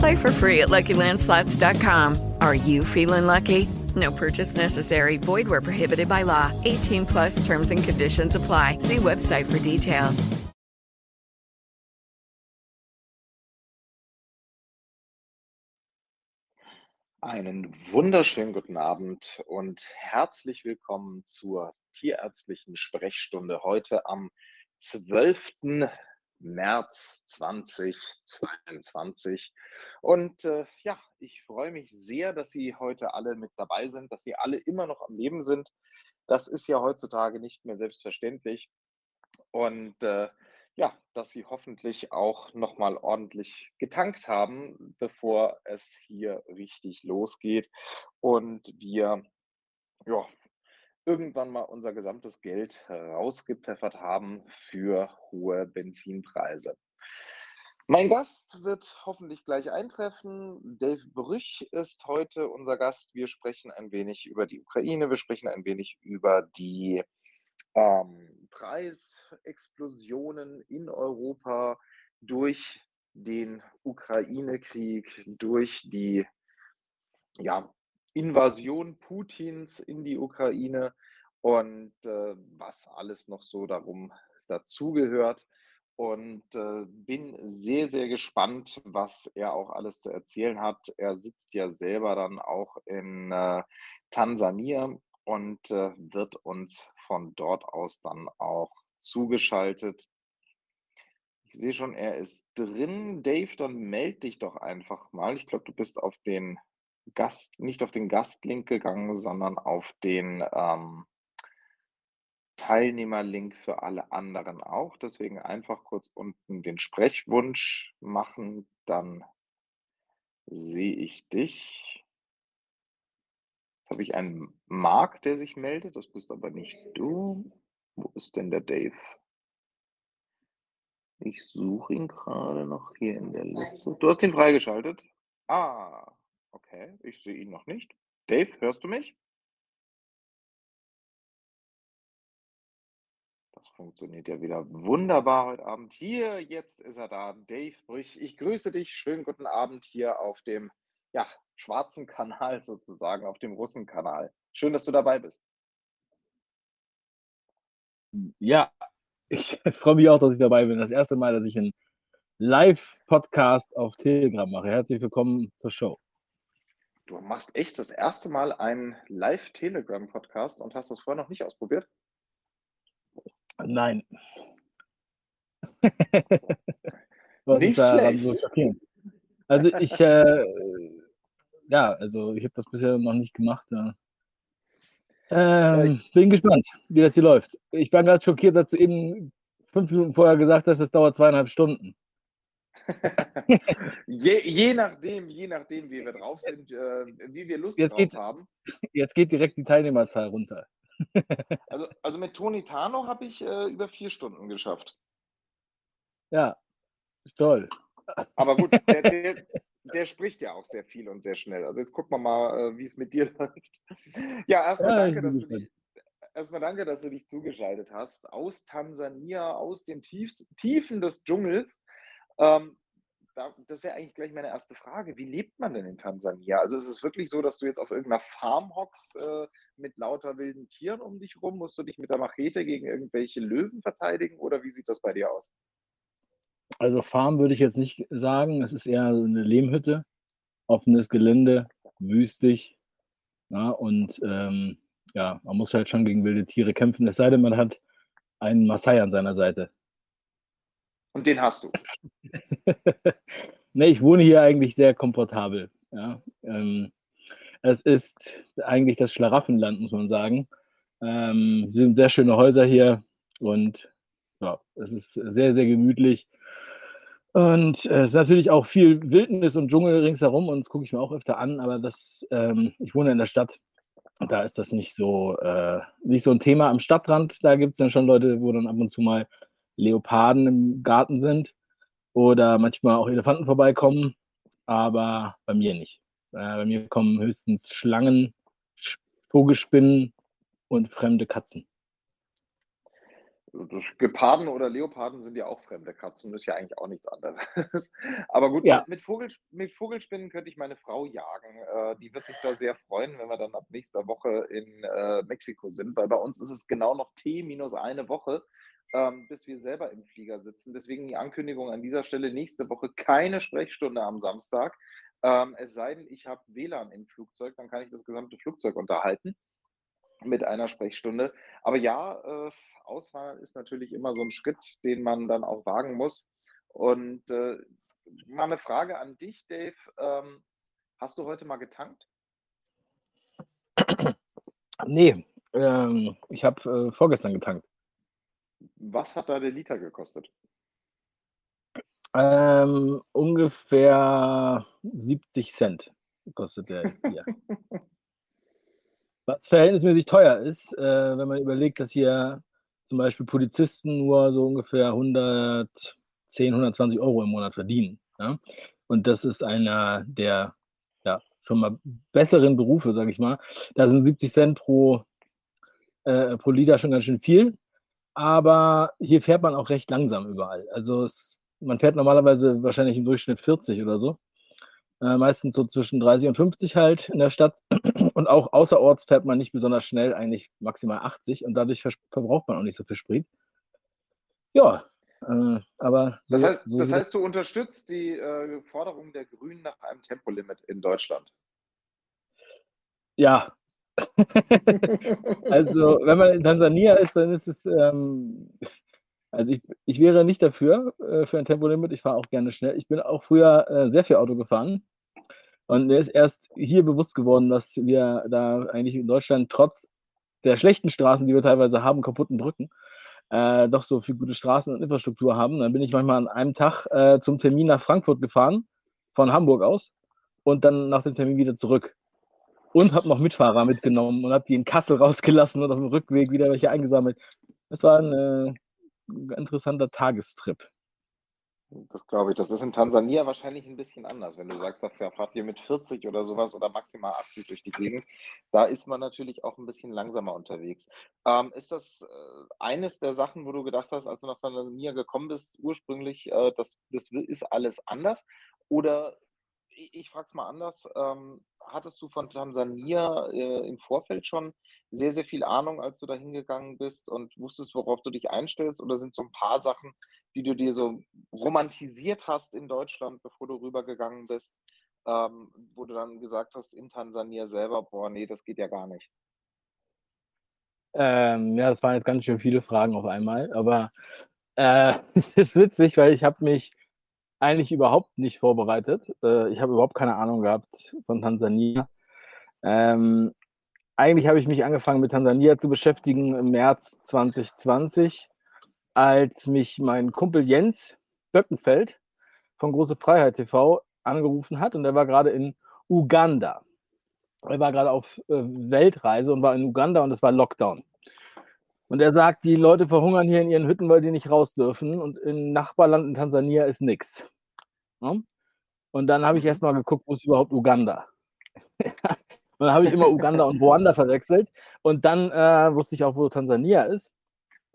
Play for free at LuckyLandSlots.com. Are you feeling lucky? No purchase necessary. Void where prohibited by law. 18 plus terms and conditions apply. See website for details. Einen wunderschönen guten Abend und herzlich willkommen zur tierärztlichen Sprechstunde heute am 12. März 2022. Und äh, ja, ich freue mich sehr, dass Sie heute alle mit dabei sind, dass Sie alle immer noch am Leben sind. Das ist ja heutzutage nicht mehr selbstverständlich. Und äh, ja, dass Sie hoffentlich auch nochmal ordentlich getankt haben, bevor es hier richtig losgeht und wir ja, irgendwann mal unser gesamtes Geld rausgepfeffert haben für hohe Benzinpreise. Mein Gast wird hoffentlich gleich eintreffen. Dave Brüch ist heute unser Gast. Wir sprechen ein wenig über die Ukraine, wir sprechen ein wenig über die ähm, Preisexplosionen in Europa durch den Ukraine-Krieg, durch die ja, Invasion Putins in die Ukraine und äh, was alles noch so darum dazugehört. Und äh, bin sehr, sehr gespannt, was er auch alles zu erzählen hat. Er sitzt ja selber dann auch in äh, Tansania und äh, wird uns von dort aus dann auch zugeschaltet. Ich sehe schon, er ist drin. Dave, dann melde dich doch einfach mal. Ich glaube, du bist auf den Gast, nicht auf den Gastlink gegangen, sondern auf den ähm, Teilnehmerlink für alle anderen auch. Deswegen einfach kurz unten den Sprechwunsch machen, dann sehe ich dich. Jetzt habe ich einen Mark, der sich meldet. Das bist aber nicht du. Wo ist denn der Dave? Ich suche ihn gerade noch hier in der Liste. Du hast ihn freigeschaltet? Ah, okay. Ich sehe ihn noch nicht. Dave, hörst du mich? Funktioniert ja wieder wunderbar heute Abend. Hier, jetzt ist er da. Dave Brüch, ich grüße dich. Schönen guten Abend hier auf dem ja, schwarzen Kanal sozusagen, auf dem Russenkanal. Schön, dass du dabei bist. Ja, ich freue mich auch, dass ich dabei bin. Das erste Mal, dass ich einen Live-Podcast auf Telegram mache. Herzlich willkommen zur Show. Du machst echt das erste Mal einen Live-Telegram-Podcast und hast das vorher noch nicht ausprobiert? Nein. Was Nicht ist daran so schockierend? Also ich, äh, ja, also ich habe das bisher noch nicht gemacht. Ja. Ähm, bin gespannt, wie das hier läuft. Ich bin gerade schockiert, dass du eben fünf Minuten vorher gesagt hast, es dauert zweieinhalb Stunden. je, je nachdem, je nachdem, wie wir drauf sind, äh, wie wir Lust Jetzt drauf geht- haben. Jetzt geht direkt die Teilnehmerzahl runter. Also, also mit Toni Tano habe ich äh, über vier Stunden geschafft. Ja, ist toll. Aber gut, der, der, der spricht ja auch sehr viel und sehr schnell. Also jetzt gucken wir mal, äh, wie es mit dir läuft. Ja, erstmal Ja, danke, dass du dich, erstmal danke, dass du dich zugeschaltet hast. Aus Tansania, aus den Tiefs, Tiefen des Dschungels. Ähm, das wäre eigentlich gleich meine erste Frage. Wie lebt man denn in Tansania? Also ist es wirklich so, dass du jetzt auf irgendeiner Farm hockst äh, mit lauter wilden Tieren um dich rum? Musst du dich mit der Machete gegen irgendwelche Löwen verteidigen oder wie sieht das bei dir aus? Also Farm würde ich jetzt nicht sagen. Es ist eher so eine Lehmhütte, offenes Gelände, wüstig. Ja, und ähm, ja, man muss halt schon gegen wilde Tiere kämpfen. Es sei denn, man hat einen Maasai an seiner Seite. Und den hast du. nee, ich wohne hier eigentlich sehr komfortabel. Ja. Ähm, es ist eigentlich das Schlaraffenland, muss man sagen. Ähm, sind sehr schöne Häuser hier und ja, es ist sehr, sehr gemütlich. Und äh, es ist natürlich auch viel Wildnis und Dschungel ringsherum und das gucke ich mir auch öfter an, aber das, ähm, ich wohne in der Stadt. Da ist das nicht so, äh, nicht so ein Thema. Am Stadtrand, da gibt es dann schon Leute, wo dann ab und zu mal Leoparden im Garten sind oder manchmal auch Elefanten vorbeikommen, aber bei mir nicht. Äh, bei mir kommen höchstens Schlangen, Vogelspinnen und fremde Katzen. Geparden oder Leoparden sind ja auch fremde Katzen, das ist ja eigentlich auch nichts anderes. Aber gut, Ja. mit, Vogel, mit Vogelspinnen könnte ich meine Frau jagen. Äh, die wird sich da sehr freuen, wenn wir dann ab nächster Woche in äh, Mexiko sind, weil bei uns ist es genau noch T minus eine Woche, ähm, bis wir selber im Flieger sitzen. Deswegen die Ankündigung an dieser Stelle nächste Woche keine Sprechstunde am Samstag. Ähm, es sei denn, ich habe WLAN im Flugzeug, dann kann ich das gesamte Flugzeug unterhalten mit einer Sprechstunde. Aber ja, äh, Auswandern ist natürlich immer so ein Schritt, den man dann auch wagen muss. Und äh, mal eine Frage an dich, Dave. Ähm, hast du heute mal getankt? Nee, ähm, ich habe äh, vorgestern getankt. Was hat da der Liter gekostet? Ähm, ungefähr 70 Cent kostet der hier. Was verhältnismäßig teuer ist, äh, wenn man überlegt, dass hier zum Beispiel Polizisten nur so ungefähr 110, 120 Euro im Monat verdienen. Ja? Und das ist einer der ja, schon mal besseren Berufe, sage ich mal. Da sind 70 Cent pro, äh, pro Liter schon ganz schön viel. Aber hier fährt man auch recht langsam überall. Also es, man fährt normalerweise wahrscheinlich im Durchschnitt 40 oder so. Äh, meistens so zwischen 30 und 50 halt in der Stadt. Und auch außerorts fährt man nicht besonders schnell, eigentlich maximal 80 und dadurch vers- verbraucht man auch nicht so viel Sprit. Ja, äh, aber so, Das heißt, so das heißt, du unterstützt die äh, Forderung der Grünen nach einem Tempolimit in Deutschland. ja. also, wenn man in Tansania ist, dann ist es, ähm, also ich, ich wäre nicht dafür, äh, für ein Tempolimit. Ich fahre auch gerne schnell. Ich bin auch früher äh, sehr viel Auto gefahren. Und mir ist erst hier bewusst geworden, dass wir da eigentlich in Deutschland trotz der schlechten Straßen, die wir teilweise haben, kaputten Brücken, äh, doch so viel gute Straßen und Infrastruktur haben. Dann bin ich manchmal an einem Tag äh, zum Termin nach Frankfurt gefahren, von Hamburg aus, und dann nach dem Termin wieder zurück. Und habe noch Mitfahrer mitgenommen und habe die in Kassel rausgelassen und auf dem Rückweg wieder welche eingesammelt. Das war ein äh, interessanter Tagestrip. Das glaube ich. Das ist in Tansania wahrscheinlich ein bisschen anders. Wenn du sagst, da fahrt ihr mit 40 oder sowas oder maximal 80 durch die Gegend, da ist man natürlich auch ein bisschen langsamer unterwegs. Ähm, ist das äh, eines der Sachen, wo du gedacht hast, als du nach Tansania gekommen bist, ursprünglich, äh, das, das ist alles anders? Oder ich, ich frage es mal anders, ähm, hattest du von Tansania äh, im Vorfeld schon sehr, sehr viel Ahnung, als du da hingegangen bist und wusstest, worauf du dich einstellst? Oder sind so ein paar Sachen, die du dir so romantisiert hast in Deutschland, bevor du rübergegangen bist, ähm, wo du dann gesagt hast, in Tansania selber, boah, nee, das geht ja gar nicht. Ähm, ja, das waren jetzt ganz schön viele Fragen auf einmal, aber äh, es ist witzig, weil ich habe mich eigentlich überhaupt nicht vorbereitet. Äh, ich habe überhaupt keine Ahnung gehabt von Tansania. Ähm, eigentlich habe ich mich angefangen mit Tansania zu beschäftigen im März 2020, als mich mein Kumpel Jens Böckenfeld von Große Freiheit TV angerufen hat und er war gerade in Uganda. Er war gerade auf äh, Weltreise und war in Uganda und es war Lockdown. Und er sagt, die Leute verhungern hier in ihren Hütten, weil die nicht raus dürfen. Und im Nachbarland in Tansania ist nichts. Und dann habe ich erst mal geguckt, wo ist überhaupt Uganda? und dann habe ich immer Uganda und Ruanda verwechselt. Und dann äh, wusste ich auch, wo Tansania ist.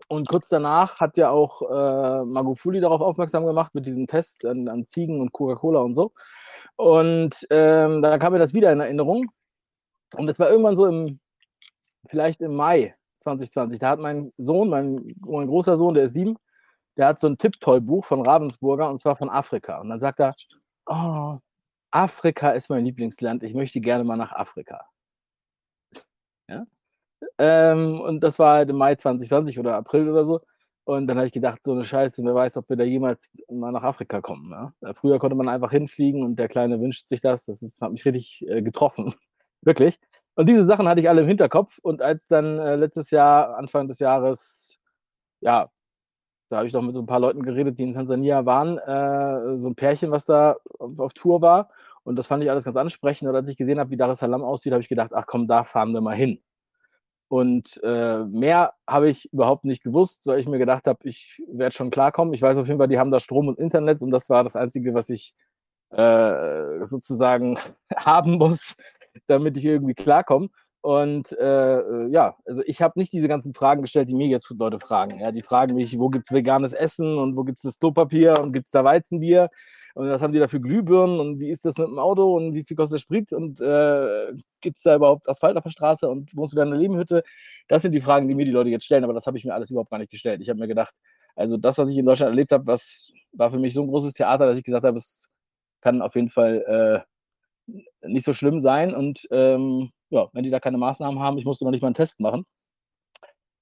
Und kurz danach hat ja auch äh, Magufuli darauf aufmerksam gemacht mit diesem Test an, an Ziegen und Coca-Cola und so. Und ähm, dann kam mir das wieder in Erinnerung. Und das war irgendwann so im, vielleicht im Mai 2020. Da hat mein Sohn, mein, mein großer Sohn, der ist sieben, der hat so ein Tipptoy-Buch von Ravensburger und zwar von Afrika. Und dann sagt er, oh, Afrika ist mein Lieblingsland, ich möchte gerne mal nach Afrika. Ja? Ähm, und das war halt im Mai 2020 oder April oder so. Und dann habe ich gedacht, so eine Scheiße, wer weiß, ob wir da jemals mal nach Afrika kommen. Ja? Äh, früher konnte man einfach hinfliegen und der Kleine wünscht sich das. Das ist, hat mich richtig äh, getroffen. Wirklich. Und diese Sachen hatte ich alle im Hinterkopf. Und als dann äh, letztes Jahr, Anfang des Jahres, ja, da habe ich doch mit so ein paar Leuten geredet, die in Tansania waren, äh, so ein Pärchen, was da auf, auf, Tour war. Und das fand ich alles ganz ansprechend. Und als ich gesehen habe, wie Dar es Salaam aussieht, habe ich gedacht, ach komm, da fahren wir mal hin. Und äh, mehr habe ich überhaupt nicht gewusst, weil ich mir gedacht habe, ich werde schon klarkommen. Ich weiß auf jeden Fall, die haben da Strom und Internet und das war das Einzige, was ich äh, sozusagen haben muss, damit ich irgendwie klarkomme. Und äh, ja, also ich habe nicht diese ganzen Fragen gestellt, die mir jetzt Leute fragen. Ja, die fragen mich, wo gibt es veganes Essen und wo gibt es das Klopapier und gibt es da Weizenbier? Und was haben die da für Glühbirnen und wie ist das mit dem Auto und wie viel kostet der Sprit und äh, gibt es da überhaupt Asphalt auf der Straße und wohnst du da in der Nebenhütte? Das sind die Fragen, die mir die Leute jetzt stellen, aber das habe ich mir alles überhaupt gar nicht gestellt. Ich habe mir gedacht, also das, was ich in Deutschland erlebt habe, was war für mich so ein großes Theater, dass ich gesagt habe, es kann auf jeden Fall äh, nicht so schlimm sein. Und ähm, ja, wenn die da keine Maßnahmen haben, ich musste noch nicht mal einen Test machen.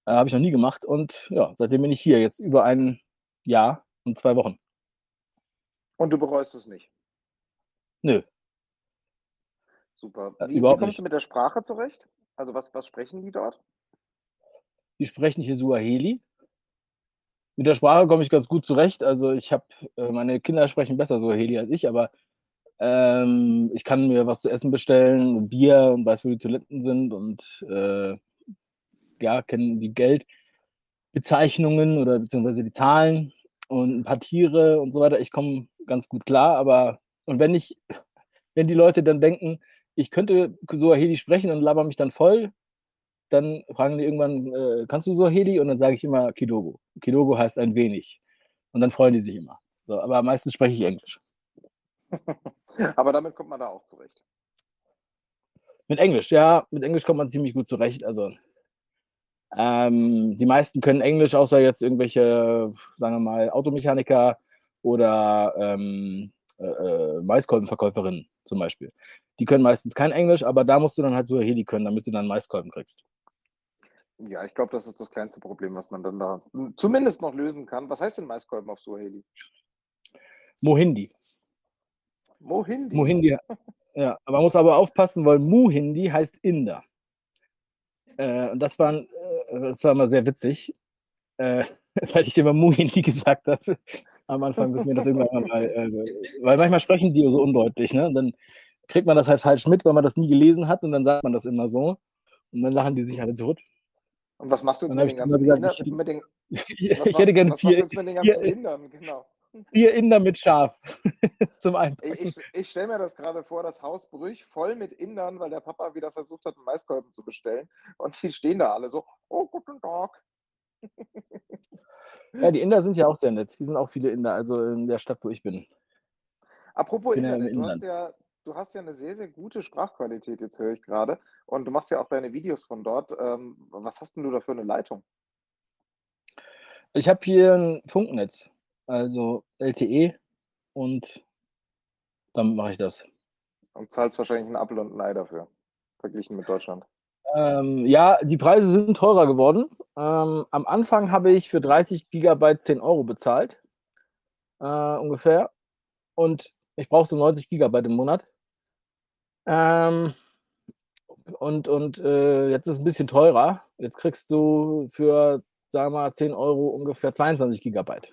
Äh, habe ich noch nie gemacht. Und ja, seitdem bin ich hier, jetzt über ein Jahr und zwei Wochen. Und du bereust es nicht? Nö. Super. Äh, wie, wie kommst nicht. du mit der Sprache zurecht? Also was, was sprechen die dort? Die sprechen hier Suaheli. Mit der Sprache komme ich ganz gut zurecht. Also ich habe, äh, meine Kinder sprechen besser Suaheli als ich, aber ähm, ich kann mir was zu essen bestellen, Bier und weiß, wo die Toiletten sind und äh, ja, kennen die Geldbezeichnungen oder beziehungsweise die Zahlen und ein paar Tiere und so weiter. Ich komme ganz gut klar, aber und wenn ich, wenn die Leute dann denken, ich könnte Suaheli sprechen und laber mich dann voll, dann fragen die irgendwann, äh, kannst du Suaheli? Und dann sage ich immer Kidogo. Kidogo heißt ein wenig. Und dann freuen die sich immer. So, aber meistens spreche ich Englisch. aber damit kommt man da auch zurecht. Mit Englisch, ja, mit Englisch kommt man ziemlich gut zurecht. Also ähm, die meisten können Englisch, außer jetzt irgendwelche, sagen wir mal, Automechaniker oder ähm, äh, äh, Maiskolbenverkäuferinnen zum Beispiel. Die können meistens kein Englisch, aber da musst du dann halt so Heli können, damit du dann Maiskolben kriegst. Ja, ich glaube, das ist das kleinste Problem, was man dann da zumindest noch lösen kann. Was heißt denn Maiskolben auf Suaheli? Mohindi. Mohindi. Mohindi. Ja, man muss aber aufpassen, weil Muhindi heißt Inder. Äh, und das war, äh, das war mal sehr witzig, äh, weil ich immer Muhindi gesagt habe am Anfang, bis mir das irgendwann mal, äh, weil manchmal sprechen die so undeutlich, ne? Und dann kriegt man das halt falsch mit, weil man das nie gelesen hat und dann sagt man das immer so und dann lachen die sich alle tot. Und was machst du jetzt mit den ganzen gesagt, ich hätte, ich gerne vier, vier, Indern, genau. Vier Inder mit Schaf zum Einpacken. Ich, ich stelle mir das gerade vor, das Haus Brüch voll mit Indern, weil der Papa wieder versucht hat, einen Maiskolben zu bestellen und die stehen da alle so, oh, guten Tag. Ja, die Inder sind ja auch sehr nett. Die sind auch viele Inder, also in der Stadt, wo ich bin. Apropos bin Internet, du hast, ja, du hast ja eine sehr, sehr gute Sprachqualität, jetzt höre ich gerade. Und du machst ja auch deine Videos von dort. Ähm, was hast denn du da für eine Leitung? Ich habe hier ein Funknetz, also LTE und damit mache ich das. Und zahlst wahrscheinlich einen Apfel und ein Ei dafür, verglichen mit Deutschland. Ähm, ja, die Preise sind teurer geworden. Ähm, am Anfang habe ich für 30 Gigabyte 10 Euro bezahlt, äh, ungefähr. Und ich brauche so 90 Gigabyte im Monat. Ähm, und und äh, jetzt ist es ein bisschen teurer. Jetzt kriegst du für, sagen wir mal, 10 Euro ungefähr 22 Gigabyte.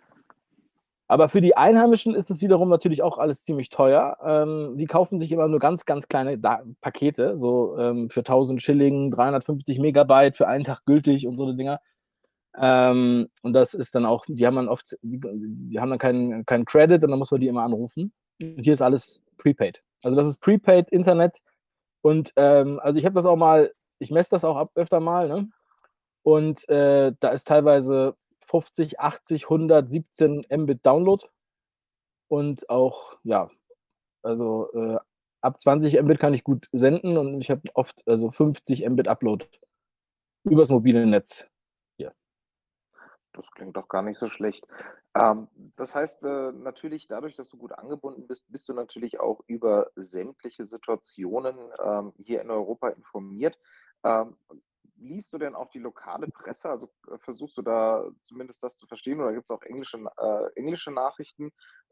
Aber für die Einheimischen ist es wiederum natürlich auch alles ziemlich teuer. Ähm, die kaufen sich immer nur ganz, ganz kleine da Pakete, so ähm, für 1000 Schilling, 350 Megabyte für einen Tag gültig und so eine Dinger. Ähm, und das ist dann auch, die haben dann oft, die, die haben dann keinen kein Credit und dann muss man die immer anrufen. Und hier ist alles prepaid. Also das ist prepaid Internet. Und ähm, also ich habe das auch mal, ich messe das auch ab, öfter mal, ne? Und äh, da ist teilweise 50, 80, 117 Mbit Download und auch, ja, also äh, ab 20 Mbit kann ich gut senden und ich habe oft also 50 Mbit Upload übers mobile Netz. Hier. Das klingt doch gar nicht so schlecht. Ähm, das heißt äh, natürlich, dadurch, dass du gut angebunden bist, bist du natürlich auch über sämtliche Situationen ähm, hier in Europa informiert. Ähm, liest du denn auch die lokale Presse? Also äh, versuchst du da zumindest das zu verstehen oder gibt es auch englische, äh, englische Nachrichten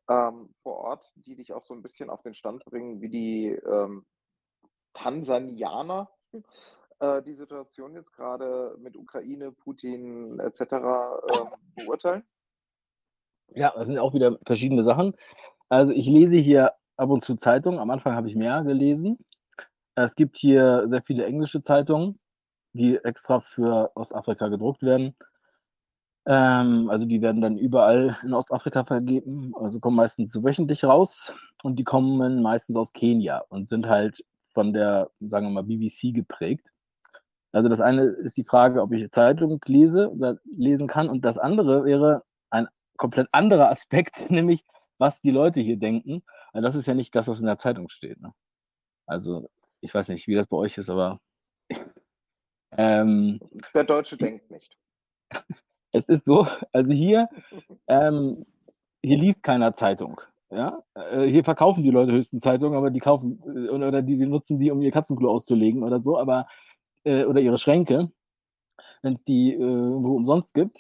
ähm, vor Ort, die dich auch so ein bisschen auf den Stand bringen, wie die ähm, Tansanianer äh, die Situation jetzt gerade mit Ukraine, Putin etc. Ähm, beurteilen? Ja, das sind auch wieder verschiedene Sachen. Also ich lese hier ab und zu Zeitungen. Am Anfang habe ich mehr gelesen. Es gibt hier sehr viele englische Zeitungen, die extra für Ostafrika gedruckt werden. Ähm, also die werden dann überall in Ostafrika vergeben, also kommen meistens so wöchentlich raus und die kommen meistens aus Kenia und sind halt von der, sagen wir mal, BBC geprägt. Also das eine ist die Frage, ob ich Zeitung lese oder lesen kann und das andere wäre ein komplett anderer Aspekt, nämlich was die Leute hier denken. Weil das ist ja nicht das, was in der Zeitung steht. Ne? Also ich weiß nicht, wie das bei euch ist, aber ähm, der Deutsche denkt nicht. Es ist so, also hier, ähm, hier liest keiner Zeitung. Ja? Äh, hier verkaufen die Leute höchstens Zeitungen, aber die kaufen äh, oder die, die nutzen die, um ihr Katzenklo auszulegen oder so, aber äh, oder ihre Schränke, wenn es die äh, irgendwo umsonst gibt.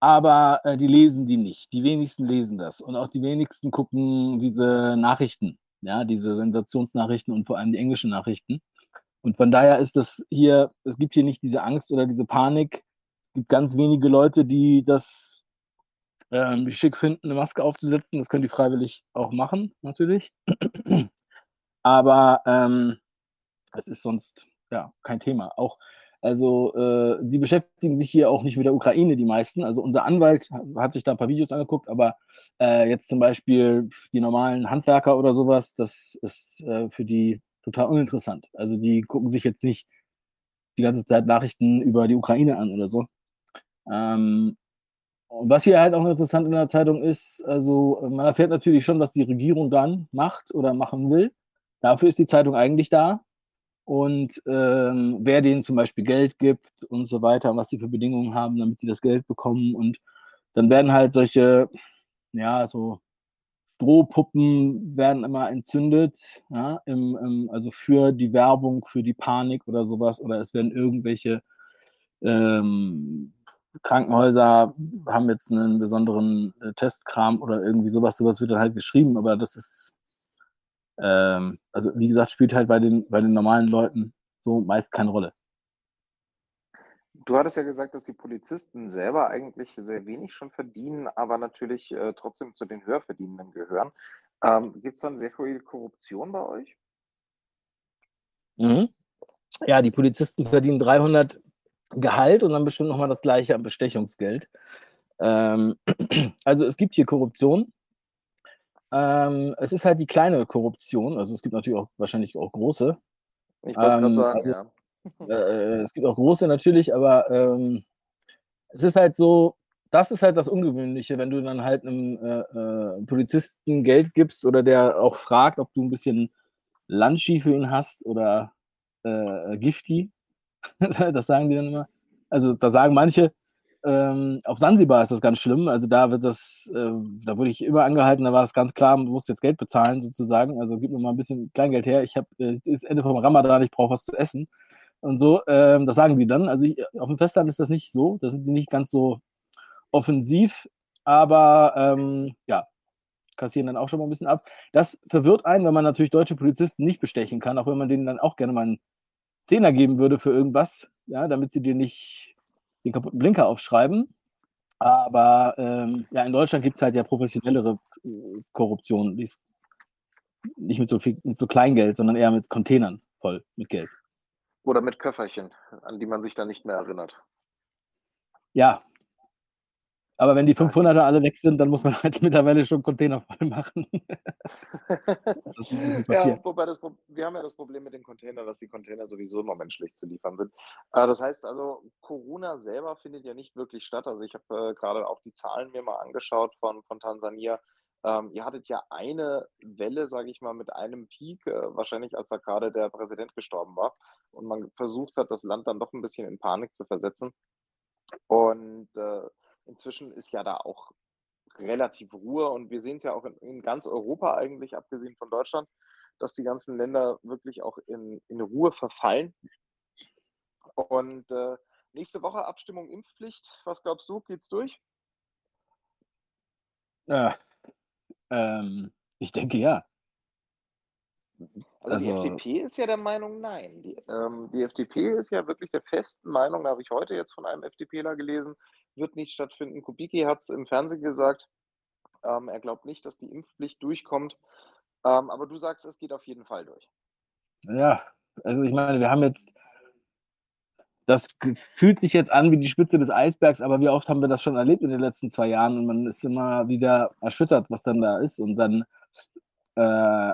Aber äh, die lesen die nicht. Die wenigsten lesen das. Und auch die wenigsten gucken diese Nachrichten, ja, diese Sensationsnachrichten und vor allem die englischen Nachrichten. Und von daher ist das hier, es gibt hier nicht diese Angst oder diese Panik. Es gibt ganz wenige Leute, die das ähm, schick finden, eine Maske aufzusetzen. Das können die freiwillig auch machen, natürlich. Aber ähm, es ist sonst ja kein Thema. Auch also äh, die beschäftigen sich hier auch nicht mit der Ukraine, die meisten. Also unser Anwalt hat sich da ein paar Videos angeguckt, aber äh, jetzt zum Beispiel die normalen Handwerker oder sowas, das ist äh, für die total uninteressant. Also die gucken sich jetzt nicht die ganze Zeit Nachrichten über die Ukraine an oder so. Ähm, und was hier halt auch interessant in der Zeitung ist, also man erfährt natürlich schon, was die Regierung dann macht oder machen will. Dafür ist die Zeitung eigentlich da. Und ähm, wer denen zum Beispiel Geld gibt und so weiter, was sie für Bedingungen haben, damit sie das Geld bekommen. Und dann werden halt solche, ja, so Strohpuppen werden immer entzündet, ja, im, im, also für die Werbung, für die Panik oder sowas, oder es werden irgendwelche ähm, Krankenhäuser haben jetzt einen besonderen äh, Testkram oder irgendwie sowas, sowas wird dann halt geschrieben, aber das ist, ähm, also wie gesagt, spielt halt bei den, bei den normalen Leuten so meist keine Rolle. Du hattest ja gesagt, dass die Polizisten selber eigentlich sehr wenig schon verdienen, aber natürlich äh, trotzdem zu den Höherverdienenden gehören. Ähm, Gibt es dann sehr viel Korruption bei euch? Mhm. Ja, die Polizisten verdienen 300 Gehalt und dann bestimmt nochmal das gleiche an Bestechungsgeld. Ähm, also es gibt hier Korruption. Ähm, es ist halt die kleine Korruption, also es gibt natürlich auch wahrscheinlich auch große. Ich wollte gerade ähm, sagen, also, ja. Äh, es gibt auch große natürlich, aber ähm, es ist halt so, das ist halt das Ungewöhnliche, wenn du dann halt einem äh, äh, Polizisten Geld gibst oder der auch fragt, ob du ein bisschen Landski für ihn hast oder äh, Gifti. das sagen die dann immer. Also da sagen manche, ähm, auf Sansibar ist das ganz schlimm. Also da wird das, äh, da wurde ich immer angehalten, da war es ganz klar, du musst jetzt Geld bezahlen sozusagen. Also gib mir mal ein bisschen Kleingeld her. Ich habe, äh, ist Ende vom Ramadan, ich brauche was zu essen und so. Ähm, das sagen die dann. Also ich, auf dem Festland ist das nicht so. Da sind die nicht ganz so offensiv, aber ähm, ja, kassieren dann auch schon mal ein bisschen ab. Das verwirrt einen, wenn man natürlich deutsche Polizisten nicht bestechen kann, auch wenn man denen dann auch gerne mal einen Zehner geben würde für irgendwas, ja, damit sie dir nicht den kaputten Blinker aufschreiben. Aber ähm, ja, in Deutschland gibt es halt ja professionellere äh, Korruption, die ist nicht mit so viel, mit so Kleingeld, sondern eher mit Containern voll mit Geld. Oder mit Köfferchen, an die man sich dann nicht mehr erinnert. Ja. Aber wenn die 500er alle weg sind, dann muss man halt mittlerweile schon Container voll machen. ja, wobei das, wir haben ja das Problem mit den Containern, dass die Container sowieso immer menschlich zu liefern sind. Äh, das heißt also, Corona selber findet ja nicht wirklich statt. Also ich habe äh, gerade auch die Zahlen mir mal angeschaut von, von Tansania. Ähm, ihr hattet ja eine Welle, sage ich mal, mit einem Peak, äh, wahrscheinlich als da gerade der Präsident gestorben war und man versucht hat, das Land dann doch ein bisschen in Panik zu versetzen. Und äh, inzwischen ist ja da auch relativ Ruhe und wir sehen es ja auch in, in, ganz Europa eigentlich, abgesehen von Deutschland, dass die ganzen Länder wirklich auch in, in Ruhe verfallen. Und äh, nächste Woche Abstimmung Impfpflicht. Was glaubst du? Geht's durch? Ja, ähm, ich denke ja. Also, die Also- FDP ist ja der Meinung, nein. Die, ähm, die FDP ist ja wirklich der festen Meinung, da habe ich heute jetzt von einem FDPler gelesen, wird nicht stattfinden. Kubicki hat es im Fernsehen gesagt, ähm, er glaubt nicht, dass die Impfpflicht durchkommt. Ähm, aber du sagst, es geht auf jeden Fall durch. Ja, also ich meine, wir haben jetzt, das fühlt sich jetzt an wie die Spitze des Eisbergs, aber wie oft haben wir das schon erlebt in den letzten zwei Jahren und man ist immer wieder erschüttert, was dann da ist und dann äh,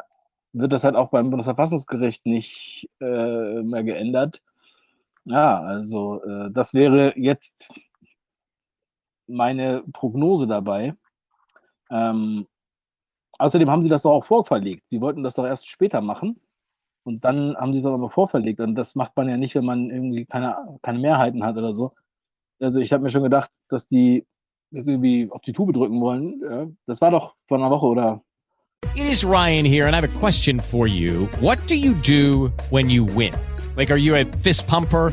wird das halt auch beim Bundesverfassungsgericht nicht äh, mehr geändert. Ja, also äh, das wäre jetzt meine Prognose dabei. Ähm, außerdem haben sie das doch auch vorverlegt. Sie wollten das doch erst später machen. Und dann haben sie es aber vorverlegt. Und das macht man ja nicht, wenn man irgendwie keine, keine Mehrheiten hat oder so. Also ich habe mir schon gedacht, dass die jetzt irgendwie auf die Tube drücken wollen. Das war doch vor einer Woche oder It is Ryan here, and I have a question for you. What do you do when you win? Like, are you a fist pumper?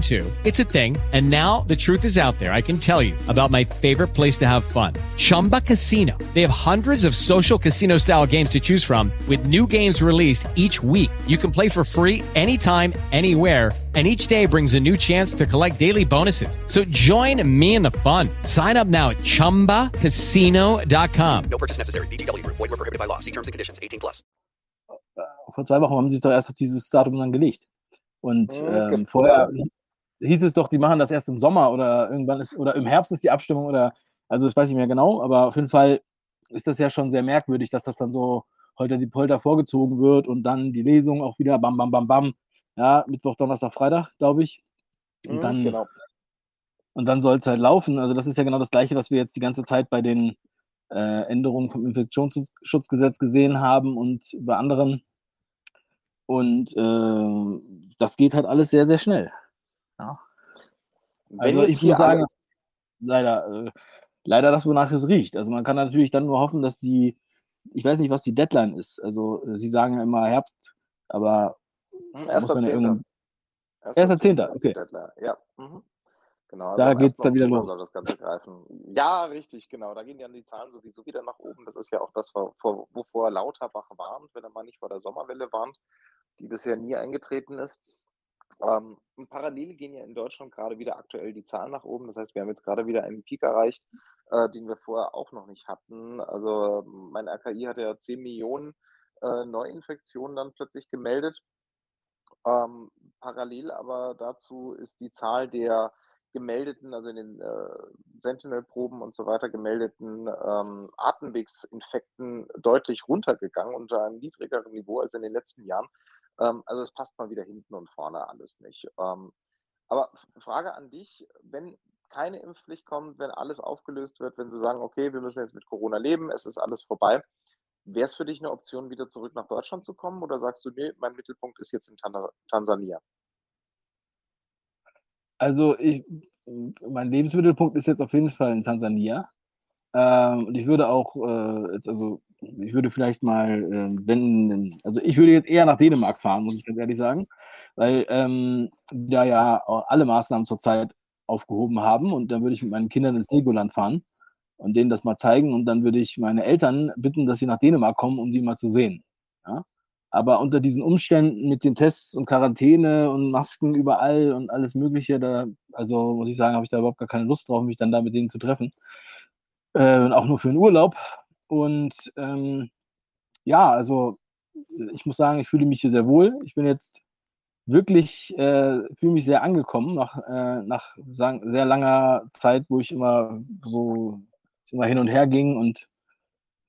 too. It's a thing. And now the truth is out there. I can tell you about my favorite place to have fun Chumba Casino. They have hundreds of social casino style games to choose from, with new games released each week. You can play for free anytime, anywhere. And each day brings a new chance to collect daily bonuses. So join me in the fun. Sign up now at chumbacasino.com. No purchase necessary. VGW Group. Void were prohibited by law. See terms and conditions. 18 plus. vor zwei Wochen haben sie es doch erst auf dieses Datum dann gelegt. Und Mhm, ähm, vorher hieß es doch, die machen das erst im Sommer oder irgendwann ist, oder im Herbst ist die Abstimmung oder, also das weiß ich nicht mehr genau, aber auf jeden Fall ist das ja schon sehr merkwürdig, dass das dann so heute die Polter vorgezogen wird und dann die Lesung auch wieder bam, bam, bam, bam. Ja, Mittwoch, Donnerstag, Freitag, glaube ich. Und Mhm, dann, genau. und dann soll es halt laufen. Also das ist ja genau das Gleiche, was wir jetzt die ganze Zeit bei den äh, Änderungen vom Infektionsschutzgesetz gesehen haben und bei anderen. Und äh, das geht halt alles sehr, sehr schnell. Wenn Also ich hier muss sagen, leider, äh, leider das, wonach es riecht. Also man kann natürlich dann nur hoffen, dass die, ich weiß nicht, was die Deadline ist. Also äh, sie sagen ja immer Herbst, aber Hm, da muss man ja 1.10.. irgend- Erster 1.10., Zehnter ist die okay. Deadline. Ja. Mhm. Genau, Da am geht's 1. dann wieder los. Das Ganze greifen. Ja, richtig, genau. Da gehen dann die Zahlen sowieso wieder nach oben. Das ist ja auch das, wo- vor- wovor Lauterbach warnt, wenn er mal nicht vor der Sommerwelle warnt, die bisher nie eingetreten ist. Ähm, parallel gehen ja in Deutschland gerade wieder aktuell die Zahlen nach oben. Das heißt, wir haben jetzt gerade wieder einen Peak erreicht, äh, den wir vorher auch noch nicht hatten. Also mein RKI hatte ja 10 Millionen äh, Neuinfektionen dann plötzlich gemeldet. Ähm, parallel aber dazu ist die Zahl der gemeldeten, also in den äh, Sentinel-Proben und so weiter gemeldeten ähm, Atemwegsinfekten deutlich runtergegangen unter einem niedrigeren Niveau als in den letzten Jahren. Ähm, also es passt mal wieder hinten und vorne alles nicht. Ähm, aber Frage an dich, wenn keine Impfpflicht kommt, wenn alles aufgelöst wird, wenn sie sagen, okay, wir müssen jetzt mit Corona leben, es ist alles vorbei, wäre es für dich eine Option, wieder zurück nach Deutschland zu kommen oder sagst du, nee, mein Mittelpunkt ist jetzt in Tan Tansania? Also ich, mein Lebensmittelpunkt ist jetzt auf jeden Fall in Tansania. Ähm, und ich würde auch, äh, jetzt also, ich würde vielleicht mal, äh, wenn, also ich würde jetzt eher nach Dänemark fahren, muss ich ganz ehrlich sagen, weil ähm, da ja alle Maßnahmen zurzeit aufgehoben haben und dann würde ich mit meinen Kindern ins Legoland fahren und denen das mal zeigen und dann würde ich meine Eltern bitten, dass sie nach Dänemark kommen, um die mal zu sehen. Ja? Aber unter diesen Umständen mit den Tests und Quarantäne und Masken überall und alles Mögliche, da, also muss ich sagen, habe ich da überhaupt gar keine Lust drauf, mich dann da mit denen zu treffen. Äh, und auch nur für den Urlaub. Und ähm, ja, also ich muss sagen, ich fühle mich hier sehr wohl. Ich bin jetzt wirklich, äh, fühle mich sehr angekommen nach, äh, nach sehr langer Zeit, wo ich immer so immer hin und her ging und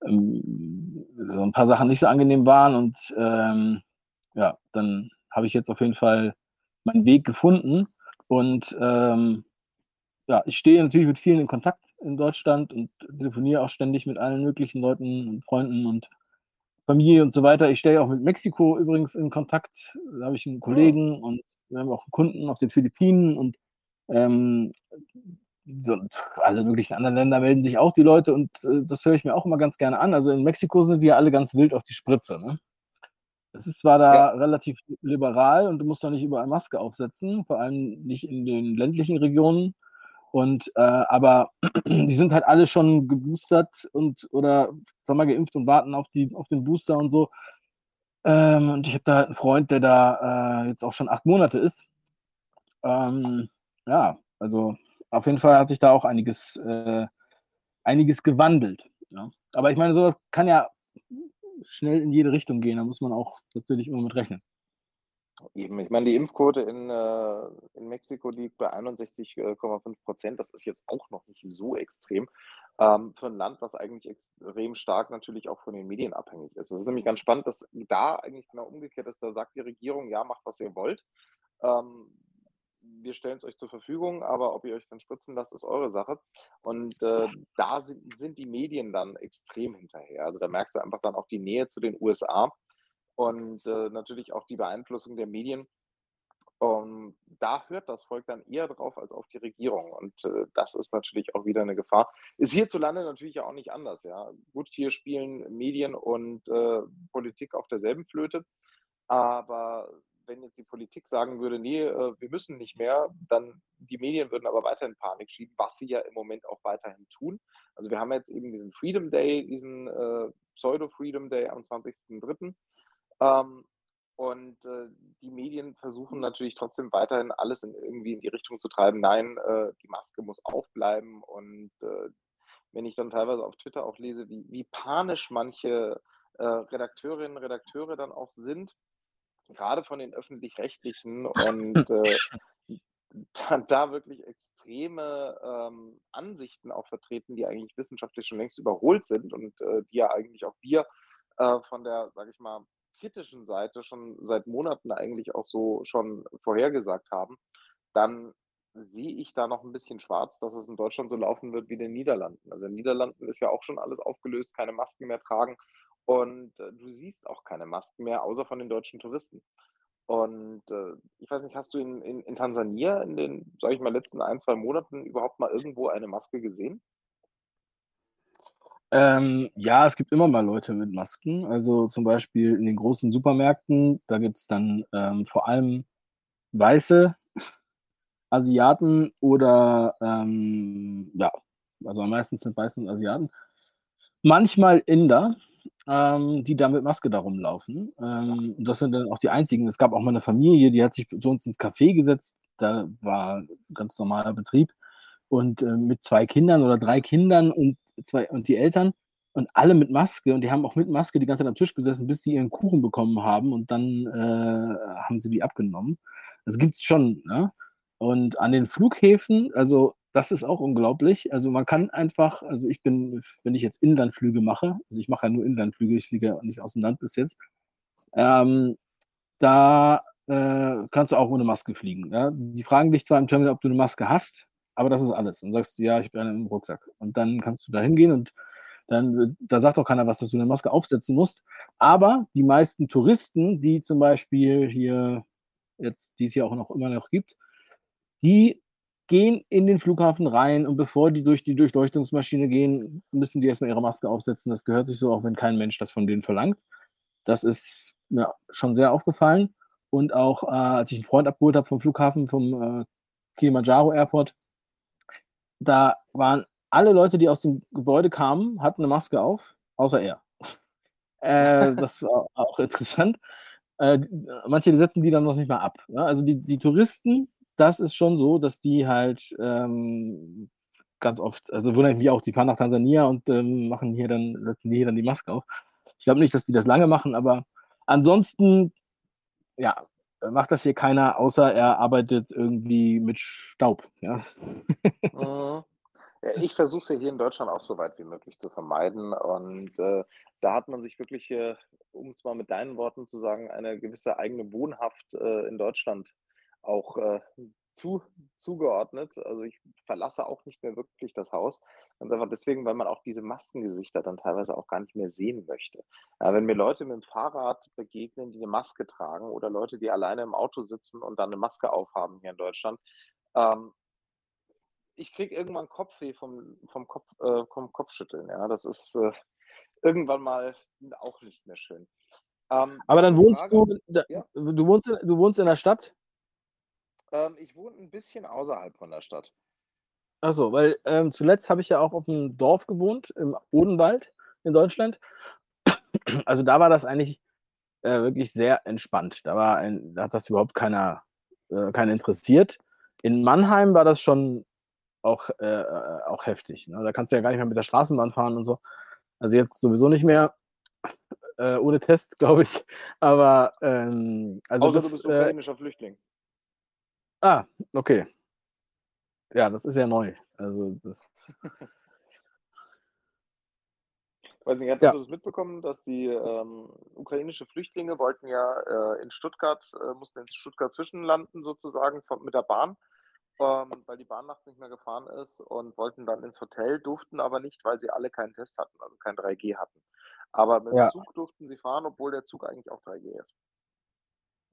ähm, so ein paar Sachen nicht so angenehm waren. Und ähm, ja, dann habe ich jetzt auf jeden Fall meinen Weg gefunden. Und ähm, ja, ich stehe natürlich mit vielen in Kontakt in Deutschland und telefoniere auch ständig mit allen möglichen Leuten und Freunden und Familie und so weiter. Ich stehe auch mit Mexiko übrigens in Kontakt. Da habe ich einen Kollegen und wir haben auch Kunden auf den Philippinen und ähm, und alle möglichen anderen Länder melden sich auch die Leute und äh, das höre ich mir auch immer ganz gerne an. Also in Mexiko sind die ja alle ganz wild auf die Spritze. Ne? Es ist zwar da Ja. relativ liberal und du musst da nicht überall Maske aufsetzen, vor allem nicht in den ländlichen Regionen. Und äh, aber die sind halt alle schon geboostert und oder sagen wir geimpft und warten auf die auf den Booster und so. Ähm, und ich habe da halt einen Freund, der da äh, jetzt auch schon acht Monate ist. Ähm, ja, also auf jeden Fall hat sich da auch einiges, äh, einiges gewandelt. Ja. Aber ich meine, sowas kann ja schnell in jede Richtung gehen. Da muss man auch natürlich immer mit rechnen. Eben, ich meine, die Impfquote in, äh, in Mexiko liegt bei 61,5 Prozent. Das ist jetzt auch noch nicht so extrem. Ähm, für ein Land, was eigentlich extrem stark natürlich auch von den Medien abhängig ist. Es ist nämlich ganz spannend, dass da eigentlich genau umgekehrt ist. Da sagt die Regierung, ja, macht, was ihr wollt. Ähm, wir stellen es euch zur Verfügung, aber ob ihr euch dann spritzen lasst, ist eure Sache. Und äh, da sind, sind die Medien dann extrem hinterher. Also da merkst du einfach dann auch die Nähe zu den USA und äh, natürlich auch die Beeinflussung der Medien. Und da hört das Volk dann eher drauf als auf die Regierung. Und äh, das ist natürlich auch wieder eine Gefahr. Ist hierzulande natürlich auch nicht anders. Ja, gut, hier spielen Medien und äh, Politik auf derselben Flöte. Aber wenn jetzt die Politik sagen würde, nee, äh, wir müssen nicht mehr, dann die Medien würden aber weiterhin Panik schieben, was sie ja im Moment auch weiterhin tun. Also wir haben jetzt eben diesen Freedom Day, diesen äh, Pseudo-Freedom Day am 20.03. Ähm, und äh, die Medien versuchen natürlich trotzdem weiterhin alles in, irgendwie in die Richtung zu treiben. Nein, äh, die Maske muss aufbleiben. Und äh, wenn ich dann teilweise auf Twitter auch lese, wie, wie panisch manche äh, Redakteurinnen und Redakteure dann auch sind, gerade von den öffentlich-rechtlichen und äh, da, da wirklich extreme ähm, Ansichten auch vertreten, die eigentlich wissenschaftlich schon längst überholt sind und äh, die ja eigentlich auch wir von der, sage ich mal, kritischen Seite schon seit Monaten eigentlich auch so schon vorhergesagt haben, dann sehe ich da noch ein bisschen schwarz, dass es in Deutschland so laufen wird wie in den Niederlanden. Also in den Niederlanden ist ja auch schon alles aufgelöst, keine Masken mehr tragen und äh, du siehst auch keine Masken mehr, außer von den deutschen Touristen. Und äh, ich weiß nicht, hast du in, in, in Tansania in den, sage ich mal, letzten ein, zwei Monaten überhaupt mal irgendwo eine Maske gesehen? Ähm, ja, es gibt immer mal Leute mit Masken. Also zum Beispiel in den großen Supermärkten, da gibt es dann ähm, vor allem weiße Asiaten oder ähm, ja, also am meisten sind weiße und Asiaten. Manchmal Inder, ähm, die da mit Maske da rumlaufen. Ähm, und das sind dann auch die einzigen. Es gab auch mal eine Familie, die hat sich zu uns ins Café gesetzt. Da war ganz normaler Betrieb. Und äh, mit zwei Kindern oder drei Kindern und, zwei, und die Eltern und alle mit Maske. Und die haben auch mit Maske die ganze Zeit am Tisch gesessen, bis sie ihren Kuchen bekommen haben. Und dann äh, haben sie die abgenommen. Das gibt es schon. Ne? Und an den Flughäfen, also das ist auch unglaublich. Also man kann einfach, also ich bin, wenn ich jetzt Inlandflüge mache, also ich mache ja nur Inlandflüge, ich fliege ja nicht aus dem Land bis jetzt, ähm, da äh, kannst du auch ohne Maske fliegen. Ja? Die fragen dich zwar im Terminal, ob du eine Maske hast, aber das ist alles. Und sagst du, ja, ich bin im Rucksack. Und dann kannst du da hingehen und dann, da sagt auch keiner was, dass du eine Maske aufsetzen musst. Aber die meisten Touristen, die zum Beispiel hier jetzt, die es ja auch noch immer noch gibt, die gehen in den Flughafen rein und bevor die durch die Durchleuchtungsmaschine gehen, müssen die erstmal ihre Maske aufsetzen. Das gehört sich so, auch wenn kein Mensch das von denen verlangt. Das ist mir schon sehr aufgefallen. Und auch, äh, als ich einen Freund abgeholt habe vom Flughafen, vom äh, Kilimanjaro Airport, da waren alle Leute, die aus dem Gebäude kamen, hatten eine Maske auf, außer er. äh, das war auch interessant. Äh, manche setzen die dann noch nicht mal ab. Ne? Also die, die Touristen, das ist schon so, dass die halt ähm, ganz oft, also wundere ich mich auch, die fahren nach Tansania und ähm, machen hier dann, setzen die hier dann die Maske auf. Ich glaube nicht, dass die das lange machen, aber ansonsten, ja, macht das hier keiner, außer er arbeitet irgendwie mit Staub. Ja. Mhm. Ich versuche es ja hier in Deutschland auch so weit wie möglich zu vermeiden. Und äh, da hat man sich wirklich, äh, um es mal mit deinen Worten zu sagen, eine gewisse eigene Wohnhaft äh, in Deutschland auch äh, zu, zugeordnet. Also ich verlasse auch nicht mehr wirklich das Haus. Ganz einfach deswegen, weil man auch diese Maskengesichter dann teilweise auch gar nicht mehr sehen möchte. Ja, wenn mir Leute mit dem Fahrrad begegnen, die eine Maske tragen oder Leute, die alleine im Auto sitzen und dann eine Maske aufhaben hier in Deutschland, ähm, ich kriege irgendwann Kopfweh vom, vom, Kopf, äh, vom Kopfschütteln. Ja, das ist äh, irgendwann mal auch nicht mehr schön. Ähm, Aber dann wohnst Frage, du, da, ja, du wohnst, in- du wohnst in der Stadt? ähm, ich wohne ein bisschen außerhalb von der Stadt. Achso, weil ähm, zuletzt habe ich ja auch auf einem Dorf gewohnt, im Odenwald in Deutschland. Also da war das eigentlich äh, wirklich sehr entspannt. Da, war ein, da hat das überhaupt keiner, äh, keiner interessiert. In Mannheim war das schon auch, äh, äh, auch heftig. Ne? Da kannst du ja gar nicht mehr mit der Straßenbahn fahren und so. Also jetzt sowieso nicht mehr, äh, ohne Test, glaube ich. Aber ähm, also Außer du das, bist äh, ukrainischer Flüchtling. ah, okay. Ja, das ist ja neu. Also das, Weiß nicht, hattest ja, du das mitbekommen, dass die ähm, ukrainische Flüchtlinge wollten ja äh, in Stuttgart, äh, mussten in Stuttgart zwischenlanden sozusagen von, mit der Bahn, ähm, weil die Bahn nachts nicht mehr gefahren ist und wollten dann ins Hotel, durften aber nicht, weil sie alle keinen Test hatten, also kein 3G hatten. Aber mit dem ja, Zug durften sie fahren, obwohl der Zug eigentlich auch 3G ist.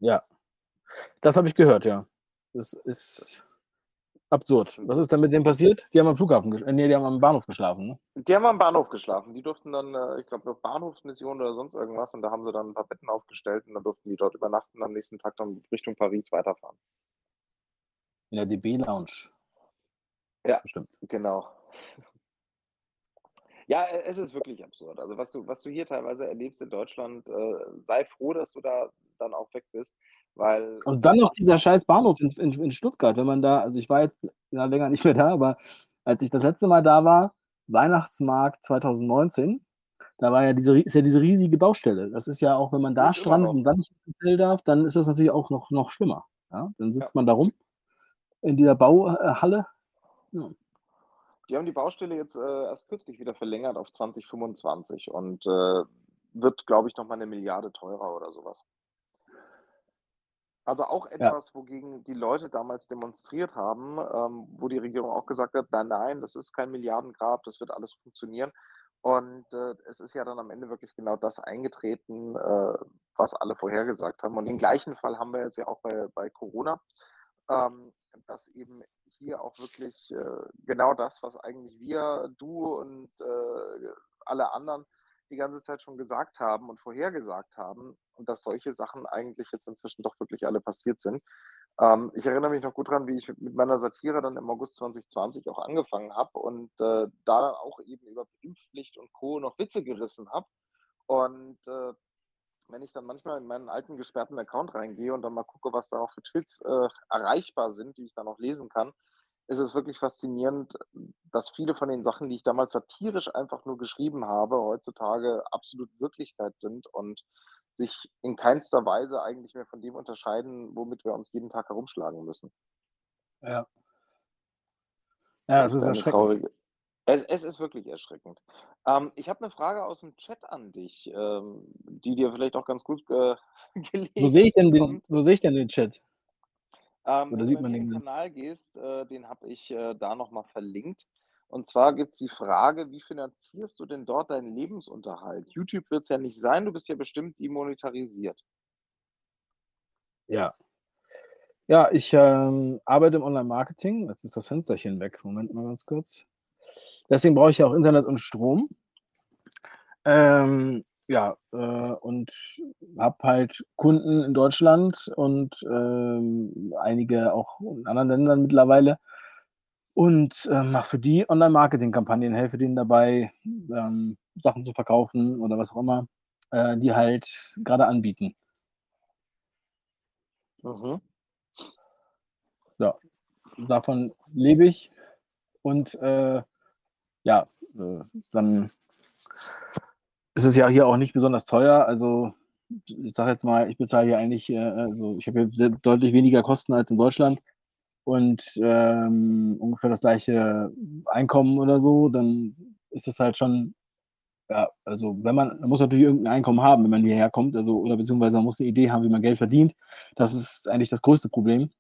ja. Das habe ich gehört, ja. Das, ist absurd. Was ist denn mit denen passiert? Die haben am Flughafen, äh, nee, die haben am Bahnhof geschlafen, ne? Die haben am Bahnhof geschlafen. Die durften dann, äh, ich glaube, auf Bahnhofsmission oder sonst irgendwas und da haben sie dann ein paar Betten aufgestellt und dann durften die dort übernachten und am nächsten Tag dann Richtung Paris weiterfahren. In der DB-Lounge, Ja, bestimmt. genau. Ja, äh, es ist wirklich absurd. Also was du, was du hier teilweise erlebst in Deutschland, äh, sei froh, dass du da dann auch weg bist, weil Und dann noch dieser scheiß Bahnhof in, in, in Stuttgart, wenn man da, also ich war jetzt ja, länger nicht mehr da, aber als ich das letzte Mal da war, Weihnachtsmarkt 2019, da war ja diese, ist ja diese riesige Baustelle. Das ist ja auch, wenn man da strandet und dann nicht ins Hotel darf, dann ist das natürlich auch noch, noch schlimmer. Ja? Dann Ja. sitzt man da rum in dieser Bauhalle. Ja. Die haben die Baustelle jetzt äh, erst kürzlich wieder verlängert auf 2025 und äh, wird, glaube ich, nochmal eine Milliarde teurer oder sowas. Also auch Ja. etwas, wogegen die Leute damals demonstriert haben, ähm, wo die Regierung auch gesagt hat, nein, nein, das ist kein Milliardengrab, das wird alles funktionieren. Und äh, es ist ja dann am Ende wirklich genau das eingetreten, äh, was alle vorhergesagt haben. Und den gleichen Fall haben wir jetzt ja auch bei, bei Corona, ähm, dass eben hier auch wirklich äh, genau das, was eigentlich wir, du und äh, alle anderen die ganze Zeit schon gesagt haben und vorhergesagt haben und dass solche Sachen eigentlich jetzt inzwischen doch wirklich alle passiert sind. Ähm, ich erinnere mich noch gut dran, wie ich mit meiner Satire dann im August 2020 auch angefangen habe und äh, da dann auch eben über Impfpflicht und Co. noch Witze gerissen habe. Und äh, wenn ich dann manchmal in meinen alten gesperrten Account reingehe und dann mal gucke, was da auch für Tweets äh, erreichbar sind, die ich dann auch lesen kann, ist es wirklich faszinierend, dass viele von den Sachen, die ich damals satirisch einfach nur geschrieben habe, heutzutage absolut Wirklichkeit sind und sich in keinster Weise eigentlich mehr von dem unterscheiden, womit wir uns jeden Tag herumschlagen müssen. Ja. Ja, das ist erschreckend. traurige. Es, es ist wirklich erschreckend. Ähm, ich habe eine Frage aus dem Chat an dich, ähm, die dir vielleicht auch ganz gut äh, Wo sehe ich denn gelegen den, wo sehe ich denn den Chat? Ähm, Oder wenn du sieht man den? Kanal gehst, äh, den habe ich äh, da nochmal verlinkt. Und zwar gibt es die Frage, wie finanzierst du denn dort deinen Lebensunterhalt? YouTube wird es ja nicht sein, du bist ja bestimmt demonetarisiert. Ja. Ja, ich ähm, arbeite im Online-Marketing. Jetzt ist das Fensterchen weg. Moment mal ganz kurz. Deswegen brauche ich ja auch Internet und Strom. Ähm, ja, äh, und habe halt Kunden in Deutschland und ähm, einige auch in anderen Ländern mittlerweile. Und äh, mache für die Online-Marketing-Kampagnen, helfe denen dabei, ähm, Sachen zu verkaufen oder was auch immer, äh, die halt gerade anbieten. Mhm. Ja, davon lebe ich. Und äh, ja, äh, dann ist es ja hier auch nicht besonders teuer. Also ich sage jetzt mal, ich bezahle hier eigentlich, äh, also ich habe hier deutlich weniger Kosten als in Deutschland und ähm, ungefähr das gleiche Einkommen oder so, dann ist es halt schon, ja, also wenn man, man muss natürlich irgendein Einkommen haben, wenn man hierher kommt, also oder beziehungsweise man muss eine Idee haben, wie man Geld verdient. Das ist eigentlich das größte Problem.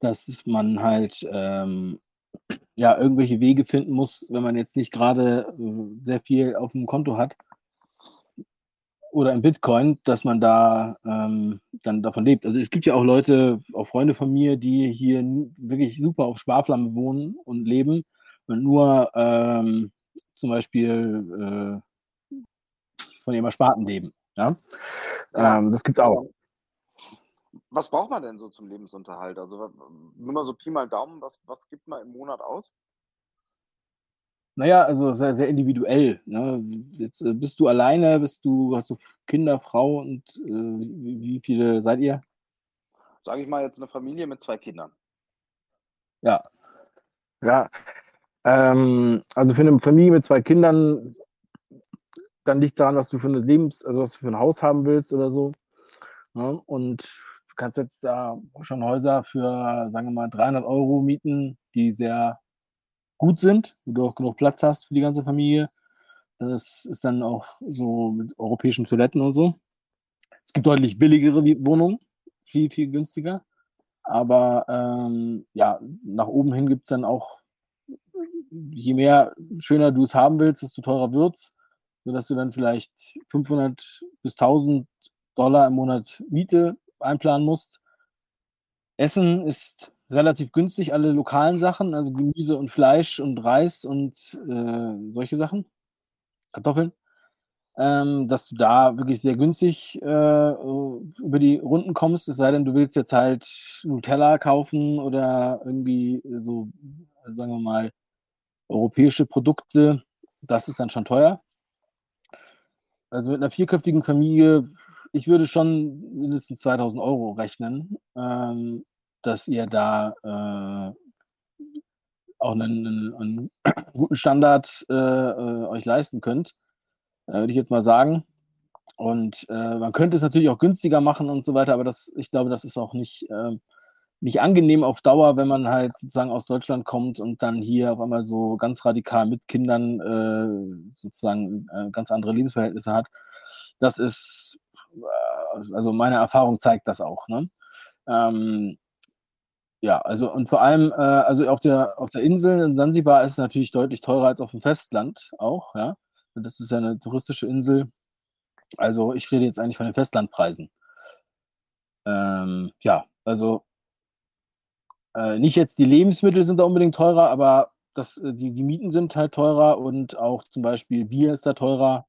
dass man halt ähm, ja irgendwelche Wege finden muss, wenn man jetzt nicht gerade äh, sehr viel auf dem Konto hat oder im Bitcoin, dass man da ähm, dann davon lebt. Also es gibt ja auch Leute, auch Freunde von mir, die hier wirklich super auf Sparflamme wohnen und leben und nur ähm, zum Beispiel äh, von ihrem Ersparten leben. Ja? Ja. Ähm, das gibt's auch. Was braucht man denn so zum Lebensunterhalt? Also nur mal so Pi mal Daumen, was, was gibt man im Monat aus? Naja, also sehr, sehr individuell. Ne? Jetzt äh, bist du alleine, bist du, hast du Kinder, Frau und äh, wie, viele seid ihr? Sage ich mal jetzt eine Familie mit zwei Kindern. Ja. Ja. Ähm, also für eine Familie mit zwei Kindern, dann liegt daran, was du für eine Lebens-, also was du für ein Haus haben willst oder so. Ne? Und kannst jetzt da schon Häuser für, sagen wir mal, 300 Euro mieten, die sehr gut sind, wo du auch genug Platz hast für die ganze Familie. Das ist dann auch so mit europäischen Toiletten und so. Es gibt deutlich billigere Wohnungen, viel, viel günstiger. Aber ähm, ja, nach oben hin gibt es dann auch, je mehr schöner du es haben willst, desto teurer wird es, sodass du dann vielleicht 500 bis 1000 Dollar im Monat Miete einplanen musst. Essen ist relativ günstig, alle lokalen Sachen, also Gemüse und Fleisch und Reis und äh, solche Sachen, Kartoffeln, ähm, dass du da wirklich sehr günstig äh, über die Runden kommst, es sei denn, du willst jetzt halt Nutella kaufen oder irgendwie so, sagen wir mal, europäische Produkte, das ist dann schon teuer. Also mit einer vierköpfigen Familie, ich würde schon mindestens 2000 Euro rechnen, ähm, dass ihr da äh, auch einen, einen, einen guten Standard äh, äh, euch leisten könnt, äh, würde ich jetzt mal sagen. Und äh, man könnte es natürlich auch günstiger machen und so weiter, aber das, ich glaube, das ist auch nicht, äh, nicht angenehm auf Dauer, wenn man halt sozusagen aus Deutschland kommt und dann hier auf einmal so ganz radikal mit Kindern äh, sozusagen ganz andere Lebensverhältnisse hat. Das ist, also meine Erfahrung zeigt das auch. Ne? Ähm, ja, also und vor allem, äh, also auf der, auf der Insel in Sansibar ist es natürlich deutlich teurer als auf dem Festland auch, ja. Das ist ja eine touristische Insel. Also ich rede jetzt eigentlich von den Festlandpreisen. Ähm, ja, also äh, nicht jetzt die Lebensmittel sind da unbedingt teurer, aber das, äh, die, die Mieten sind halt teurer und auch zum Beispiel Bier ist da teurer.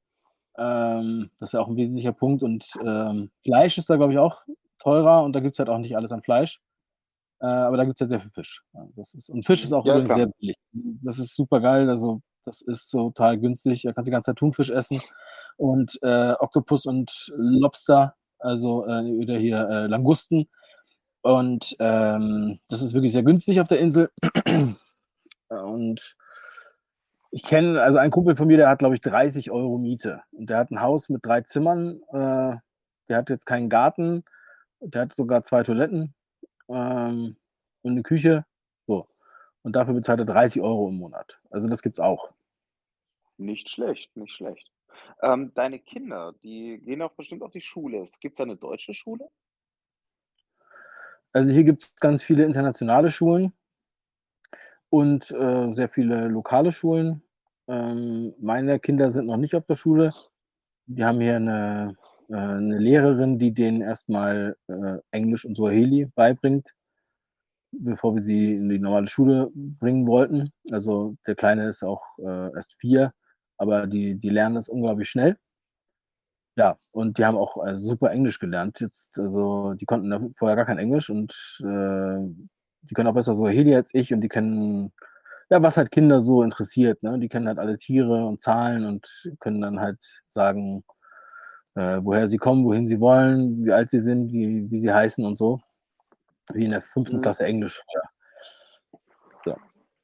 Ähm, das ist ja auch ein wesentlicher Punkt. Und ähm, Fleisch ist da, glaube ich, auch teurer und da gibt es halt auch nicht alles an Fleisch. Äh, aber da gibt es halt sehr viel Fisch. Ja, das ist, und Fisch ist auch Ja, übrigens klar. sehr billig. Das ist super geil. Also, das ist so total günstig. Da kannst du die ganze Zeit Thunfisch essen und äh, Oktopus und Lobster, also äh, oder hier äh, Langusten. Und ähm, das ist wirklich sehr günstig auf der Insel. Und ich kenne, also ein Kumpel von mir, der hat, glaube ich, 30 Euro Miete. Und der hat ein Haus mit drei Zimmern. Äh, der hat jetzt keinen Garten. Der hat sogar zwei Toiletten ähm, und eine Küche. So. Und dafür bezahlt er 30 Euro im Monat. Also das gibt's auch. Nicht schlecht, nicht schlecht. Ähm, deine Kinder, die gehen auch bestimmt auf die Schule. Gibt es da eine deutsche Schule? Also hier gibt es ganz viele internationale Schulen und äh, sehr viele lokale Schulen. Ähm, meine Kinder sind noch nicht auf der Schule. Die haben hier eine, äh, eine Lehrerin, die denen erstmal äh, Englisch und Swahili beibringt, bevor wir sie in die normale Schule bringen wollten. Also der Kleine ist auch äh, erst vier, aber die, die lernen das unglaublich schnell. Ja, und die haben auch äh, super Englisch gelernt. Jetzt, also die konnten vorher gar kein Englisch und äh, die können auch besser Swahili als ich und die kennen, ja, was halt Kinder so interessiert. Ne? Die kennen halt alle Tiere und Zahlen und können dann halt sagen, äh, woher sie kommen, wohin sie wollen, wie alt sie sind, wie, wie sie heißen und so. Wie in der fünften Mhm. Klasse Englisch. Ja.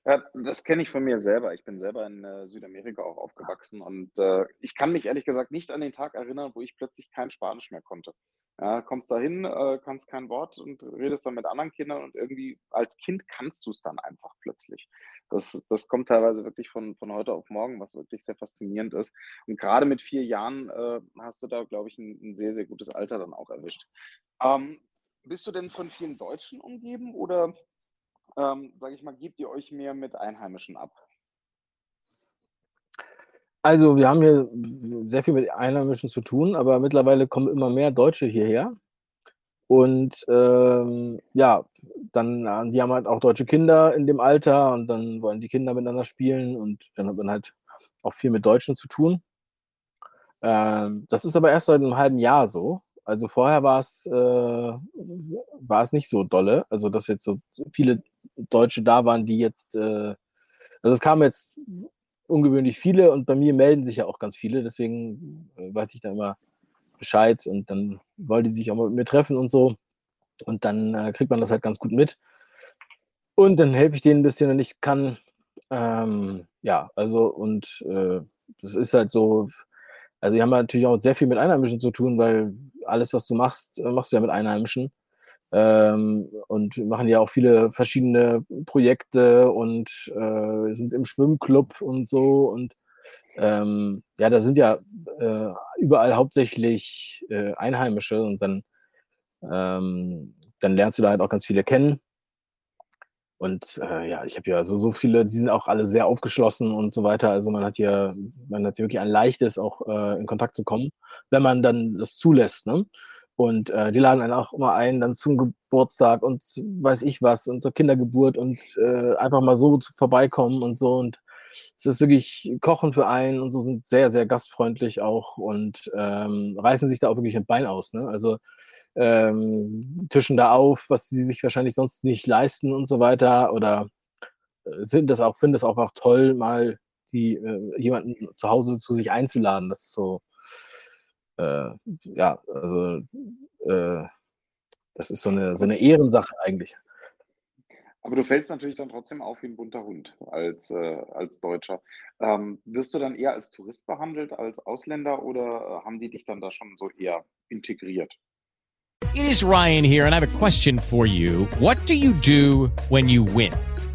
Ja, das kenne ich von mir selber. Ich bin selber in äh, Südamerika auch aufgewachsen und äh, ich kann mich ehrlich gesagt nicht an den Tag erinnern, wo ich plötzlich kein Spanisch mehr konnte. Ja, kommst da hin, äh, kannst kein Wort und redest dann mit anderen Kindern und irgendwie als Kind kannst du es dann einfach plötzlich. Das, das kommt teilweise wirklich von, von heute auf morgen, was wirklich sehr faszinierend ist. Und gerade mit vier Jahren äh, hast du da, glaube ich, ein, ein sehr, sehr gutes Alter dann auch erwischt. Ähm, bist du denn von vielen Deutschen umgeben oder ähm, sage ich mal, gebt ihr euch mehr mit Einheimischen ab? Also, wir haben hier sehr viel mit Einheimischen zu tun, aber mittlerweile kommen immer mehr Deutsche hierher. Und, ähm, ja, dann äh, die haben halt auch deutsche Kinder in dem Alter und dann wollen die Kinder miteinander spielen und dann hat man halt auch viel mit Deutschen zu tun. Ähm, das ist aber erst seit einem halben Jahr so. Also, vorher war's, äh war es nicht so dolle, also, dass jetzt so viele Deutsche da waren, die jetzt, äh also, es kamen jetzt ungewöhnlich viele und bei mir melden sich ja auch ganz viele, deswegen, äh, weiß ich da immer Bescheid und dann wollen die sich auch mal mit mir treffen und so. Und dann, äh, kriegt man das halt ganz gut mit. Und dann helfe ich denen 'n bisschen, wenn ich kann. Ähm, ja, also und, äh, das ist halt so also, die haben natürlich auch sehr viel mit Einheimischen zu tun, weil alles, was du machst, äh, machst du ja mit Einheimischen. Ähm, und machen ja auch viele verschiedene Projekte und, äh, sind im Schwimmclub und so und, ähm, ja, da sind ja, äh, überall hauptsächlich, äh, Einheimische und dann ähm, dann lernst du da halt auch ganz viele kennen. Und, äh, ja, ich habe ja so so viele die sind auch alle sehr aufgeschlossen und so weiter. Also, man hat hier man hat hier wirklich ein Leichtes, auch, äh, in Kontakt zu kommen, wenn man dann das zulässt, ne? Und, äh, die laden einen auch immer ein dann zum Geburtstag und weiß ich was und zur Kindergeburt und, äh, einfach mal so zu vorbeikommen und so. Und es ist wirklich Kochen für einen und so, sind sehr, sehr gastfreundlich auch und, ähm, reißen sich da auch wirklich 'n Bein aus, ne? Also, ähm, tischen da auf, was sie sich wahrscheinlich sonst nicht leisten und so weiter oder, äh, sind das auch finden das auch auch toll, mal die äh, jemanden zu Hause zu sich einzuladen. Das ist so äh, ja, also, äh, das ist so 'ne so 'ne Ehrensache eigentlich. Aber du fällst natürlich dann trotzdem auf wie 'n bunter Hund als äh, als Deutscher. Ähm, wirst du dann eher als Tourist behandelt, als Ausländer oder, haben die dich dann da schon so eher integriert? It is Ryan here, and I have a question for you. What do you do when you win?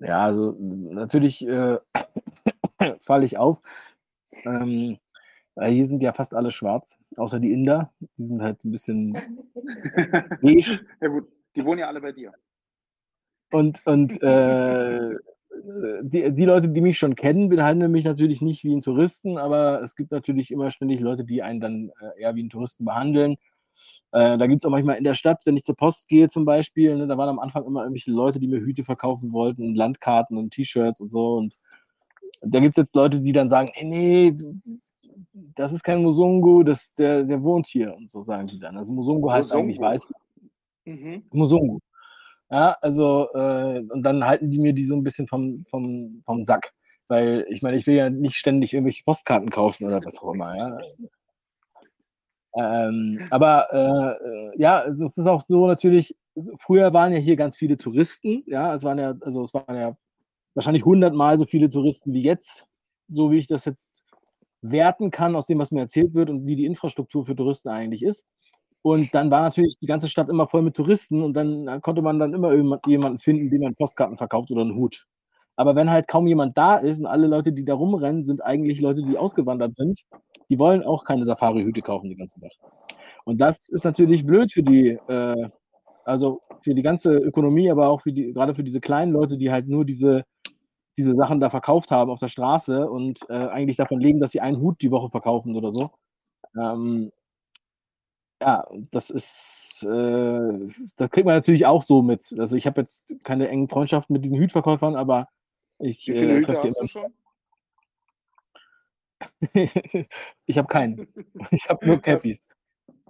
Ja, also, natürlich, äh, falle ich auf. Ähm, weil hier sind ja fast alle schwarz, außer die Inder. Die sind halt 'n bisschen beige. Ja gut, die wohnen ja alle bei dir. Und und, äh, die die Leute, die mich schon kennen, behandeln mich natürlich nicht wie 'n Touristen, aber es gibt natürlich immer ständig Leute, die einen dann, äh, eher wie 'n Touristen behandeln. Äh, da gibt's auch manchmal in der Stadt, wenn ich zur Post gehe zum Beispiel, ne, da waren am Anfang immer irgendwelche Leute, die mir Hüte verkaufen wollten und Landkarten und T-Shirts und so. Und da gibt's jetzt Leute, die dann sagen: „Ey, ne, das ist kein Musungu, das der der wohnt hier“ und so sagen die dann. Also, Musungu heißt eigentlich Musungu. weiß Mhm. Musungu. Ja, also, äh, und dann halten die mir die so 'n bisschen vom vom vom Sack, weil ich meine, ich will ja nicht ständig irgendwelche Postkarten kaufen oder was auch immer, ja. Ähm, aber, äh, äh, ja, es ist auch so natürlich früher waren ja hier ganz viele Touristen, ja? Es waren ja also, es waren ja wahrscheinlich hundertmal so viele Touristen wie jetzt, so wie ich das jetzt werten kann aus dem, was mir erzählt wird und wie die Infrastruktur für Touristen eigentlich ist. Und dann war natürlich die ganze Stadt immer voll mit Touristen und dann dann konnte man dann immer jemanden finden, dem man Postkarten verkauft oder 'n Hut. Aber wenn halt kaum jemand da ist und alle Leute, die da rumrennen, sind eigentlich Leute, die ausgewandert sind, die wollen auch keine Safarihüte kaufen den ganzen Tag. Und das ist natürlich blöd für die äh, also, für die ganze Ökonomie, aber auch für die grade für diese kleinen Leute, die halt nur diese diese Sachen da verkauft haben auf der Straße und, äh, eigentlich davon leben, dass sie einen Hut die Woche verkaufen oder so. Ähm ja, das ist äh, das kriegt man natürlich auch so mit. Also, ich habe jetzt keine engen Freundschaften mit diesen Hutverkäufern, aber Ich, Wie viele äh, Hüte hast du schon? Ich habe keinen. Ich habe nur Cappies.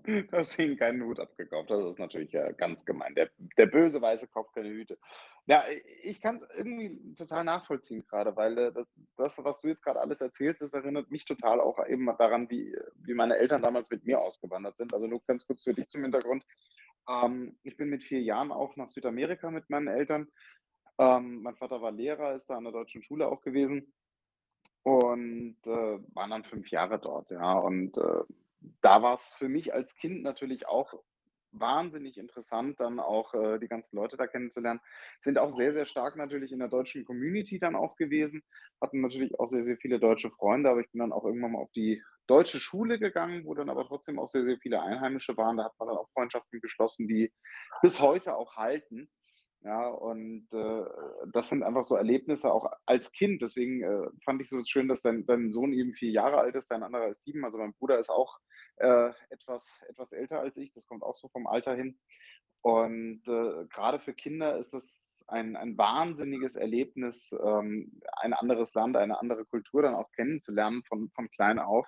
du hast ihnen keinen Hut abgekauft. Das ist natürlich, äh, ganz gemein. Der der böse Weiße kauft keine Hüte. Ja, ich kann's irgendwie total nachvollziehen grade, weil, äh, das das, was du jetzt grad alles erzählst, das erinnert mich total auch eben daran, wie wie meine Eltern damals mit mir ausgewandert sind. Also, nur ganz kurz für dich zum Hintergrund. Ähm, ich bin mit 4 Jahren auch nach Südamerika mit meinen Eltern. Ähm, mein Vater war Lehrer, ist da an der deutschen Schule auch gewesen und, äh, waren dann 5 Jahre dort, ja. Und, äh, da war's für mich als Kind natürlich auch wahnsinnig interessant, dann auch, äh, die ganzen Leute da kennenzulernen. Sind auch sehr, sehr stark natürlich in der deutschen Community dann auch gewesen, hatten natürlich auch sehr, sehr viele deutsche Freunde, aber ich bin dann auch irgendwann mal auf die deutsche Schule gegangen, wo dann aber trotzdem auch sehr, sehr viele Einheimische waren. Da hat man dann auch Freundschaften geschlossen, die bis heute auch halten. Ja, und, äh, das sind einfach so Erlebnisse auch als Kind. Deswegen, äh, fand ich so schön, dass dein dein Sohn eben 4 Jahre alt ist, dein anderer ist 7. Also, mein Bruder ist auch, äh, etwas etwas älter als ich. Das kommt auch so vom Alter hin. Und, äh, grade für Kinder ist das ein ein wahnsinniges Erlebnis, ähm, ein anderes Land, eine andere Kultur dann auch kennenzulernen von von klein auf,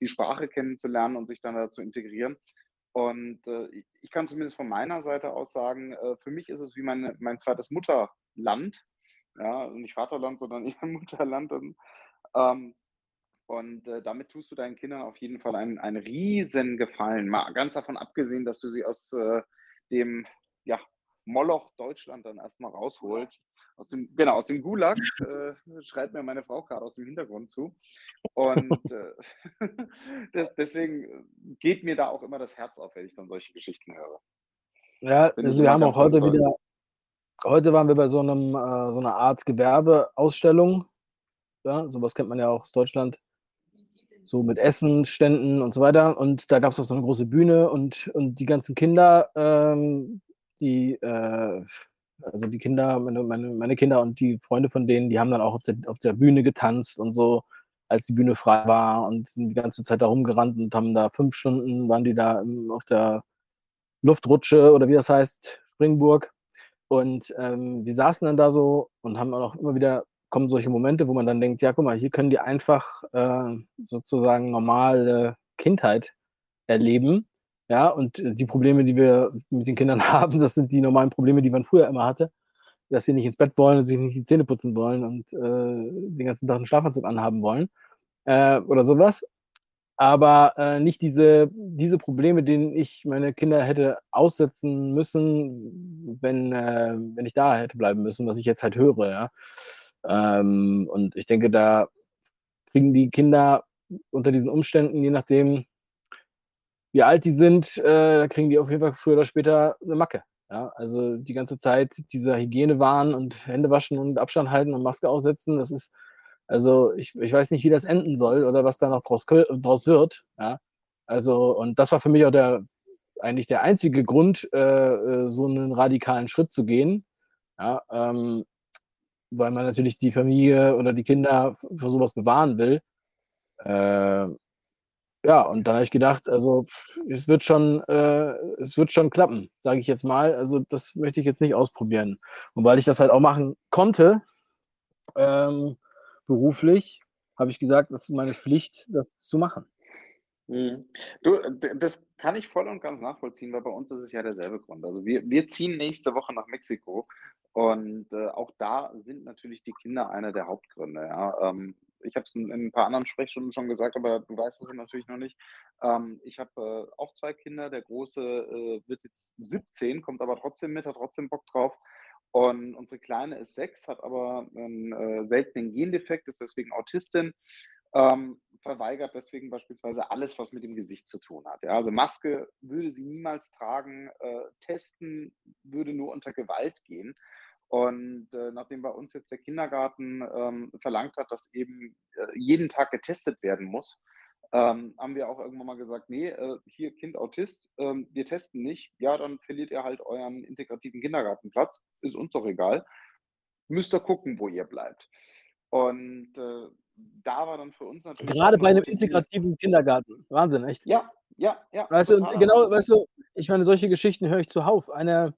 die Sprache kennenzulernen und sich dann da zu integrieren. Und, äh, ich kann zumindest von meiner Seite aus sagen, äh, für mich ist es wie meine mein 2. Mutterland, ja, nicht Vaterland, sondern eher Mutterland und, ähm und, äh, damit tust du deinen Kindern auf jeden Fall einen einen Riesengefallen. Mal ganz davon abgesehen, dass du sie aus, äh, dem, ja, Moloch Deutschland dann erst mal rausholst. Aus dem genau, aus dem Gulag, äh, schreit mir meine Frau grad aus dem Hintergrund zu. Und, äh, des deswegen geht mir da auch immer das Herz auf, wenn ich dann solche Geschichten höre. Ja, also wir haben auch heute wieder heute waren wir bei so 'nem äh, so 'ner Art Gewerbeausstellung. Ja, so was kennt man ja auch aus Deutschland. So mit Essensständen und so weiter. Und da gab's auch so 'ne große Bühne und und die ganzen Kinder, ähm, die, äh also die Kinder, meine meine meine Kinder und die Freunde von denen, die haben dann auch auf der auf der Bühne getanzt und so, als die Bühne frei war und die ganze Zeit da rumgerannt und haben da 5 Stunden waren die da, auf der Luftrutsche oder wie das heißt, Springburg. Und, ähm, wir saßen dann da so und haben auch immer wieder kommen solche Momente, wo man dann denkt: „Ja, guck mal, hier können die einfach, äh, sozusagen normale Kindheit erleben.“ Ja, und, äh, die Probleme, die wir mit den Kindern haben, das sind die normalen Probleme, die man früher immer hatte, dass sie nicht ins Bett wollen und sich nicht die Zähne putzen wollen und, äh, den ganzen Tag 'n Schlafanzug anhaben wollen, äh, oder so was. Aber, äh, nicht diese diese Probleme, denen ich meine Kinder hätte aussetzen müssen, wenn, äh wenn ich da hätte bleiben müssen, was ich jetzt halt höre, ja. Ähm, und ich denke, da kriegen die Kinder unter diesen Umständen, je nachdem wie alt die sind, äh, kriegen die auf jeden Fall früher oder später 'ne Macke, ja? Also, die ganze Zeit dieser Hygienewahn und Hände waschen und Abstand halten und Maske aufsetzen, das ist also, ich ich weiß nicht, wie das enden soll oder was da noch draus draus wird, ja? Also und das war für mich auch der eigentlich der einzige Grund, äh, äh, so 'nen radikalen Schritt zu gehen, ja, ähm, weil man natürlich die Familie oder die Kinder vor so was bewahren will. Äh, ja, und dann habe ich gedacht, also, es wird schon äh, es wird schon klappen, sage ich jetzt mal. Also, das möchte ich jetzt nicht ausprobieren. Und weil ich das halt auch machen konnte, ähm, beruflich, habe ich gesagt, das ist meine Pflicht, das zu machen. Mhm. Du, das kann ich voll und ganz nachvollziehen, weil bei uns ist es ja derselbe Grund. Also, wir wir ziehen nächste Woche nach Mexiko und, äh, auch da sind natürlich die Kinder einer der Hauptgründe, ja. Ähm, ich habe es in in 'n paar anderen Sprechstunden schon gesagt, aber du weißt es natürlich noch nicht. Ähm, ich habe, äh, auch 2 Kinder. Der Große, äh, wird jetzt 17, kommt aber trotzdem mit, hat trotzdem Bock drauf. Und unsere Kleine ist 6, hat aber 'n, äh, seltenen Gendefekt, ist deswegen Autistin, ähm, verweigert deswegen beispielsweise alles, was mit dem Gesicht zu tun hat, ja. Also, Maske würde sie niemals tragen, äh, testen würde nur unter Gewalt gehen. Und, äh, nachdem bei uns jetzt der Kindergarten, ähm, verlangt hat, dass eben, äh, jeden Tag getestet werden muss, ähm, haben wir auch irgendwann mal gesagt: „Ne, äh, hier Kind Autist, ähm, wir testen nicht. Ja, dann verliert ihr halt euren integrativen Kindergartenplatz. Ist uns doch egal. Müsst ihr gucken, wo ihr bleibt.“ Und, äh, da war dann für uns natürlich Grade bei 'nem noch irgendwie integrativen Kindergarten. Wahnsinn, echt. Ja, ja, ja, Weißt du, und genau, weißt du, ich meine, solche Geschichten höre ich zuhauf. Eine,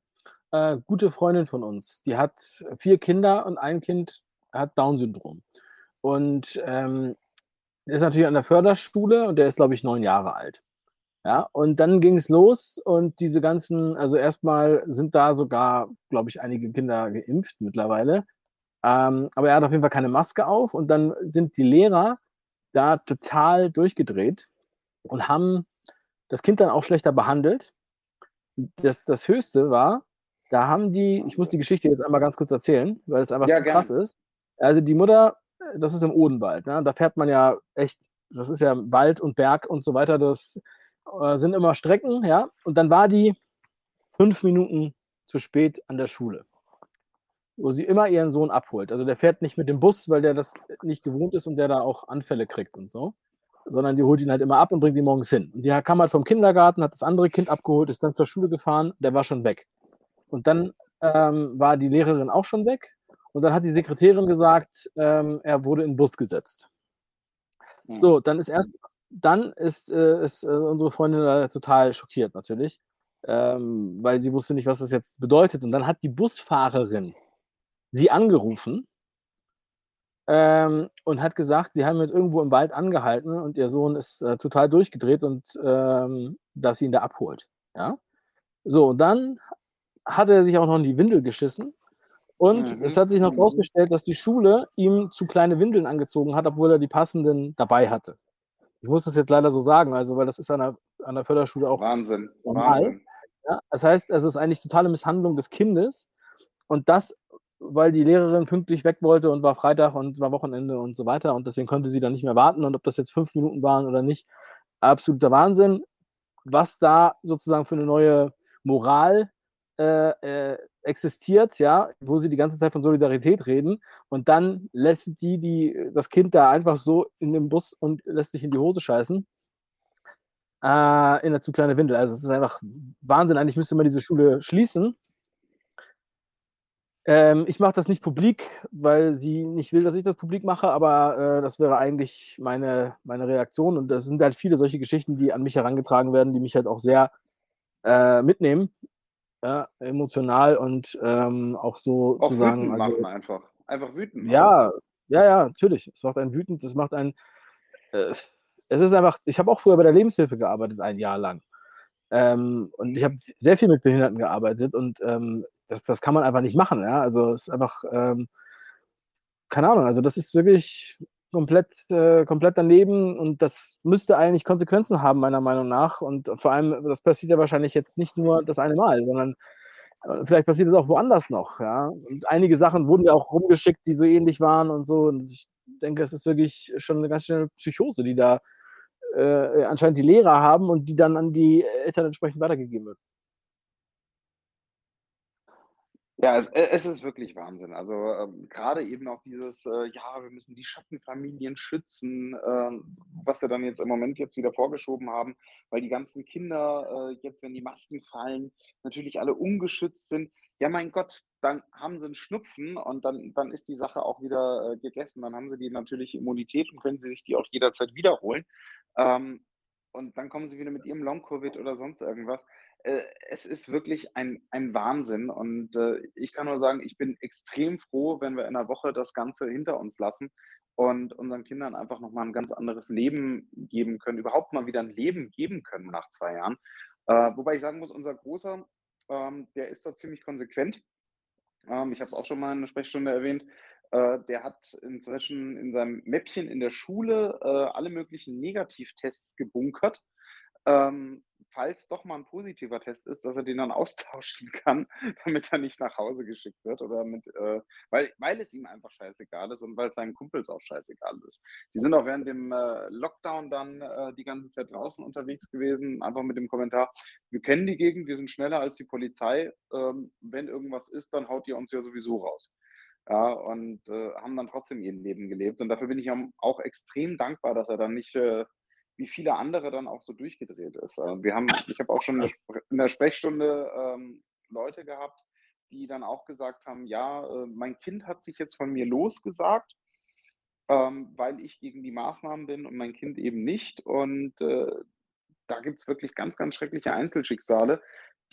äh, gute Freundin von uns, die hat 4 Kinder und ein Kind hat Down-Syndrom. Und ähm, ist natürlich an der Förderschule und der ist, glaube ich, neun Jahre alt. Ja, und dann ging es los und diese ganzen, also erstmal sind da sogar, glaube ich, einige Kinder geimpft mittlerweile. Ähm, aber er hat auf jeden Fall keine Maske auf und dann sind die Lehrer da total durchgedreht und haben das Kind dann auch schlechter behandelt. Das, das Höchste war, da haben die, ich muss die Geschichte jetzt einmal ganz kurz erzählen, weil es einfach Ja, zu krass gerne. ist. Also die Mutter, das ist im Odenwald, ne? da fährt man ja echt, das ist ja Wald und Berg und so weiter, das äh, sind immer Strecken, ja. Und dann war die fünf Minuten zu spät an der Schule, wo sie immer ihren Sohn abholt. Also der fährt nicht mit dem Bus, weil der das nicht gewohnt ist und der da auch Anfälle kriegt und so, sondern die holt ihn halt immer ab und bringt ihn morgens hin. Und die kam halt vom Kindergarten, hat das andere Kind abgeholt, ist dann zur Schule gefahren, der war schon weg. Und dann ähm, war die Lehrerin auch schon weg. Und dann hat die Sekretärin gesagt, ähm, er wurde in den Bus gesetzt. Hm. So, dann ist erst, dann ist, äh, ist äh, unsere Freundin total schockiert natürlich, ähm, weil sie wusste nicht, was das jetzt bedeutet. Und dann hat die Busfahrerin sie angerufen ähm, und hat gesagt, sie haben jetzt irgendwo im Wald angehalten und ihr Sohn ist äh, total durchgedreht und ähm, dass sie ihn da abholt. Ja? So, und dann hat er sich auch noch in die Windel geschissen. Und Mhm. es hat sich noch Mhm. herausgestellt, dass die Schule ihm zu kleine Windeln angezogen hat, obwohl er die passenden dabei hatte. Ich muss das jetzt leider so sagen, also weil das ist an der, an der Förderschule auch Wahnsinn, normal. Wahnsinn. Ja? Das heißt, es ist eigentlich totale Misshandlung des Kindes. Und das, weil die Lehrerin pünktlich weg wollte und war Freitag und war Wochenende und so weiter. Und deswegen konnte sie dann nicht mehr warten. Und ob das jetzt fünf Minuten waren oder nicht, absoluter Wahnsinn. Was da sozusagen für eine neue Moral äh, äh, existiert, ja, wo sie die ganze Zeit von Solidarität reden und dann lässt die, die das Kind da einfach so in den Bus und lässt sich in die Hose scheißen äh, in eine zu kleine Windel. Also es ist einfach Wahnsinn. Eigentlich müsste man diese Schule schließen. Ähm, ich mache das nicht publik, weil sie nicht will, dass ich das publik mache, aber äh, das wäre eigentlich meine, meine Reaktion. Und das sind halt viele solche Geschichten, die an mich herangetragen werden, die mich halt auch sehr äh, mitnehmen, ja, emotional und ähm, auch so Auch zu sagen. Also, machen einfach. Einfach wütend machen. ja, ja, ja, natürlich. Es macht einen wütend, es macht einen. Äh, es ist einfach, ich habe auch früher bei der Lebenshilfe gearbeitet, ein Jahr lang. Ähm, und ich habe sehr viel mit Behinderten gearbeitet und ähm, das, das kann man einfach nicht machen. Ja? Also es ist einfach, ähm, keine Ahnung, also das ist wirklich komplett, äh, komplett daneben und das müsste eigentlich Konsequenzen haben, meiner Meinung nach. Und vor allem, das passiert ja wahrscheinlich jetzt nicht nur das eine Mal, sondern äh, vielleicht passiert es auch woanders noch. Ja? Und einige Sachen wurden ja auch rumgeschickt, die so ähnlich waren und so. Und ich denke, es ist wirklich schon eine ganz schöne Psychose, die da äh, anscheinend die Lehrer haben und die dann an die Eltern entsprechend weitergegeben wird. Ja, es, äh, es ist wirklich Wahnsinn. Also ähm, gerade eben auch dieses, äh, ja, wir müssen die Schattenfamilien schützen, ähm, was sie dann jetzt im Moment jetzt wieder vorgeschoben haben, weil die ganzen Kinder äh, jetzt, wenn die Masken fallen, natürlich alle ungeschützt sind. Ja, mein Gott, dann haben sie einen Schnupfen und dann, dann ist die Sache auch wieder äh, gegessen. Dann haben sie die natürliche Immunität und können sie sich die auch jederzeit wiederholen. Ähm, und dann kommen sie wieder mit ihrem Long-Covid oder sonst irgendwas. Äh, es ist wirklich ein, ein Wahnsinn. Und äh, ich kann nur sagen, ich bin extrem froh, wenn wir in einer Woche das Ganze hinter uns lassen und unseren Kindern einfach nochmal ein ganz anderes Leben geben können, überhaupt mal wieder ein Leben geben können nach zwei Jahren. Äh, wobei ich sagen muss, unser Großer, ähm, der ist da ziemlich konsequent. Ähm, ich habe es auch schon mal in einer Sprechstunde erwähnt. Äh, der hat inzwischen in seinem Mäppchen in der Schule äh, alle möglichen Negativtests gebunkert. Ähm, falls doch mal ein positiver Test ist, dass er den dann austauschen kann, damit er nicht nach Hause geschickt wird oder mit, äh, weil, weil es ihm einfach scheißegal ist und weil es seinen Kumpels auch scheißegal ist. Die sind auch während dem äh, Lockdown dann äh, die ganze Zeit draußen unterwegs gewesen, einfach mit dem Kommentar, wir kennen die Gegend, wir sind schneller als die Polizei, ähm, wenn irgendwas ist, dann haut ihr uns ja sowieso raus. Ja, und äh, haben dann trotzdem ihr Leben gelebt. Und dafür bin ich auch extrem dankbar, dass er dann nicht äh, wie viele andere dann auch so durchgedreht ist. Äh, wir haben, ich habe auch schon in der, Spre- in der Sprechstunde ähm, Leute gehabt, die dann auch gesagt haben, ja, äh, mein Kind hat sich jetzt von mir losgesagt, ähm, weil ich gegen die Maßnahmen bin und mein Kind eben nicht. Und äh, da gibt es wirklich ganz, ganz schreckliche Einzelschicksale,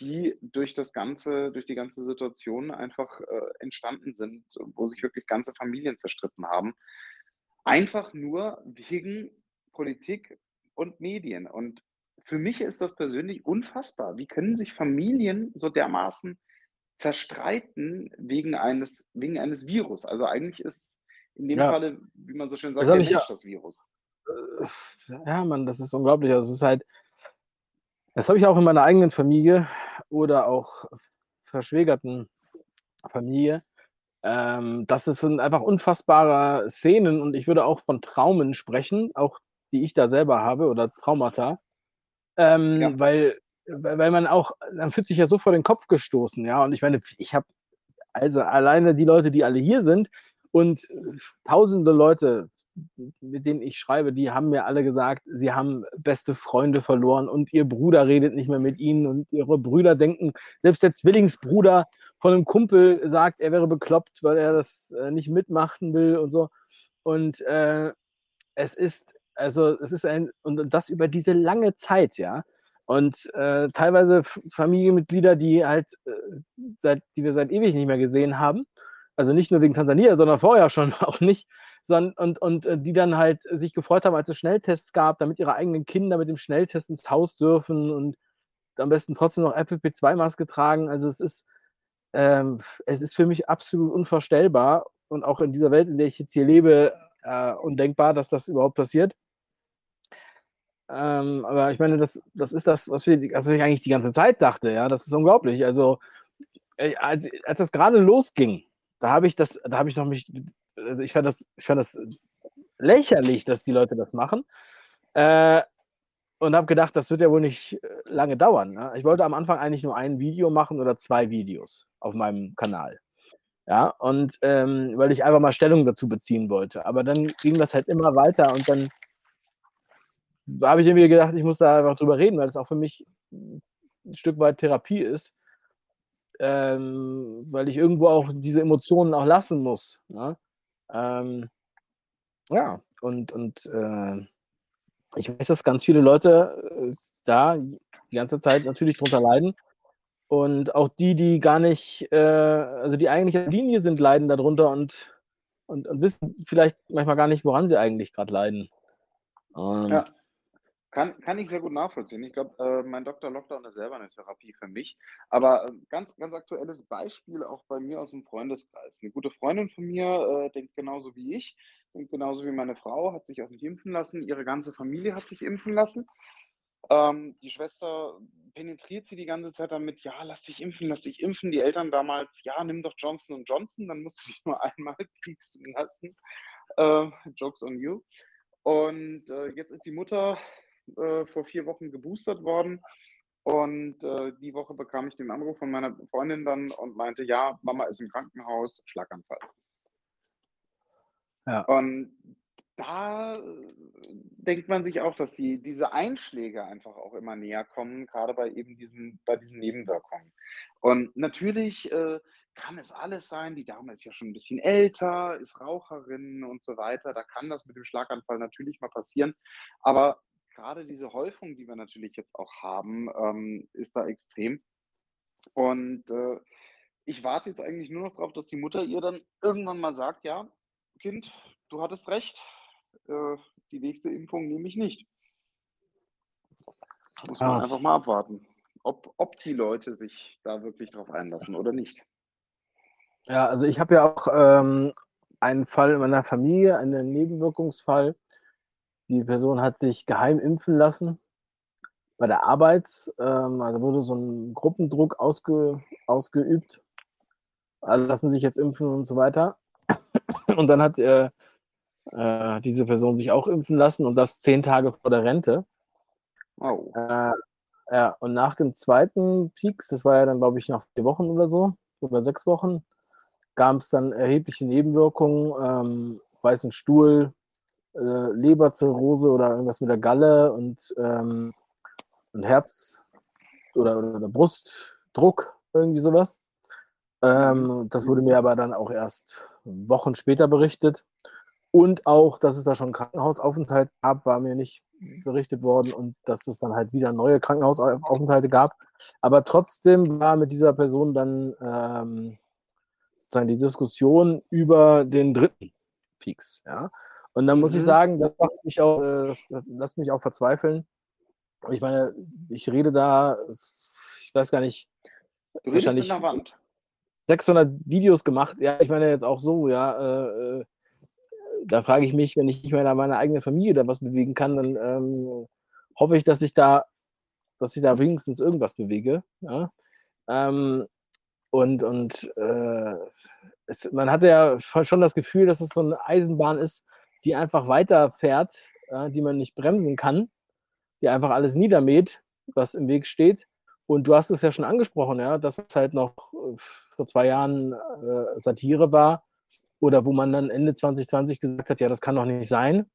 die durch das ganze, durch die ganze Situation einfach äh, entstanden sind, wo sich wirklich ganze Familien zerstritten haben. Einfach nur wegen Politik und Medien. Und für mich ist das persönlich unfassbar. Wie können sich Familien so dermaßen zerstreiten wegen eines, wegen eines Virus? Also eigentlich ist in dem Ja. Falle, wie man so schön sagt, Das ja- das Virus. Ja, Mann, das ist unglaublich. Also es ist halt, das habe ich auch in meiner eigenen Familie oder auch verschwägerten Familie. Ähm, das sind einfach unfassbare Szenen und ich würde auch von Traumen sprechen, auch die ich da selber habe oder Traumata. Ähm, Ja. weil, weil man auch, man fühlt sich ja so vor den Kopf gestoßen, ja. Und ich meine, ich habe also alleine die Leute, die alle hier sind und tausende Leute, mit denen ich schreibe, die haben mir alle gesagt, sie haben beste Freunde verloren und ihr Bruder redet nicht mehr mit ihnen und ihre Brüder denken, selbst der Zwillingsbruder von einem Kumpel sagt, er wäre bekloppt, weil er das äh, nicht mitmachen will und so. Und äh, es ist, also es ist ein, und das über diese lange Zeit, ja. Und äh, teilweise Familienmitglieder, die halt, äh, seit, die wir seit ewig nicht mehr gesehen haben. Also nicht nur wegen Tansania, sondern vorher schon auch nicht. Sondern, und, und äh, die dann halt sich gefreut haben, als es Schnelltests gab, damit ihre eigenen Kinder mit dem Schnelltest ins Haus dürfen und am besten trotzdem noch FFP2-Maske tragen. Also es ist, ähm, es ist für mich absolut unvorstellbar und auch in dieser Welt, in der ich jetzt hier lebe, äh, undenkbar, dass das überhaupt passiert. Ähm, aber ich meine, das, das ist das, was, wir, was ich eigentlich die ganze Zeit dachte. Ja, das ist unglaublich. Also äh, als, als das gerade losging, da habe ich das, da habe ich noch mich, also ich fand das, ich fand das lächerlich, dass die Leute das machen. Äh, und habe gedacht, das wird ja wohl nicht äh, lange dauern. Ne? Ich wollte am Anfang eigentlich nur ein Video machen oder zwei Videos auf meinem Kanal. Ja, und ähm, weil ich einfach mal Stellung dazu beziehen wollte. Aber dann ging das halt immer weiter und dann habe ich irgendwie gedacht, ich muss da einfach drüber reden, weil es auch für mich ein Stück weit Therapie ist. Ähm, weil ich irgendwo auch diese Emotionen auch lassen muss. Ne? Ähm, ja, und, und äh, ich weiß, dass ganz viele Leute äh, da die ganze Zeit natürlich drunter leiden. Und auch die, die gar nicht, äh, also die eigentlich auf Linie sind, leiden darunter und, und, und wissen vielleicht manchmal gar nicht, woran sie eigentlich gerade leiden. Ähm, Ja. Kann, kann ich sehr gut nachvollziehen. Ich glaube, äh, mein Dr. Lockdown ist selber eine Therapie für mich. Aber äh, ganz, ganz aktuelles Beispiel auch bei mir aus dem Freundeskreis. Eine gute Freundin von mir äh, denkt genauso wie ich, denkt genauso wie meine Frau, hat sich auch nicht impfen lassen. Ihre ganze Familie hat sich impfen lassen. Ähm, die Schwester penetriert sie die ganze Zeit damit, ja, lass dich impfen, lass dich impfen. Die Eltern damals, ja, nimm doch Johnson Johnson, dann musst du dich nur einmal pieksen lassen. Äh, Jokes on you. Und äh, jetzt ist die Mutter äh, vor vier Wochen geboostert worden. Und äh, die Woche bekam ich den Anruf von meiner Freundin dann und meinte, ja, Mama ist im Krankenhaus, Schlaganfall. Ja. Und da denkt man sich auch, dass die, diese Einschläge einfach auch immer näher kommen, gerade bei eben diesen, bei diesen Nebenwirkungen. Und natürlich äh, kann es alles sein, die Dame ist ja schon ein bisschen älter, ist Raucherin und so weiter, da kann das mit dem Schlaganfall natürlich mal passieren. Aber gerade diese Häufung, die wir natürlich jetzt auch haben, ähm, ist da extrem. Und äh, ich warte jetzt eigentlich nur noch darauf, dass die Mutter ihr dann irgendwann mal sagt, ja, Kind, du hattest recht, äh, die nächste Impfung nehme ich nicht. Muss man Ah. einfach mal abwarten, ob, ob die Leute sich da wirklich drauf einlassen oder nicht. Ja, also ich habe ja auch ähm, einen Fall in meiner Familie, einen Nebenwirkungsfall. Die Person hat sich geheim impfen lassen bei der Arbeit. Ähm, also wurde so ein Gruppendruck ausge, ausgeübt. Alle lassen sich jetzt impfen und so weiter. Und dann hat äh, äh, diese Person sich auch impfen lassen und das zehn Tage vor der Rente. Oh. Äh, ja, und nach dem zweiten Peaks, das war ja dann, glaube ich, nach vier Wochen oder so, oder sechs Wochen, gab es dann erhebliche Nebenwirkungen, ähm, weißen Stuhl, äh, Leberzirrhose oder irgendwas mit der Galle und, ähm, und Herz- oder, oder Brustdruck, irgendwie sowas. Ähm, das wurde mir aber dann auch erst Wochen später berichtet. Und auch, dass es da schon einen Krankenhausaufenthalt gab, war mir nicht berichtet worden und dass es dann halt wieder neue Krankenhausaufenthalte gab. Aber trotzdem war mit dieser Person dann ähm, sozusagen die Diskussion über den dritten Peaks. Ja? Und dann muss ich Mhm. sagen, das macht mich auch, äh, das lässt mich auch verzweifeln. Ich meine, ich rede da, ich weiß gar nicht, Du wahrscheinlich einer Wand. 600 Videos gemacht. Ja, ich meine jetzt auch so, ja. Äh, äh, da frage ich mich, wenn ich nicht mehr in meiner eigenen Familie da was bewegen kann, dann ähm, hoffe ich, dass ich da, dass ich da wenigstens irgendwas bewege. Ja? Ähm, und und äh, es, man hatte ja schon das Gefühl, dass es so eine Eisenbahn ist, die einfach weiterfährt, ja, die man nicht bremsen kann, die einfach alles niedermäht, was im Weg steht. Und du hast es ja schon angesprochen, ja, dass es halt noch äh, vor zwei Jahren äh, Satire war oder wo man dann Ende 2020 gesagt hat, ja, das kann doch nicht sein.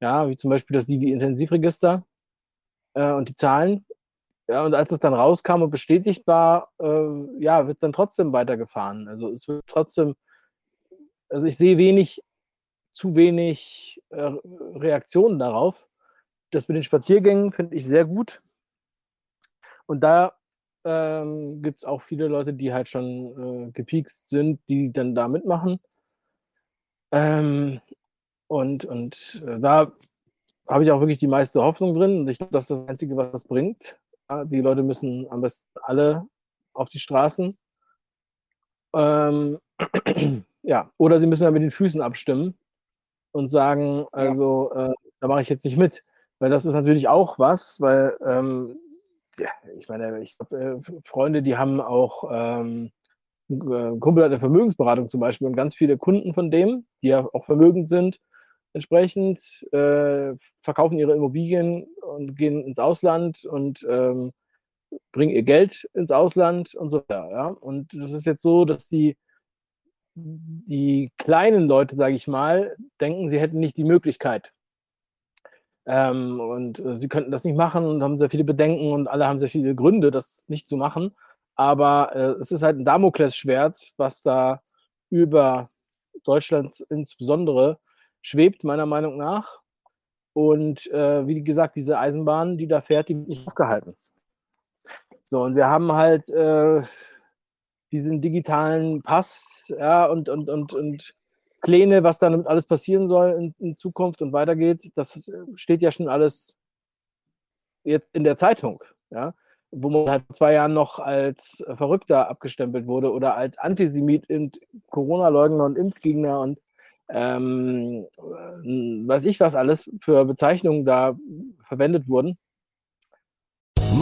Ja, wie zum Beispiel das Divi-Intensivregister äh, und die Zahlen. Ja, und als es dann rauskam und bestätigt war, äh, ja, wird dann trotzdem weitergefahren. Also es wird trotzdem, also ich sehe wenig, zu wenig äh, Reaktionen darauf. Das mit den Spaziergängen finde ich sehr gut. Und da ähm, gibt es auch viele Leute, die halt schon äh, gepiekst sind, die dann da mitmachen. Ähm, und und äh, da habe ich auch wirklich die meiste Hoffnung drin. Und ich glaube, das ist das Einzige, was das bringt. Ja, die Leute müssen am besten alle auf die Straßen. Ähm, ja, oder sie müssen dann mit den Füßen abstimmen und sagen, also äh, da mache ich jetzt nicht mit. Weil das ist natürlich auch was, weil ähm, ja, ich meine, ich habe äh, Freunde, die haben auch ähm, ein äh, Kumpel hat eine Vermögensberatung zum Beispiel und ganz viele Kunden von dem, die ja auch vermögend sind, entsprechend äh, verkaufen ihre Immobilien und gehen ins Ausland und ähm, bringen ihr Geld ins Ausland und so weiter. Ja? Und das ist jetzt so, dass die, die kleinen Leute, sage ich mal, denken, sie hätten nicht die Möglichkeit. Ähm, und äh, sie könnten das nicht machen und haben sehr viele Bedenken und alle haben sehr viele Gründe, das nicht zu machen. Aber äh, es ist halt ein Damoklesschwert, was da über Deutschland insbesondere schwebt, meiner Meinung nach. Und äh, wie gesagt, diese Eisenbahn, die da fährt, die wird nicht aufgehalten. So, und wir haben halt äh, diesen digitalen Pass, ja, und, und, und, und Pläne, was damit alles passieren soll in, in Zukunft und weitergeht. Das ist, steht ja schon alles jetzt in der Zeitung, ja, wo man halt zwei Jahren noch als Verrückter abgestempelt wurde oder als Antisemit und Corona-Leugner und Impfgegner und ähm, weiß ich was alles für Bezeichnungen da verwendet wurden.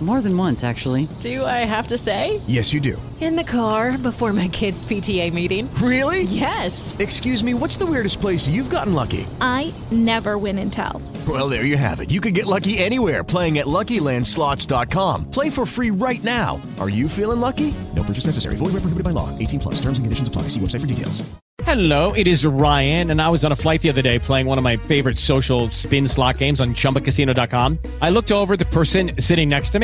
More than once, actually. Do I have to say? Yes, you do. In the car before my kids' PTA meeting. Really? Yes. Excuse me, what's the weirdest place you've gotten lucky? I never win and tell. Well, there you have it. You can get lucky anywhere playing at LuckyLandSlots.com. Play for free right now. Are you feeling lucky? No purchase necessary. Void where prohibited by law. 18 plus. Terms and conditions apply. See website for details. Hello, it is Ryan, and I was on a flight the other day playing one of my favorite social spin slot games on chumbacasino.com. I looked over at the person sitting next to me,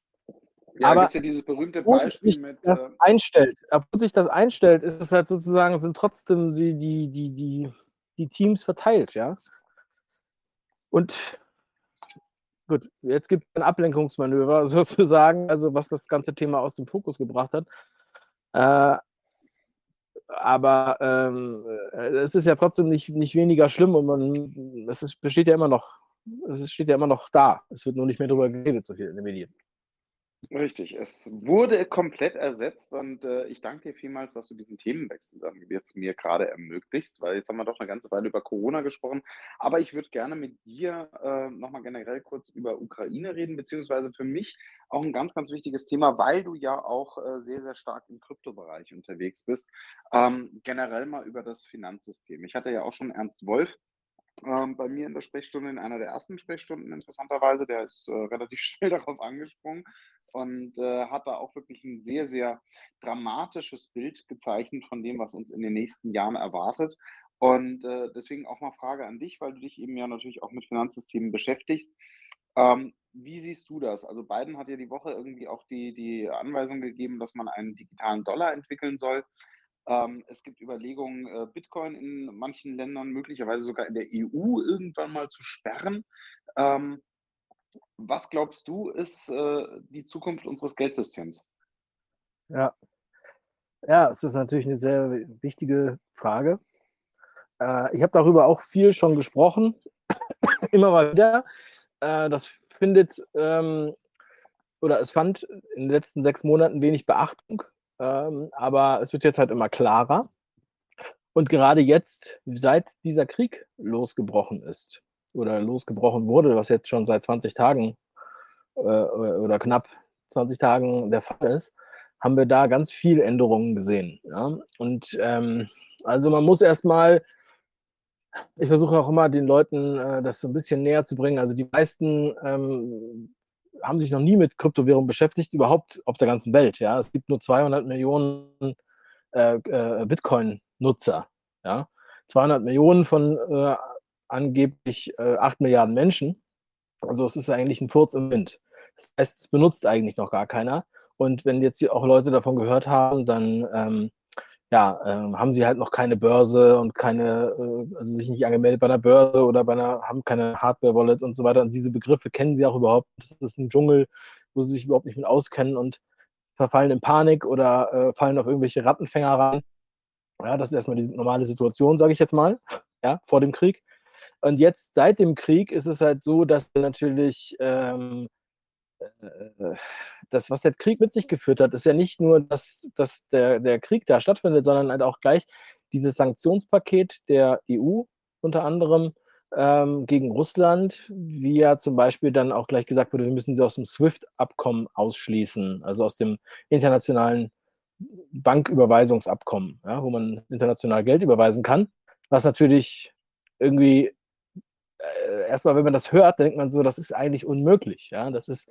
Ja, Aber gibt es ja dieses berühmte Beispiel sich mit. das Äh, einstellt, obwohl sich das einstellt, ist es halt sozusagen, sind trotzdem sie die, die, die, die Teams verteilt, ja. Und gut, jetzt gibt es ein Ablenkungsmanöver sozusagen, also was das ganze Thema aus dem Fokus gebracht hat. Äh, aber ähm, äh, es ist ja trotzdem nicht, nicht weniger schlimm und man, es ist, besteht ja immer noch, es steht ja immer noch da. Es wird nur nicht mehr darüber geredet, so viel in den Medien. Richtig, es wurde komplett ersetzt und äh, ich danke dir vielmals, dass du diesen Themenwechsel dann jetzt mir gerade ermöglicht, weil jetzt haben wir doch eine ganze Weile über Corona gesprochen, aber ich würde gerne mit dir äh, nochmal generell kurz über Ukraine reden, beziehungsweise für mich auch ein ganz, ganz wichtiges Thema, weil du ja auch äh, sehr, sehr stark im Kryptobereich unterwegs bist, ähm, generell mal über das Finanzsystem. Ich hatte ja auch schon Ernst Wolf ähm, bei mir in der Sprechstunde, in einer der ersten Sprechstunden interessanterweise. Der ist äh, relativ schnell darauf angesprungen und äh, hat da auch wirklich ein sehr, sehr dramatisches Bild gezeichnet von dem, was uns in den nächsten Jahren erwartet. Und äh, deswegen auch mal Frage an dich, weil du dich eben ja natürlich auch mit Finanzsystemen beschäftigst. Ähm, wie siehst du das? Also Biden hat ja die Woche irgendwie auch die, die Anweisung gegeben, dass man einen digitalen Dollar entwickeln soll. Ähm, es gibt Überlegungen, äh, Bitcoin in manchen Ländern, möglicherweise sogar in der EU irgendwann mal zu sperren. Ähm, was glaubst du, ist äh, die Zukunft unseres Geldsystems? Ja. Ja, es ist natürlich eine sehr wichtige Frage. Äh, ich habe darüber auch viel schon gesprochen, immer mal wieder. Äh, das findet ähm, oder es fand in den letzten sechs Monaten wenig Beachtung. Ähm, aber es wird jetzt halt immer klarer. Und gerade jetzt, seit dieser Krieg losgebrochen ist oder losgebrochen wurde, was jetzt schon seit 20 Tagen äh, oder knapp 20 Tagen der Fall ist, haben wir da ganz viele Änderungen gesehen. Ja? Und ähm, also man muss erstmal, ich versuche auch immer den Leuten äh, das so ein bisschen näher zu bringen. Also die meisten ähm, haben sich noch nie mit Kryptowährungen beschäftigt, überhaupt auf der ganzen Welt. Ja, es gibt nur 200 Millionen äh, äh, Bitcoin-Nutzer. Ja, 200 Millionen von äh, angeblich 8 äh, Milliarden Menschen. Also es ist eigentlich ein Furz im Wind. Das heißt, es benutzt eigentlich noch gar keiner. Und wenn jetzt auch Leute davon gehört haben, dann ähm, ja, äh, haben sie halt noch keine Börse und keine, äh, also sich nicht angemeldet bei einer Börse oder bei einer, haben keine Hardware-Wallet und so weiter. Und diese Begriffe kennen sie auch überhaupt. Das ist ein Dschungel, wo sie sich überhaupt nicht mit auskennen und verfallen in Panik oder äh, fallen auf irgendwelche Rattenfänger rein. Ja, das ist erstmal die normale Situation, sage ich jetzt mal, ja, vor dem Krieg. Und jetzt, seit dem Krieg, ist es halt so, dass natürlich ähm, äh, das, was der Krieg mit sich geführt hat, ist ja nicht nur, dass, dass der, der Krieg da stattfindet, sondern halt auch gleich dieses Sanktionspaket der EU unter anderem ähm, gegen Russland, wie ja zum Beispiel dann auch gleich gesagt wurde, wir müssen sie aus dem SWIFT-Abkommen ausschließen, also aus dem internationalen Banküberweisungsabkommen, ja, wo man international Geld überweisen kann, was natürlich irgendwie äh, erstmal, wenn man das hört, denkt man so, das ist eigentlich unmöglich. Ja? Das ist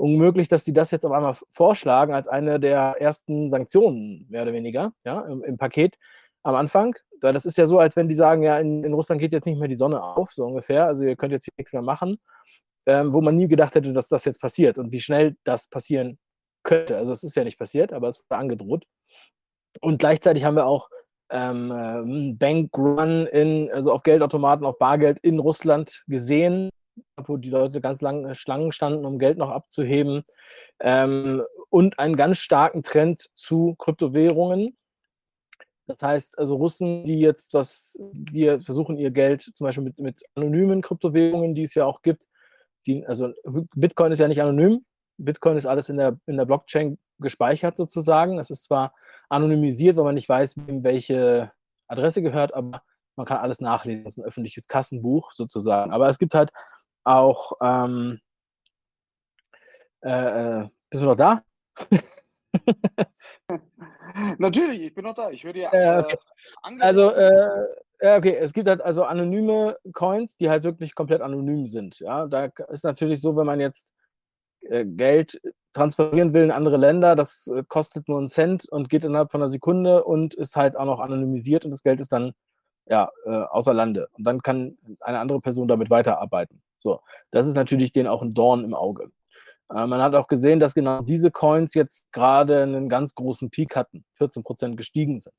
unmöglich, dass die das jetzt auf einmal vorschlagen als eine der ersten Sanktionen, mehr oder weniger, ja, im, im Paket am Anfang. Weil das ist ja so, als wenn die sagen, ja, in, in, Russland geht jetzt nicht mehr die Sonne auf, so ungefähr. Also ihr könnt jetzt hier nichts mehr machen, ähm, wo man nie gedacht hätte, dass das jetzt passiert und wie schnell das passieren könnte. Also es ist ja nicht passiert, aber es wurde angedroht. Und gleichzeitig haben wir auch ähm, äh, Bankrun in, also auf Geldautomaten, auf Bargeld in Russland gesehen, wo die Leute ganz lange Schlangen standen, um Geld noch abzuheben. Ähm, und einen ganz starken Trend zu Kryptowährungen. Das heißt, also Russen, die jetzt was, die versuchen ihr Geld zum Beispiel mit, mit anonymen Kryptowährungen, die es ja auch gibt, die, also Bitcoin ist ja nicht anonym. Bitcoin ist alles in der, in der Blockchain gespeichert sozusagen. Es ist zwar anonymisiert, weil man nicht weiß, wem welche Adresse gehört, aber man kann alles nachlesen. Das ist ein öffentliches Kassenbuch sozusagen. Aber es gibt halt auch. Ähm, äh, äh bist du noch da? Natürlich, ich bin noch da. Ich höre dir. Äh, okay. also, äh, okay, es gibt halt also anonyme Coins, die halt wirklich komplett anonym sind. Ja, da ist natürlich so, wenn man jetzt äh, Geld transferieren will in andere Länder, das äh, kostet nur einen Cent und geht innerhalb von einer Sekunde und ist halt auch noch anonymisiert und das Geld ist dann ja, äh, außer Lande. Und dann kann eine andere Person damit weiterarbeiten. So, das ist natürlich denen auch ein Dorn im Auge. Äh, man hat auch gesehen, dass genau diese Coins jetzt gerade einen ganz großen Peak hatten, 14 Prozent gestiegen sind.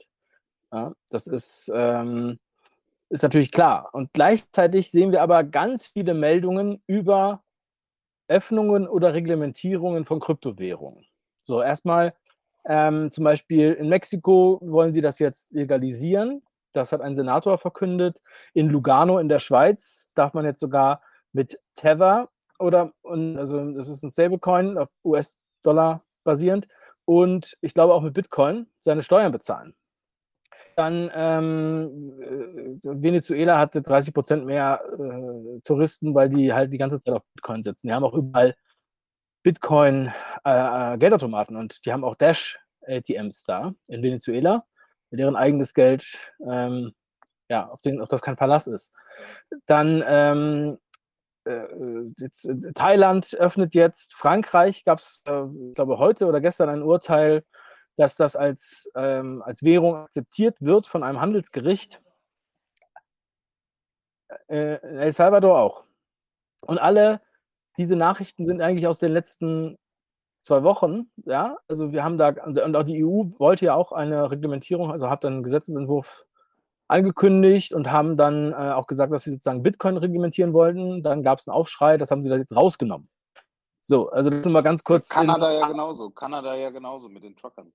Ja, das ist, ähm, ist natürlich klar. Und gleichzeitig sehen wir aber ganz viele Meldungen über Öffnungen oder Reglementierungen von Kryptowährungen. So, erstmal ähm, zum Beispiel in Mexiko wollen sie das jetzt legalisieren. Das hat ein Senator verkündet. In Lugano in der Schweiz darf man jetzt sogar mit Tether oder, also das ist ein Stablecoin auf US-Dollar basierend und ich glaube auch mit Bitcoin seine Steuern bezahlen. Dann ähm, äh, Venezuela hatte 30 Prozent mehr äh, Touristen, weil die halt die ganze Zeit auf Bitcoin sitzen. Die haben auch überall Bitcoin-Geldautomaten äh, und die haben auch Dash-ATMs da in Venezuela, mit deren eigenes Geld ähm, ja, auf, den, auf das kein Verlass ist. Dann ähm, äh, jetzt, äh, Thailand öffnet jetzt, Frankreich gab es, äh, ich glaube, heute oder gestern ein Urteil, dass das als, ähm, als Währung akzeptiert wird von einem Handelsgericht. Äh, in El Salvador auch. Und alle diese Nachrichten sind eigentlich aus den letzten zwei Wochen. Ja, also wir haben da, und auch die EU wollte ja auch eine Reglementierung, also hat dann einen Gesetzentwurf angekündigt und haben dann äh, auch gesagt, dass sie sozusagen Bitcoin reglementieren wollten. Dann gab es einen Aufschrei, das haben sie da jetzt rausgenommen. So, also das mal ganz kurz. Kanada ja genauso. Kanada ja genauso mit den Truckern.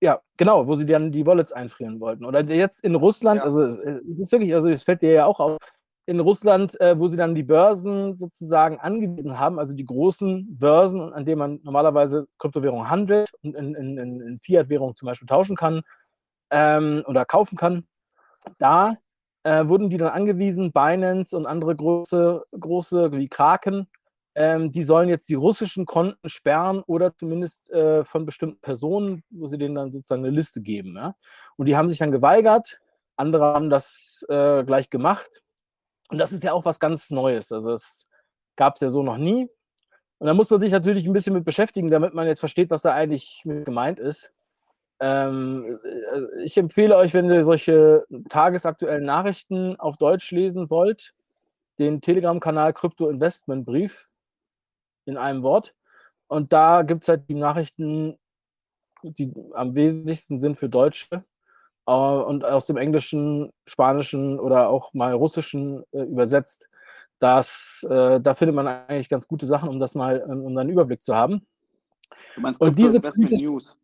Ja, genau, wo sie dann die Wallets einfrieren wollten. Oder jetzt in Russland, ja. also es ist wirklich, also es fällt dir ja auch auf, in Russland, äh, wo sie dann die Börsen sozusagen angewiesen haben, also die großen Börsen, an denen man normalerweise Kryptowährungen handelt und in, in, in Fiat-Währung zum Beispiel tauschen kann ähm, oder kaufen kann, da äh, wurden die dann angewiesen, Binance und andere große, große wie Kraken, ähm, die sollen jetzt die russischen Konten sperren oder zumindest äh, von bestimmten Personen, wo sie denen dann sozusagen eine Liste geben. Ja? Und die haben sich dann geweigert, andere haben das äh, gleich gemacht. Und das ist ja auch was ganz Neues. Also das gab es ja so noch nie. Und da muss man sich natürlich ein bisschen mit beschäftigen, damit man jetzt versteht, was da eigentlich gemeint ist. Ähm, äh, ich empfehle euch, wenn ihr solche tagesaktuellen Nachrichten auf Deutsch lesen wollt, den Telegram-Kanal Krypto Investment Brief in einem Wort. Und da gibt es halt die Nachrichten, die am wesentlichsten sind für Deutsche und aus dem Englischen, Spanischen oder auch mal Russischen äh, übersetzt. Das, äh, da findet man eigentlich ganz gute Sachen, um das mal, um einen Überblick zu haben. Du meinst und diese Investment News?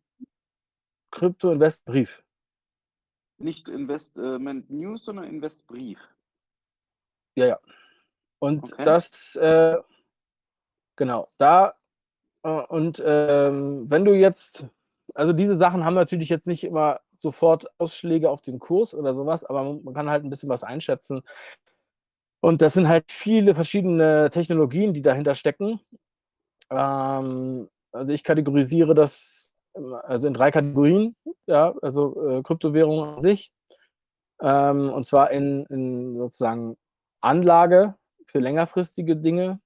Krypto Invest Brief. Nicht Investment News, sondern Invest Brief. Ja, ja. Und okay. das, äh, genau, da, äh, und ähm, wenn du jetzt, also diese Sachen haben natürlich jetzt nicht immer sofort Ausschläge auf den Kurs oder sowas, aber man kann halt ein bisschen was einschätzen. Und das sind halt viele verschiedene Technologien, die dahinter stecken. Ähm, also ich kategorisiere das also in drei Kategorien, ja, also äh, Kryptowährungen an sich. Ähm, und zwar in, in, sozusagen Anlage für längerfristige Dinge,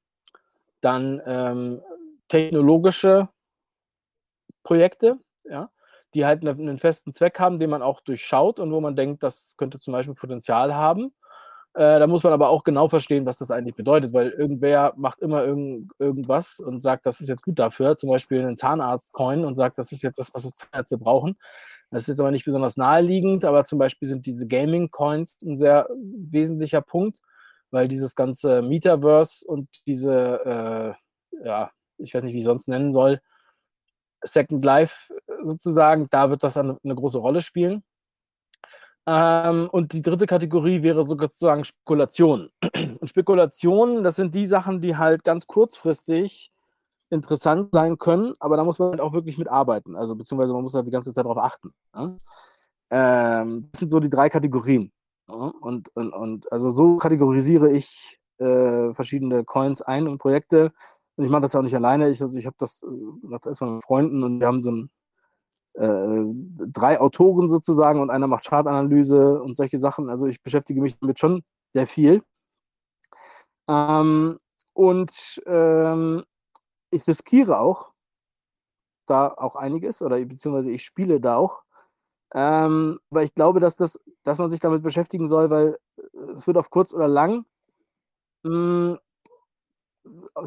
dann ähm, technologische Projekte, ja, die halt einen festen Zweck haben, den man auch durchschaut und wo man denkt, das könnte zum Beispiel Potenzial haben. Äh, da muss man aber auch genau verstehen, was das eigentlich bedeutet, weil irgendwer macht immer irgend, irgendwas und sagt, das ist jetzt gut dafür, zum Beispiel einen Zahnarzt-Coin und sagt, das ist jetzt das, was wir Zahnärzte brauchen. Das ist jetzt aber nicht besonders naheliegend, aber zum Beispiel sind diese Gaming-Coins ein sehr wesentlicher Punkt, weil dieses ganze Metaverse und diese, äh, ja, ich weiß nicht, wie ich sonst nennen soll, Second Life sozusagen, da wird das eine, eine große Rolle spielen. Ähm, und die dritte Kategorie wäre sozusagen Spekulation. Und Spekulationen, das sind die Sachen, die halt ganz kurzfristig interessant sein können, aber da muss man halt auch wirklich mitarbeiten. Also beziehungsweise man muss halt die ganze Zeit darauf achten. Ja? Ähm, das sind so die drei Kategorien. Ja? Und, und, und also so kategorisiere ich äh, verschiedene Coins ein und Projekte. Und ich mache das auch nicht alleine. Ich, also ich habe das, äh, das erstmal mit Freunden und wir haben so ein äh, drei Autoren sozusagen und einer macht Chartanalyse und solche Sachen. Also ich beschäftige mich damit schon sehr viel. Ähm, und ähm, ich riskiere auch da auch einiges oder beziehungsweise ich spiele da auch. Ähm, aber ich glaube, dass, das, dass man sich damit beschäftigen soll, weil es wird auf kurz oder lang mh, hm,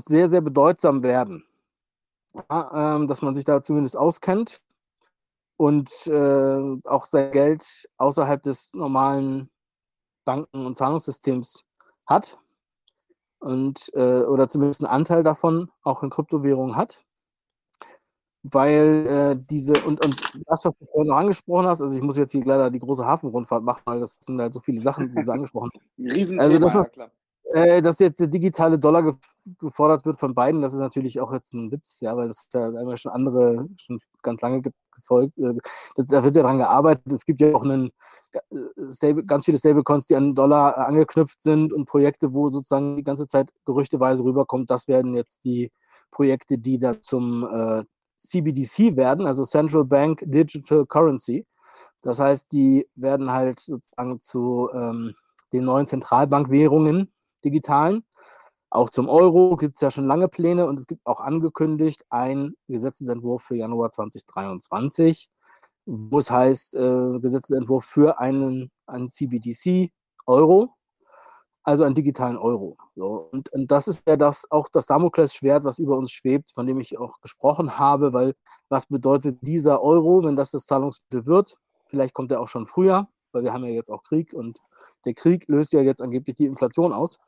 sehr, sehr bedeutsam werden. Ja, ähm, dass man sich da zumindest auskennt und äh, auch sein Geld außerhalb des normalen Banken- und Zahlungssystems hat und äh, oder zumindest einen Anteil davon auch in Kryptowährungen hat. Weil äh, diese, und, und das, was du vorhin noch angesprochen hast, also ich muss jetzt hier leider die große Hafenrundfahrt machen, weil das sind halt so viele Sachen, die du angesprochen hast. Riesenthema, also das, was, klar. Äh, dass jetzt der digitale Dollar gefordert wird von beiden, das ist natürlich auch jetzt ein Witz, ja, weil das ist ja einmal schon andere, schon ganz lange gefolgt. Äh, da wird ja dran gearbeitet. Es gibt ja auch einen, äh, Stable, ganz viele Stablecoins, die an Dollar angeknüpft sind und Projekte, wo sozusagen die ganze Zeit gerüchteweise rüberkommt, das werden jetzt die Projekte, die da zum äh, CBDC werden, also Central Bank Digital Currency. Das heißt, die werden halt sozusagen zu ähm, den neuen Zentralbankwährungen digitalen. Auch zum Euro gibt es ja schon lange Pläne und es gibt auch angekündigt ein Gesetzesentwurf für Januar 2023, wo es heißt, äh, Gesetzesentwurf für einen, einen CBDC Euro, also einen digitalen Euro. So, und, und das ist ja das, auch das Damoklesschwert, was über uns schwebt, von dem ich auch gesprochen habe, weil was bedeutet dieser Euro, wenn das das Zahlungsmittel wird? Vielleicht kommt er auch schon früher, weil wir haben ja jetzt auch Krieg und der Krieg löst ja jetzt angeblich die Inflation aus,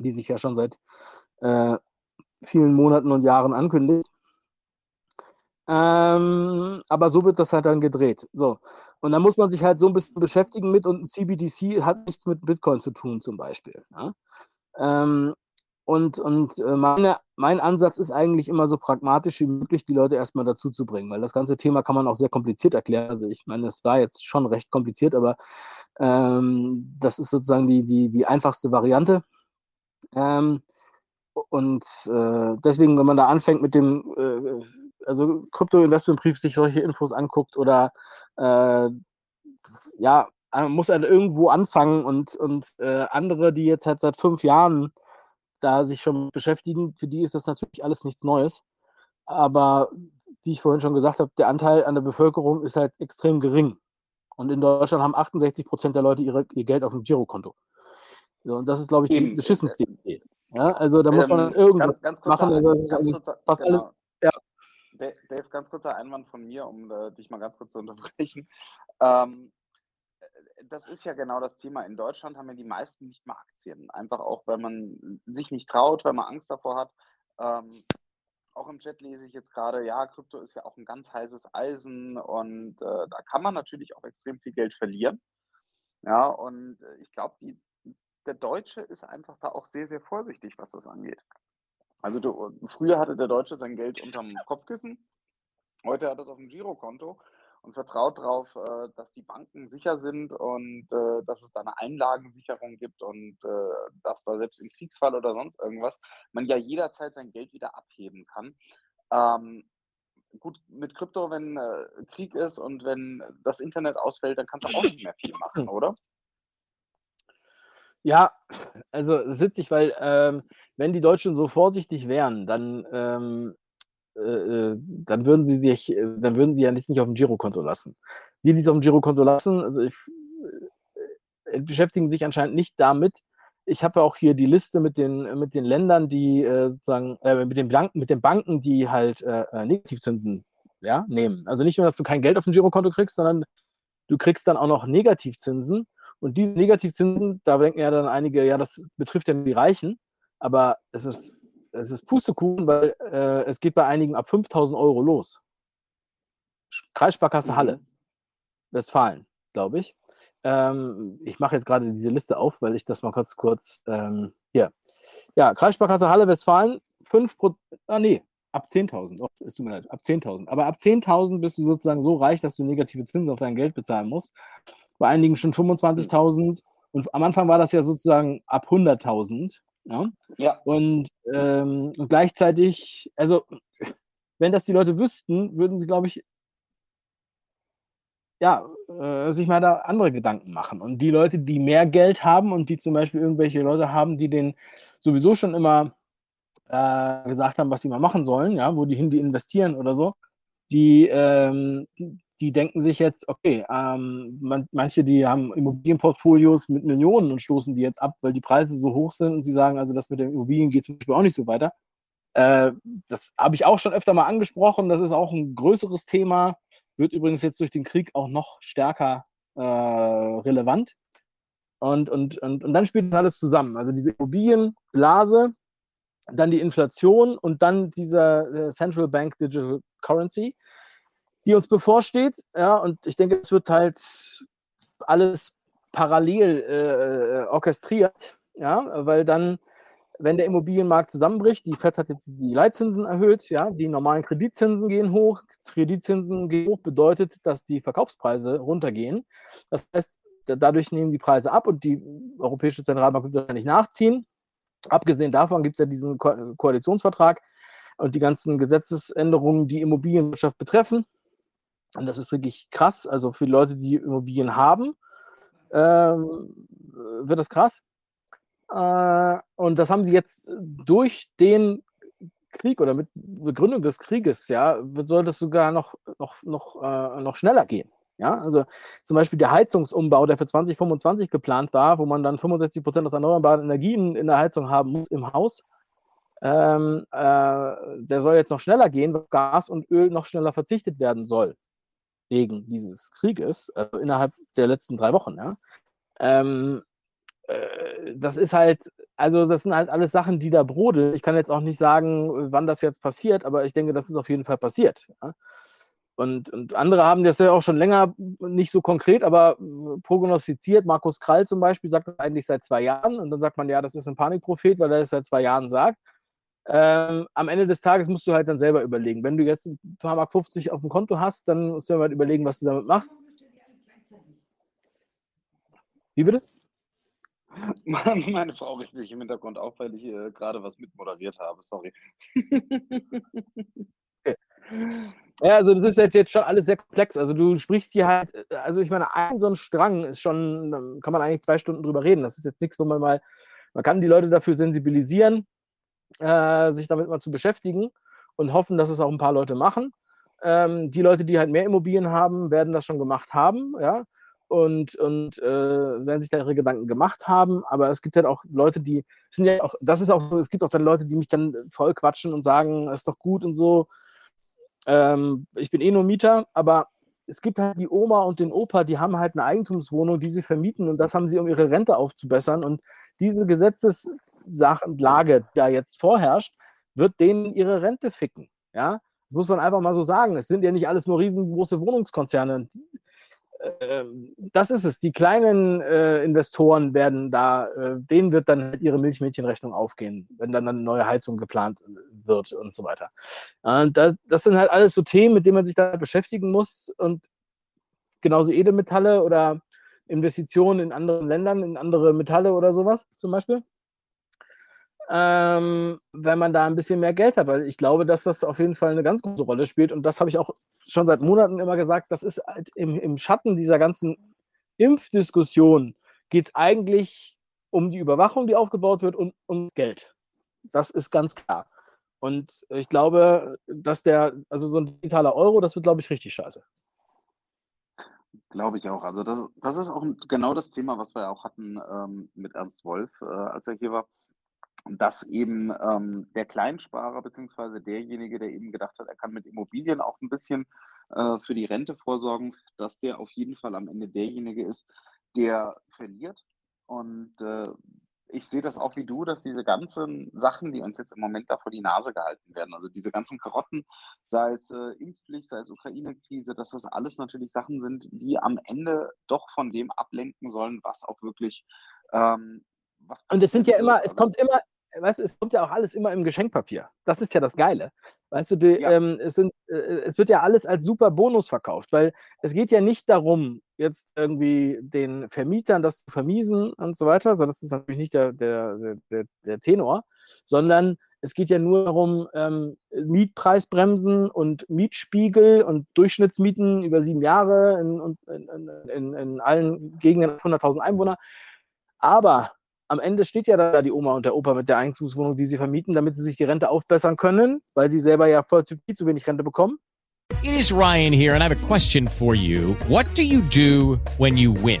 die sich ja schon seit äh, vielen Monaten und Jahren ankündigt. Ähm, aber so wird das halt dann gedreht. So. Und da muss man sich halt so ein bisschen beschäftigen mit und ein CBDC hat nichts mit Bitcoin zu tun, zum Beispiel. Ja? Ähm, und und äh, meine, mein Ansatz ist eigentlich immer so pragmatisch wie möglich, die Leute erstmal dazu zu bringen, weil das ganze Thema kann man auch sehr kompliziert erklären. Also ich meine, es war jetzt schon recht kompliziert, aber ähm, das ist sozusagen die, die, die einfachste Variante. Ähm, und äh, deswegen, wenn man da anfängt mit dem, äh, also Krypto-Investmentbrief sich solche Infos anguckt oder äh, ja, muss halt irgendwo anfangen und, und äh, andere, die jetzt halt seit fünf Jahren da sich schon beschäftigen, für die ist das natürlich alles nichts Neues. Aber wie ich vorhin schon gesagt habe, der Anteil an der Bevölkerung ist halt extrem gering. Und in Deutschland haben 68 Prozent der Leute ihre, ihr Geld auf dem Girokonto. So, und das ist, glaube ich, die beschissenste Idee. Ja, also da muss man dann Ähm, irgendwas ganz, ganz machen. kurzer, Also, ganz kurzer, fast alles, genau. ja. Da- Dave, ganz kurzer Einwand von mir, um äh, dich mal ganz kurz zu unterbrechen. Ähm, äh, das ist ja genau das Thema. In Deutschland haben ja die meisten nicht mal Aktien. Einfach auch, weil man sich nicht traut, weil man Angst davor hat. Ähm, auch im Chat lese ich jetzt gerade, ja, Krypto ist ja auch ein ganz heißes Eisen und äh, da kann man natürlich auch extrem viel Geld verlieren. Ja, und äh, ich glaube, die, der Deutsche ist einfach da auch sehr, sehr vorsichtig, was das angeht. Also du, früher hatte der Deutsche sein Geld unterm Kopfkissen, heute hat er es auf dem Girokonto und vertraut darauf, äh, dass die Banken sicher sind und äh, dass es da eine Einlagensicherung gibt und äh, dass da selbst im Kriegsfall oder sonst irgendwas man ja jederzeit sein Geld wieder abheben kann. Ähm, gut, mit Krypto, wenn äh, Krieg ist und wenn das Internet ausfällt, dann kannst du auch nicht mehr viel machen, oder? Ja, also es ist witzig, weil ähm, wenn die Deutschen so vorsichtig wären, dann, ähm, äh, äh, dann würden sie sich, äh, dann würden sie ja nicht, nicht auf dem Girokonto lassen. Die, die es auf dem Girokonto lassen, also ich, äh, beschäftigen sich anscheinend nicht damit. Ich habe ja auch hier die Liste mit den, mit den Ländern, die äh, sozusagen, äh, mit den Banken, mit den Banken, die halt Negativzinsen ja, nehmen. Also nicht nur, dass du kein Geld auf dem Girokonto kriegst, sondern du kriegst dann auch noch Negativzinsen. Und diese Negativzinsen, da denken ja dann einige, ja, das betrifft ja nur die Reichen. Aber es ist, es ist Pustekuchen, weil äh, es geht bei einigen ab 5000 Euro los. Kreissparkasse Halle, Westfalen, glaube ich. Ähm, ich mache jetzt gerade diese Liste auf, weil ich das mal kurz, kurz, ähm, hier. Ja, Kreissparkasse Halle, Westfalen, 5 ah nee, ab 10.000, oh, es tut mir leid, ab 10.000. Aber ab 10.000 bist du sozusagen so reich, dass du negative Zinsen auf dein Geld bezahlen musst. Bei einigen schon 25.000 und am Anfang war das ja sozusagen ab 100.000. Ja? Ja. Und, ähm, und gleichzeitig, also wenn das die Leute wüssten, würden sie, glaube ich, ja, äh, sich mal da andere Gedanken machen. Und die Leute, die mehr Geld haben und die zum Beispiel irgendwelche Leute haben, die den sowieso schon immer äh, gesagt haben, was sie mal machen sollen, ja, wo die hin die investieren oder so, die, ähm, die denken sich jetzt, okay, ähm, man, manche, die haben Immobilienportfolios mit Millionen und stoßen die jetzt ab, weil die Preise so hoch sind und sie sagen, also das mit den Immobilien geht zum Beispiel auch nicht so weiter. Äh, das habe ich auch schon öfter mal angesprochen. Das ist auch ein größeres Thema. Wird übrigens jetzt durch den Krieg auch noch stärker äh, relevant. Und, und, und, und dann spielt das alles zusammen. Also diese Immobilienblase, dann die Inflation und dann dieser äh, Central Bank Digital Currency, die uns bevorsteht. Ja, und ich denke, es wird halt alles parallel äh, orchestriert, ja, weil dann wenn der Immobilienmarkt zusammenbricht, die FED hat jetzt die Leitzinsen erhöht, ja, die normalen Kreditzinsen gehen hoch, Kreditzinsen gehen hoch, bedeutet, dass die Verkaufspreise runtergehen. Das heißt, dadurch nehmen die Preise ab und die Europäische Zentralbank wird wahrscheinlich nachziehen. Abgesehen davon gibt es ja diesen Ko Koalitionsvertrag und die ganzen Gesetzesänderungen, die Immobilienwirtschaft betreffen. Und das ist wirklich krass. Also für Leute, die Immobilien haben, ähm, wird das krass. Äh, und das haben sie jetzt durch den Krieg oder mit Begründung des Krieges, ja, soll das sogar noch, noch, noch, äh, noch schneller gehen. Ja, also zum Beispiel der Heizungsumbau, der für 2025 geplant war, wo man dann 65 Prozent aus erneuerbaren Energien in der Heizung haben muss im Haus, ähm, äh, der soll jetzt noch schneller gehen, weil Gas und Öl noch schneller verzichtet werden soll wegen dieses Krieges, also innerhalb der letzten drei Wochen. Ja. Ähm, äh, das ist halt, also das sind halt alles Sachen, die da brodeln. Ich kann jetzt auch nicht sagen, wann das jetzt passiert, aber ich denke, das ist auf jeden Fall passiert. Ja. Und, und, andere haben das ja auch schon länger nicht so konkret, aber prognostiziert. Markus Krall zum Beispiel sagt das eigentlich seit zwei Jahren. Und dann sagt man, ja, das ist ein Panikprophet, weil er das seit zwei Jahren sagt. Ähm, am Ende des Tages musst du halt dann selber überlegen. Wenn du jetzt ein paar Mark 50 auf dem Konto hast, dann musst du halt überlegen, was du damit machst. Wie bitte? Meine Frau richtet sich im Hintergrund auf, weil ich äh, gerade was mitmoderiert habe. Sorry. okay. Ja, also das ist jetzt, jetzt schon alles sehr komplex. Also du sprichst hier halt, äh, also ich meine, ein so ein Strang ist schon, kann man eigentlich zwei Stunden drüber reden. Das ist jetzt nichts, wo man mal, man kann die Leute dafür sensibilisieren, äh, sich damit mal zu beschäftigen und hoffen, dass es auch ein paar Leute machen. Ähm, die Leute, die halt mehr Immobilien haben, werden das schon gemacht haben, ja, und, und äh, werden sich da ihre Gedanken gemacht haben. Aber es gibt halt auch Leute, die sind ja auch, das ist auch so, es gibt auch dann Leute, die mich dann voll quatschen und sagen, das ist doch gut und so. Ähm, ich bin eh nur Mieter, aber es gibt halt die Oma und den Opa, die haben halt eine Eigentumswohnung, die sie vermieten und das haben sie, um ihre Rente aufzubessern. Und diese Gesetzessachenlage, die da jetzt vorherrscht, wird denen ihre Rente ficken. Ja, das muss man einfach mal so sagen. Es sind ja nicht alles nur riesengroße Wohnungskonzerne. Ähm, das ist es. Die kleinen äh, Investoren werden da, äh, denen wird dann halt ihre Milchmädchenrechnung aufgehen, wenn dann eine neue Heizung geplant wird und so weiter. Das sind halt alles so Themen, mit denen man sich da beschäftigen muss und genauso Edelmetalle oder Investitionen in anderen Ländern, in andere Metalle oder sowas zum Beispiel ähm, wenn man da ein bisschen mehr Geld hat, weil ich glaube, dass das auf jeden Fall eine ganz große Rolle spielt. Und das habe ich auch schon seit Monaten immer gesagt, das ist halt im, im Schatten dieser ganzen Impfdiskussion geht es eigentlich um die Überwachung, die aufgebaut wird und um Geld. Das ist ganz klar. Und ich glaube, dass der, also so ein digitaler Euro, das wird, glaube ich, richtig scheiße. Glaube ich auch. Also das, das ist auch genau das Thema, was wir auch hatten ähm, mit Ernst Wolf, äh, als er hier war dass eben ähm, der Kleinsparer beziehungsweise derjenige, der eben gedacht hat, er kann mit Immobilien auch ein bisschen äh, für die Rente vorsorgen, dass der auf jeden Fall am Ende derjenige ist, der verliert. Und äh, ich sehe das auch wie du, dass diese ganzen Sachen, die uns jetzt im Moment da vor die Nase gehalten werden, also diese ganzen Karotten, sei es äh, Impfpflicht, sei es Ukraine-Krise, dass das alles natürlich Sachen sind, die am Ende doch von dem ablenken sollen, was auch wirklich ähm, und es sind ja immer, es kommt immer, weißt du, es kommt ja auch alles immer im Geschenkpapier. Das ist ja das Geile. Weißt du, die, ja. ähm, es, sind, äh, es wird ja alles als super Bonus verkauft, weil es geht ja nicht darum, jetzt irgendwie den Vermietern das zu vermiesen und so weiter, sondern das ist natürlich nicht der, der, der, der Tenor, sondern es geht ja nur darum, ähm, Mietpreisbremsen und Mietspiegel und Durchschnittsmieten über sieben Jahre in, in, in, in allen Gegenden 100.000 Einwohner. Aber am Ende steht ja da die Oma und der Opa mit der Eigentumswohnung, die sie vermieten, damit sie sich die Rente aufbessern können, weil sie selber ja voll zu, viel zu wenig Rente bekommen. It is Ryan here and I have a question for you. What do you do when you win?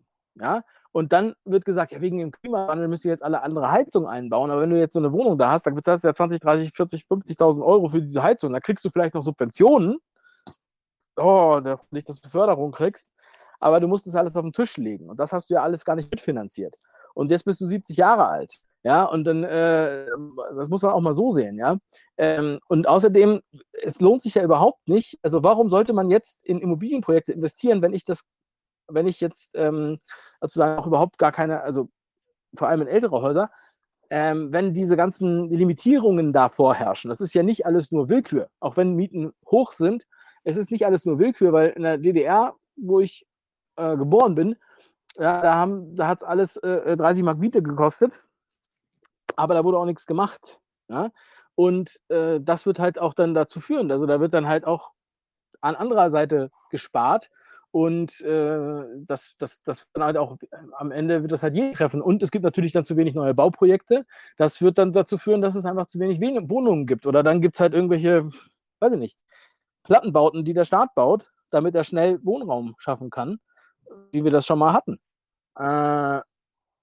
Ja? Und dann wird gesagt, ja, wegen dem Klimawandel müsst ihr jetzt alle andere Heizungen einbauen. Aber wenn du jetzt so eine Wohnung da hast, dann bezahlst du ja 20, 30, 40, 50.000 Euro für diese Heizung. Da kriegst du vielleicht noch Subventionen. Oh, nicht, dass du Förderung kriegst. Aber du musst es alles auf den Tisch legen. Und das hast du ja alles gar nicht mitfinanziert. Und jetzt bist du 70 Jahre alt. Ja, und dann, äh, das muss man auch mal so sehen, ja. Ähm, und außerdem, es lohnt sich ja überhaupt nicht. Also, warum sollte man jetzt in Immobilienprojekte investieren, wenn ich das, wenn ich jetzt ähm, sozusagen auch überhaupt gar keine, also vor allem in ältere Häuser, ähm, wenn diese ganzen Limitierungen da vorherrschen. Das ist ja nicht alles nur Willkür, auch wenn Mieten hoch sind. Es ist nicht alles nur Willkür, weil in der DDR, wo ich äh, geboren bin, ja, da, haben, da hat alles äh, 30 Mark Miete gekostet, aber da wurde auch nichts gemacht. Ja? Und äh, das wird halt auch dann dazu führen. Also da wird dann halt auch an anderer Seite gespart. Und äh, das, das, das dann halt auch am Ende wird das halt jeden treffen. Und es gibt natürlich dann zu wenig neue Bauprojekte. Das wird dann dazu führen, dass es einfach zu wenig Wen- Wohnungen gibt. Oder dann gibt es halt irgendwelche, weiß ich nicht, Plattenbauten, die der Staat baut, damit er schnell Wohnraum schaffen kann, wie wir das schon mal hatten. Äh,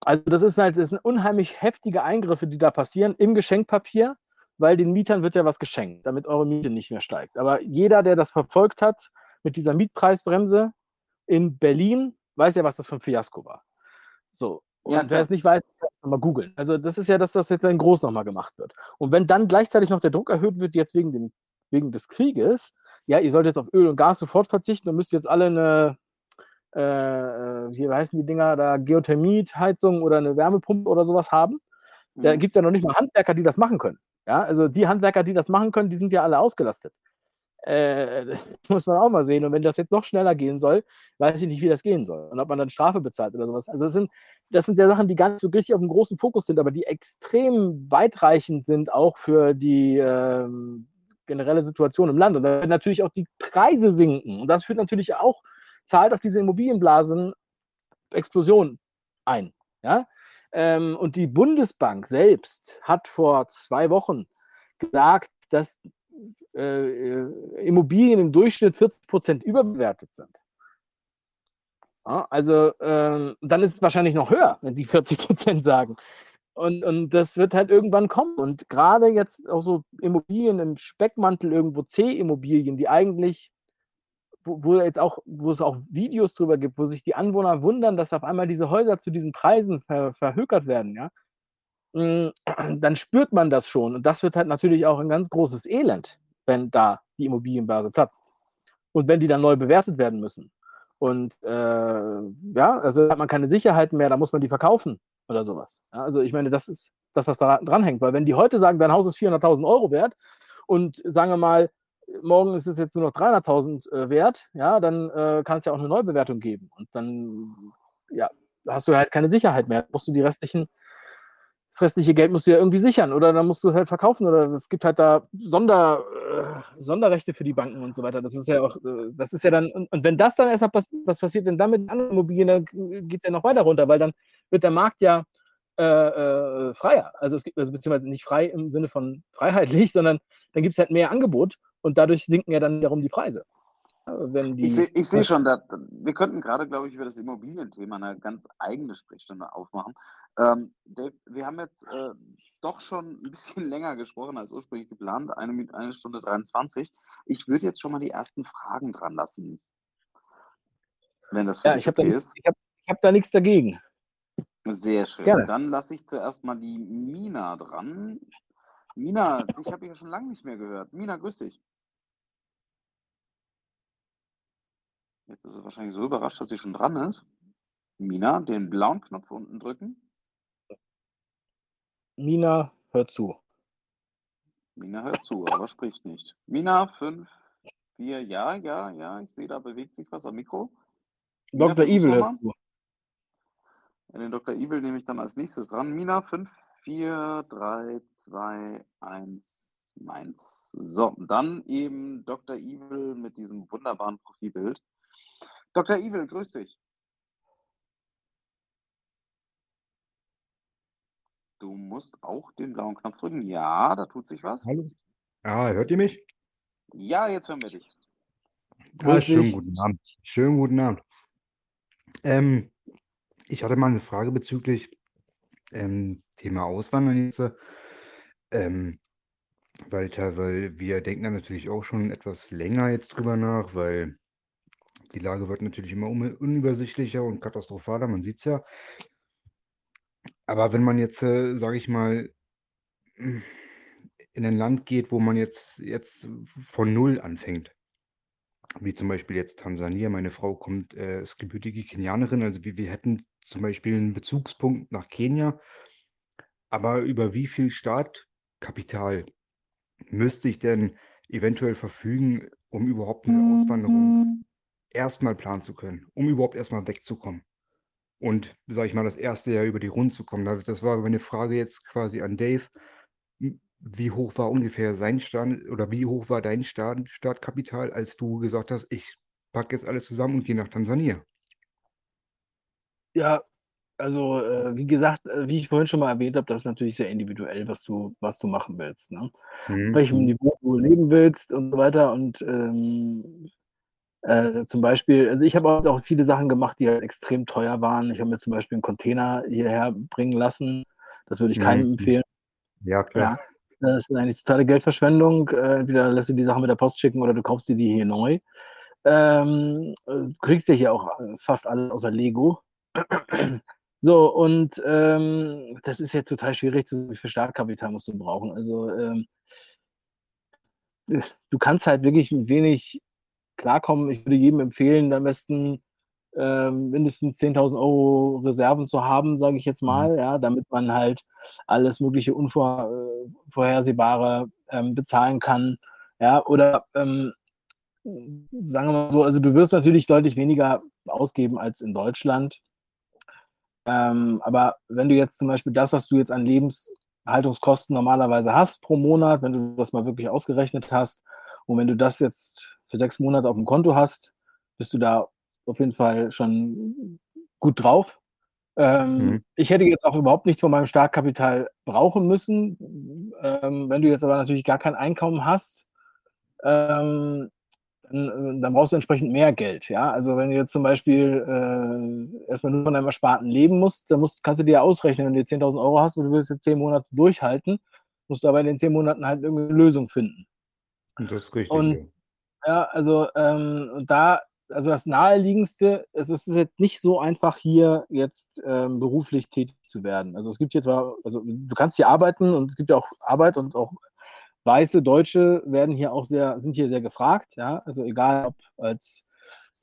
also das ist halt das sind unheimlich heftige Eingriffe, die da passieren im Geschenkpapier, weil den Mietern wird ja was geschenkt, damit eure Miete nicht mehr steigt. Aber jeder, der das verfolgt hat mit dieser Mietpreisbremse in Berlin, weiß ja, was das für ein Fiasko war. So. Und Ja, wer es nicht weiß, kann es mal googeln. Also das ist ja das, was jetzt in groß nochmal gemacht wird. Und wenn dann gleichzeitig noch der Druck erhöht wird, jetzt wegen, dem, wegen des Krieges, ja, ihr sollt jetzt auf Öl und Gas sofort verzichten und müsst jetzt alle eine, äh, äh, wie heißen die Dinger da, Geothermie-Heizung oder eine Wärmepumpe oder sowas haben. Da Mhm. gibt es ja noch nicht mal Handwerker, die das machen können. Ja, also die Handwerker, die das machen können, die sind ja alle ausgelastet. Äh, das muss man auch mal sehen. Und wenn das jetzt noch schneller gehen soll, weiß ich nicht, wie das gehen soll. Und ob man dann Strafe bezahlt oder sowas. Also das sind, das sind ja Sachen, die gar nicht so richtig auf dem großen Fokus sind, aber die extrem weitreichend sind auch für die ähm, generelle Situation im Land. Und da werden natürlich auch die Preise sinken. Und das führt natürlich auch, zahlt auf diese Immobilienblasen Explosion ein. Ja? Ähm, und die Bundesbank selbst hat vor zwei Wochen gesagt, dass äh, äh, Immobilien im Durchschnitt 40 Prozent überbewertet sind. Ja, also ähm, dann ist es wahrscheinlich noch höher, wenn die 40 Prozent sagen. Und, und das wird halt irgendwann kommen. Und gerade jetzt auch so Immobilien im Speckmantel irgendwo C-Immobilien, die eigentlich, wo, wo jetzt auch, wo es auch Videos drüber gibt, wo sich die Anwohner wundern, dass auf einmal diese Häuser zu diesen Preisen ver, verhökert werden, ja, Mm, dann spürt man das schon. Und das wird halt natürlich auch ein ganz großes Elend, wenn da die Immobilienblase platzt. Und wenn die dann neu bewertet werden müssen. Und äh, ja, also hat man keine Sicherheiten mehr, da muss man die verkaufen oder sowas. Ja, also ich meine, das ist das, was da dranhängt. Weil wenn die heute sagen, dein Haus ist 400.000 Euro wert und sagen wir mal, morgen ist es jetzt nur noch 300.000 äh, wert, ja, dann äh, kann es ja auch eine Neubewertung geben. Und dann, ja, hast du halt keine Sicherheit mehr. Musst du die restlichen restliche Geld musst du ja irgendwie sichern oder dann musst du es halt verkaufen oder es gibt halt da Sonder, äh, Sonderrechte für die Banken und so weiter. Das ist ja auch, äh, das ist ja dann, und, und wenn das dann erstmal passiert, was passiert denn dann mit anderen Immobilien, dann geht es ja noch weiter runter, weil dann wird der Markt ja äh, äh, freier. Also es gibt, also beziehungsweise nicht frei im Sinne von freiheitlich, sondern dann gibt es halt mehr Angebot und dadurch sinken ja dann wiederum die Preise. Wenn die, Ich sehe ich seh schon, da, wir könnten gerade, glaube ich, über das Immobilienthema eine ganz eigene Sprechstunde aufmachen. Ähm, Dave, wir haben jetzt äh, doch schon ein bisschen länger gesprochen als ursprünglich geplant, eine, eine Stunde 23. Ich würde jetzt schon mal die ersten Fragen dran lassen, wenn das für ja, dich ich habe da, okay nichts- ist. ich hab, ich hab da nichts dagegen. Sehr schön. Gerne. Dann lasse ich zuerst mal die Mina dran. Mina, dich habe ich ja schon lange nicht mehr gehört. Mina, grüß dich. Jetzt ist sie wahrscheinlich so überrascht, dass sie schon dran ist. Mina, den blauen Knopf unten drücken. Mina, hör zu. Mina hört zu, aber spricht nicht. Mina, 5, 4, ja, ja, ja, ich sehe, da bewegt sich was am Mikro. Mina, Dr. Evil hört zu. Ja, den Dr. Evil nehme ich dann als nächstes dran. Mina, 5, 4, 3, 2, 1, meins. So, dann eben Dr. Evil mit diesem wunderbaren Profilbild. Dr. Evil, grüß dich. Du musst auch den blauen Knopf drücken. Ja, da tut sich was. Hallo? Ja, hört ihr mich? Ja, jetzt hören wir dich. Ja, Grüß schönen guten Abend. Schönen guten Abend. Ähm, ich hatte mal eine Frage bezüglich ähm, Thema Auswandern jetzt. Ähm, weil, weil wir denken da natürlich auch schon etwas länger jetzt drüber nach, weil die Lage wird natürlich immer un unübersichtlicher und katastrophaler, man sieht es ja. Aber wenn man jetzt, äh, sage ich mal, in ein Land geht, wo man jetzt, jetzt von Null anfängt, wie zum Beispiel jetzt Tansania. Meine Frau kommt, äh, ist gebürtige Kenianerin, also wir, wir hätten zum Beispiel einen Bezugspunkt nach Kenia, aber über wie viel Startkapital müsste ich denn eventuell verfügen, um überhaupt eine Auswanderung erstmal planen zu können, um überhaupt erstmal wegzukommen? Und, sage ich mal, das erste Jahr über die Runden zu kommen. Da- Das war meine Frage jetzt quasi an Dave. M- Wie hoch war ungefähr sein Start oder wie hoch war dein Start, Startkapital, als du gesagt hast, ich packe jetzt alles zusammen und gehe nach Tansania? Ja, also, äh, wie gesagt, äh, wie ich vorhin schon mal erwähnt habe, das ist natürlich sehr individuell, was du was du machen willst, ne? Auf Mhm, welchem mhm. Niveau du leben willst und so weiter und, ähm, äh, zum Beispiel also, ich habe auch auch viele Sachen gemacht, die halt extrem teuer waren. Ich habe mir zum Beispiel 'n Container hierher bringen lassen. Das würde ich keinem Mhm, empfehlen. Ja, klar. Ja, das ist eigentlich totale Geldverschwendung. Äh, entweder lässt du die Sachen mit der Post schicken oder du kaufst dir die hier neu. Ähm, äh, du kriegst ja hier auch, äh, fast alles außer Lego. So, und, ähm, das ist jetzt total schwierig zu sagen, wie viel Startkapital musst du brauchen. Also, ähm du kannst halt wirklich mit wenig klarkommen. Ich würde jedem empfehlen, am besten, ähm, mindestens 10.000 € Reserven zu haben, sage ich jetzt Mhm. mal, ja, damit man halt alles mögliche Unvor äh, ähm, bezahlen kann, ja? Oder, ähm, sagen wir mal so, also, du wirst natürlich deutlich weniger ausgeben als in Deutschland. Ähm, aber wenn du jetzt zum Beispiel das, was du jetzt an Lebenshaltungskosten normalerweise hast pro Monat, wenn du das mal wirklich ausgerechnet hast und wenn du das jetzt für 6 Monate auf'm Konto hast, bist du da auf jeden Fall schon gut drauf. Ähm, Mhm. ich hätte jetzt auch überhaupt nichts von meinem Startkapital brauchen müssen. Ähm, wenn du jetzt aber natürlich gar kein Einkommen hast, ähm, dann äh, dann brauchst du entsprechend mehr Geld, ja? Also, wenn du jetzt zum Beispiel, äh, erst mal nur von deinem Ersparten leben musst, dann musst kannst du dir ja ausrechnen, wenn du jetzt 10.000 € hast und du willst jetzt 10 Monate durchhalten, musst du aber in den 10 Monaten halt irgend 'ne Lösung finden. Das ist richtig, Und ja. also, ähm, da also, das Naheliegendste es ist jetzt nicht so einfach, hier jetzt, ähm, beruflich tätig zu werden. Also, es gibt hier zwar also, du kannst hier arbeiten und es gibt ja auch Arbeit und auch weiße Deutsche werden hier auch sehr sind hier sehr gefragt, ja? Also, egal ob als,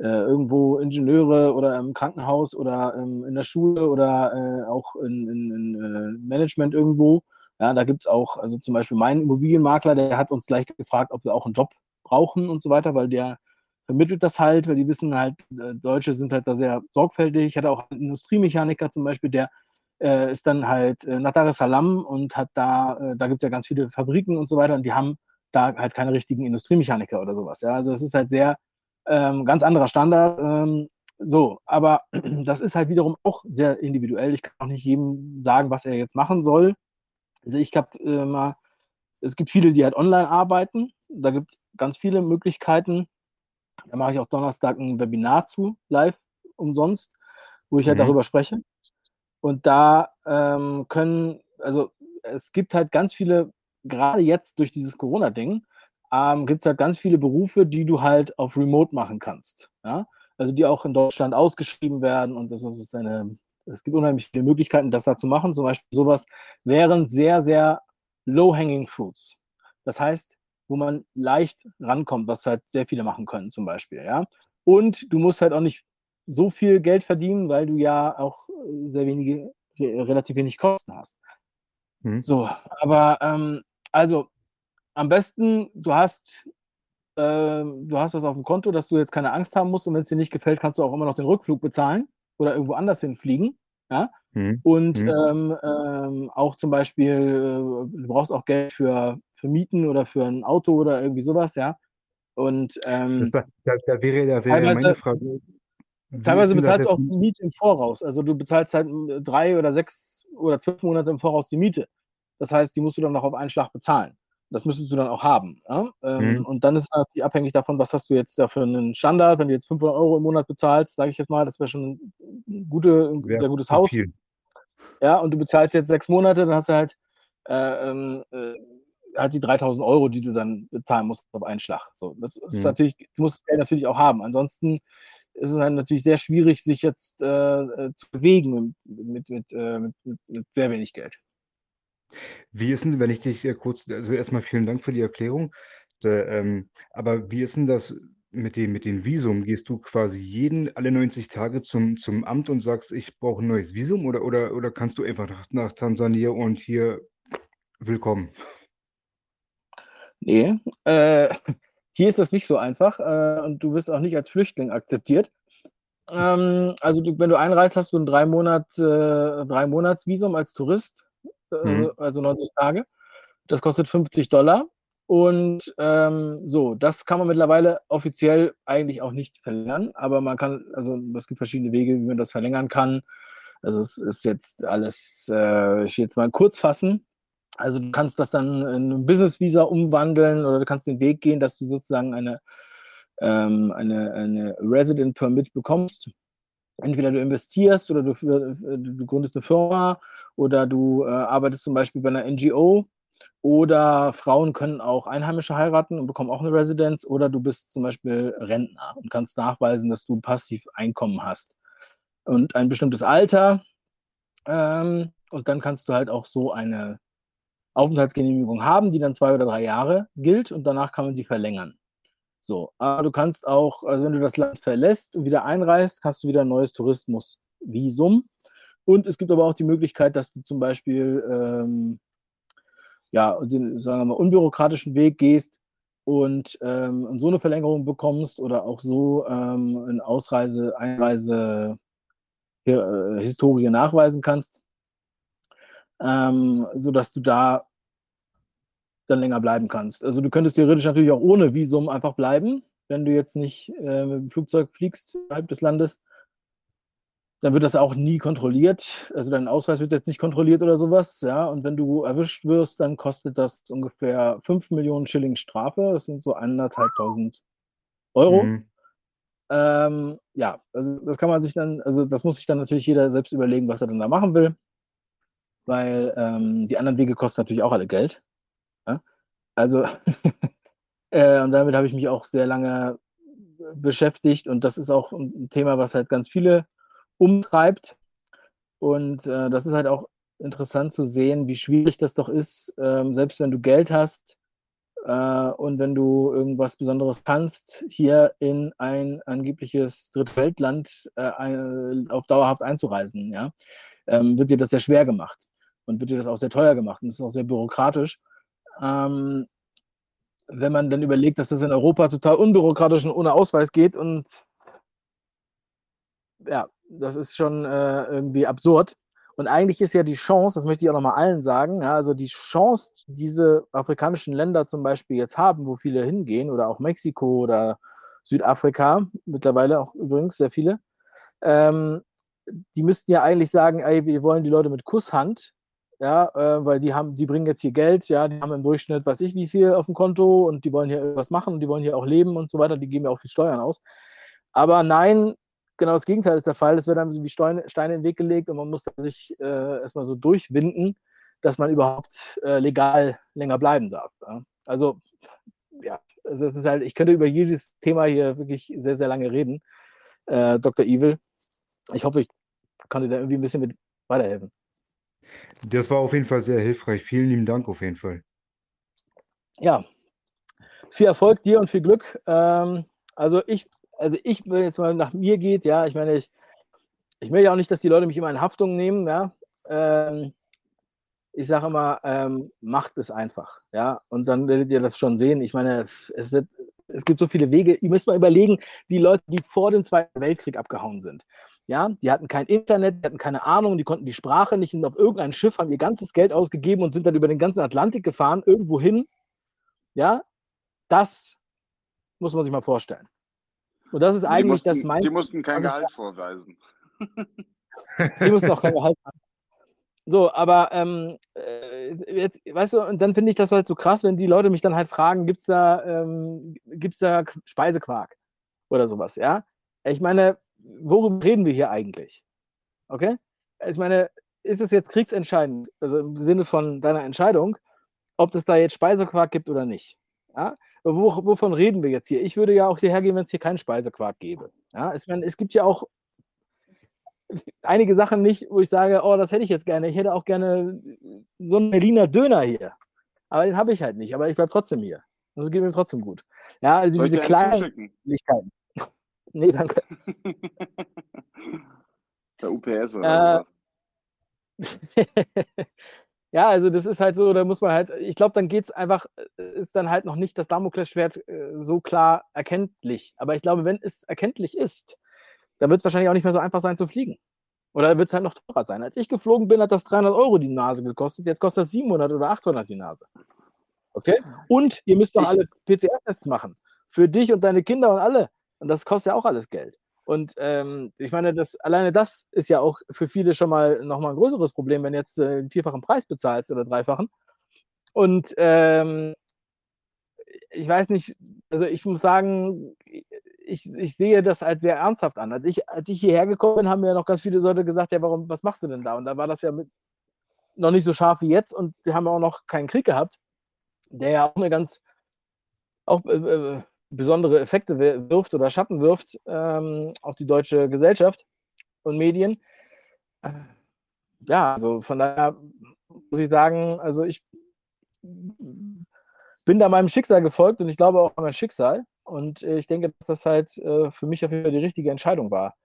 äh, irgendwo Ingenieure oder im Krankenhaus oder, ähm, in der Schule oder, äh, auch in in in, äh, Management irgendwo. Ja, da gibt's auch also, zum Beispiel mein Immobilienmakler, der hat uns gleich gefragt, ob wir auch 'n Job brauchen und so weiter, weil der vermittelt das halt, weil die wissen halt, äh, Deutsche sind halt da sehr sorgfältig. Ich hatte auch 'n Industriemechaniker zum Beispiel, der, äh, ist dann halt, äh, nach Dar es und hat da äh, da gibt's ja ganz viele Fabriken und so weiter und die haben da halt keine richtigen Industriemechaniker oder so was, ja? Also, es ist halt sehr ähm, ganz anderer Standard, ähm, so. Aber das ist halt wiederum auch sehr individuell. Ich kann auch nicht jedem sagen, was er jetzt machen soll. Also, ich habe, äh, mal es gibt viele, die halt online arbeiten. Da gibt's ganz viele Möglichkeiten. Da mache ich auch Donnerstag 'n Webinar zu, live, umsonst, wo ich halt Mhm. darüber spreche. Und da, ähm, können also, es gibt halt ganz viele grade jetzt durch dieses Corona-Ding, ähm, gibt's halt ganz viele Berufe, die du halt auf Remote machen kannst, ja? Also, die auch in Deutschland ausgeschrieben werden und das ist eine es gibt unheimlich viele Möglichkeiten, das da zu machen. Zum Beispiel so was wären sehr, sehr low hanging fruits. Das heißt, wo man leicht rankommt, was halt sehr viele machen können zum Beispiel, ja? Und du musst halt auch nicht so viel Geld verdienen, weil du ja auch, äh, sehr wenige re relativ wenig Kosten hast. Mhm. So, aber, ähm, also, am besten, du hast ähm, du hast was auf'm Konto, dass du jetzt keine Angst haben musst und wenn's dir nicht gefällt, kannst du auch immer noch den Rückflug bezahlen oder irgendwo anders hinfliegen, ja? Mhm. Und, Mhm. ähm, ähm, auch zum Beispiel, äh, du brauchst auch Geld für für Mieten oder für 'n Auto oder irgendwie so was, ja? Und, ähm Das war da da wäre da wäre meine Frage, teilweise bezahlst du auch die Miete im Voraus. Also, du bezahlst halt, hm, 3 oder 6 oder 12 Monate im Voraus die Miete. Das heißt, die musst du dann noch auf einen Schlag bezahlen. Das müsstest du dann auch haben. Ja? Ähm, Mhm. Und dann ist es natürlich abhängig davon, was hast du jetzt da für einen Standard. Wenn du jetzt 500 Euro im Monat bezahlst, sage ich jetzt mal, das wäre schon ein, gute, ein sehr gutes Haus. viel. Ja, und du bezahlst jetzt sechs Monate, dann hast du halt, äh, ähm, äh, halt die 3000 Euro, die du dann bezahlen musst auf einen Schlag. So, das ist Mhm. natürlich, du musst das Geld natürlich auch haben. Ansonsten ist es dann natürlich sehr schwierig, sich jetzt äh, äh, zu bewegen mit, mit, mit, äh, mit, mit, mit sehr wenig Geld. Wie ist denn, wenn ich dich äh, kurz, also erstmal vielen Dank für die Erklärung. Ähm, aber wie ist denn das mit dem, mit dem Visum? Gehst du quasi jeden, alle 90 Tage zum, zum Amt und sagst, ich brauche ein neues Visum oder, oder, oder kannst du einfach nach, nach Tansania und hier willkommen? Nee, äh, hier ist das nicht so einfach äh, und du wirst auch nicht als Flüchtling akzeptiert. Ähm, also du, wenn du einreist, hast du ein drei, Monat, äh, drei Monatsvisum als Tourist, äh, Mhm. also 90 Tage. Das kostet 50 Dollar. Und ähm, so, das kann man mittlerweile offiziell eigentlich auch nicht verlängern, aber man kann, also es gibt verschiedene Wege, wie man das verlängern kann. Also es ist jetzt alles, äh, ich will jetzt mal kurz fassen. Also du kannst das dann in ein Business-Visa umwandeln oder du kannst den Weg gehen, dass du sozusagen eine, ähm, eine, eine Resident Permit bekommst. Entweder du investierst oder du, äh, du gründest eine Firma oder du äh, arbeitest zum Beispiel bei einer NGO oder Frauen können auch Einheimische heiraten und bekommen auch eine Residenz oder du bist zum Beispiel Rentner und kannst nachweisen, dass du ein Passiveinkommen hast und ein bestimmtes Alter. Ähm, und dann kannst du halt auch so eine Aufenthaltsgenehmigung haben, die dann zwei oder drei Jahre gilt und danach kann man die verlängern. So, aber du kannst auch, also wenn du das Land verlässt und wieder einreist, hast du wieder ein neues Tourismusvisum. Und es gibt aber auch die Möglichkeit, dass du zum Beispiel ähm, ja, den, sagen wir mal, unbürokratischen Weg gehst und, ähm, so eine Verlängerung bekommst oder auch so ähm, eine Ausreise, Einreise, äh, Historie nachweisen kannst, ähm, sodass du da dann länger bleiben kannst. Also du könntest theoretisch natürlich auch ohne Visum einfach bleiben, wenn du jetzt nicht äh, mit dem Flugzeug fliegst innerhalb des Landes. Dann wird das auch nie kontrolliert. Also dein Ausweis wird jetzt nicht kontrolliert oder sowas. Ja, und wenn du erwischt wirst, dann kostet das ungefähr 5 Millionen Schilling Strafe. Das sind so anderthalbtausend Euro. Mhm. Ähm, ja, also das kann man sich dann, also das muss sich dann natürlich jeder selbst überlegen, was er dann da machen will. Weil ähm, die anderen Wege kosten natürlich auch alle Geld. Ja? Also, äh, und damit habe ich mich auch sehr lange beschäftigt und das ist auch ein Thema, was halt ganz viele umtreibt. Und äh, das ist halt auch interessant zu sehen, wie schwierig das doch ist, ähm, selbst wenn du Geld hast äh, und wenn du irgendwas Besonderes kannst, hier in ein angebliches Drittweltland äh, auf dauerhaft einzureisen, ja, ähm, wird dir das sehr schwer gemacht und wird dir das auch sehr teuer gemacht und ist auch sehr bürokratisch. Ähm, wenn man dann überlegt, dass das in Europa total unbürokratisch und ohne Ausweis geht und ja, das ist schon äh, irgendwie absurd. Und eigentlich ist ja die Chance, das möchte ich auch nochmal allen sagen, ja, also die Chance, die diese afrikanischen Länder zum Beispiel jetzt haben, wo viele hingehen, oder auch Mexiko oder Südafrika, mittlerweile auch übrigens sehr viele, ähm, die müssten ja eigentlich sagen, ey, wir wollen die Leute mit Kusshand, ja, äh, weil die haben, die bringen jetzt hier Geld, ja, die haben im Durchschnitt, weiß ich wie viel auf dem Konto und die wollen hier irgendwas machen und die wollen hier auch leben und so weiter, die geben ja auch viel Steuern aus. Aber nein, genau das Gegenteil ist der Fall. Es wird einem so wie Steine, Steine in den Weg gelegt und man muss sich äh, erstmal so durchwinden, dass man überhaupt äh, legal länger bleiben darf. Ja? Also, ja, also es ist halt, ich könnte über jedes Thema hier wirklich sehr, sehr lange reden. Äh, Dr. Evil, ich hoffe, ich konnte da irgendwie ein bisschen mit weiterhelfen. Das war auf jeden Fall sehr hilfreich. Vielen lieben Dank auf jeden Fall. Ja, viel Erfolg dir und viel Glück. Ähm, also ich, also ich, wenn jetzt mal nach mir geht, ja, ich meine, ich, ich will ja auch nicht, dass die Leute mich immer in Haftung nehmen, ja. Ähm, ich sage immer, ähm, macht es einfach, ja, und dann werdet ihr das schon sehen. Ich meine, es wird, es gibt so viele Wege. Ihr müsst mal überlegen, die Leute, die vor dem Zweiten Weltkrieg abgehauen sind, ja, die hatten kein Internet, die hatten keine Ahnung, die konnten die Sprache nicht, sind auf irgendein Schiff, haben ihr ganzes Geld ausgegeben und sind dann über den ganzen Atlantik gefahren, irgendwo hin, ja, das muss man sich mal vorstellen. Und das ist eigentlich mussten, das mein. die mussten kein Gehalt vorweisen. Die mussten auch kein Gehalt haben. So, aber ähm, äh, jetzt, weißt du, und dann finde ich das halt so krass, wenn die Leute mich dann halt fragen, gibt es da, ähm, gibt's da Speisequark oder sowas, ja? Ich meine, worüber reden wir hier eigentlich? Okay? Ich meine, ist es jetzt kriegsentscheidend, also im Sinne von deiner Entscheidung, ob es da jetzt Speisequark gibt oder nicht? Ja? Wo, wovon reden wir jetzt hier? Ich würde ja auch hierher gehen, wenn es hier keinen Speisequark gäbe. Ja? Ich meine, es gibt ja auch einige Sachen nicht, wo ich sage, oh, das hätte ich jetzt gerne. Ich hätte auch gerne so einen Berliner Döner hier. Aber den habe ich halt nicht. Aber ich bleibe trotzdem hier. Und es geht mir trotzdem gut. Ja, also Soll diese kleinen nee, danke. Der UPS oder Äh, sowas. ja, also das ist halt so, da muss man halt, ich glaube, dann geht es einfach, äh, ist dann halt noch nicht das Damoklesschwert äh, so klar erkenntlich. Aber ich glaube, wenn es erkenntlich ist, dann wird es wahrscheinlich auch nicht mehr so einfach sein zu fliegen. Oder wird es halt noch teurer sein. Als ich geflogen bin, hat das 300 Euro die Nase gekostet. Jetzt kostet das 700 oder 800 die Nase. Okay? Und ihr müsst doch alle PCR-Tests machen. Für dich und deine Kinder und alle. Und das kostet ja auch alles Geld. Und ähm, ich meine, das, alleine das ist ja auch für viele schon mal nochmal ein größeres Problem, wenn du jetzt äh, einen vierfachen Preis bezahlst oder dreifachen. Und ähm, ich weiß nicht, also ich muss sagen, ich, ich sehe das als sehr ernsthaft an. Als ich, als ich hierher gekommen bin, haben mir ja noch ganz viele Leute gesagt, ja, warum, was machst du denn da? Und da war das ja mit, noch nicht so scharf wie jetzt und wir haben auch noch keinen Krieg gehabt, der ja auch eine ganz auch äh, äh, besondere Effekte wir- wirft oder Schatten wirft ähm, auf die deutsche Gesellschaft und Medien. Ja, also von daher muss ich sagen, also ich bin da meinem Schicksal gefolgt und ich glaube auch an mein Schicksal. Und äh, ich denke, dass das halt äh, für mich auf jeden Fall die richtige Entscheidung war.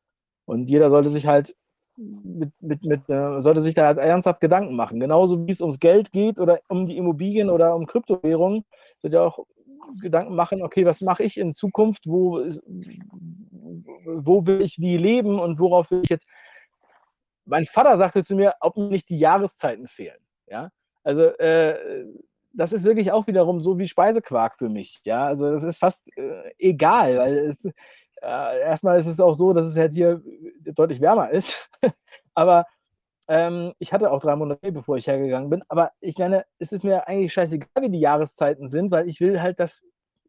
Und jeder sollte sich halt mit, mit, mit, äh, sollte sich da halt ernsthaft Gedanken machen. Genauso wie es ums Geld geht oder um die Immobilien oder um Kryptowährungen, sollte ihr auch Gedanken machen, okay, was mache ich in Zukunft, wo, wo will ich wie leben und worauf will ich jetzt. Mein Vater sagte zu mir, ob mir nicht die Jahreszeiten fehlen. Ja, also äh, das ist wirklich auch wiederum so wie Speisequark für mich. Ja, also das ist fast äh, egal, weil es äh, erstmal ist es auch so, dass es halt hier deutlich wärmer ist. Aber ähm, ich hatte auch drei Monate, bevor ich hergegangen bin. Aber ich meine, es ist mir eigentlich scheißegal, wie die Jahreszeiten sind, weil ich will halt, dass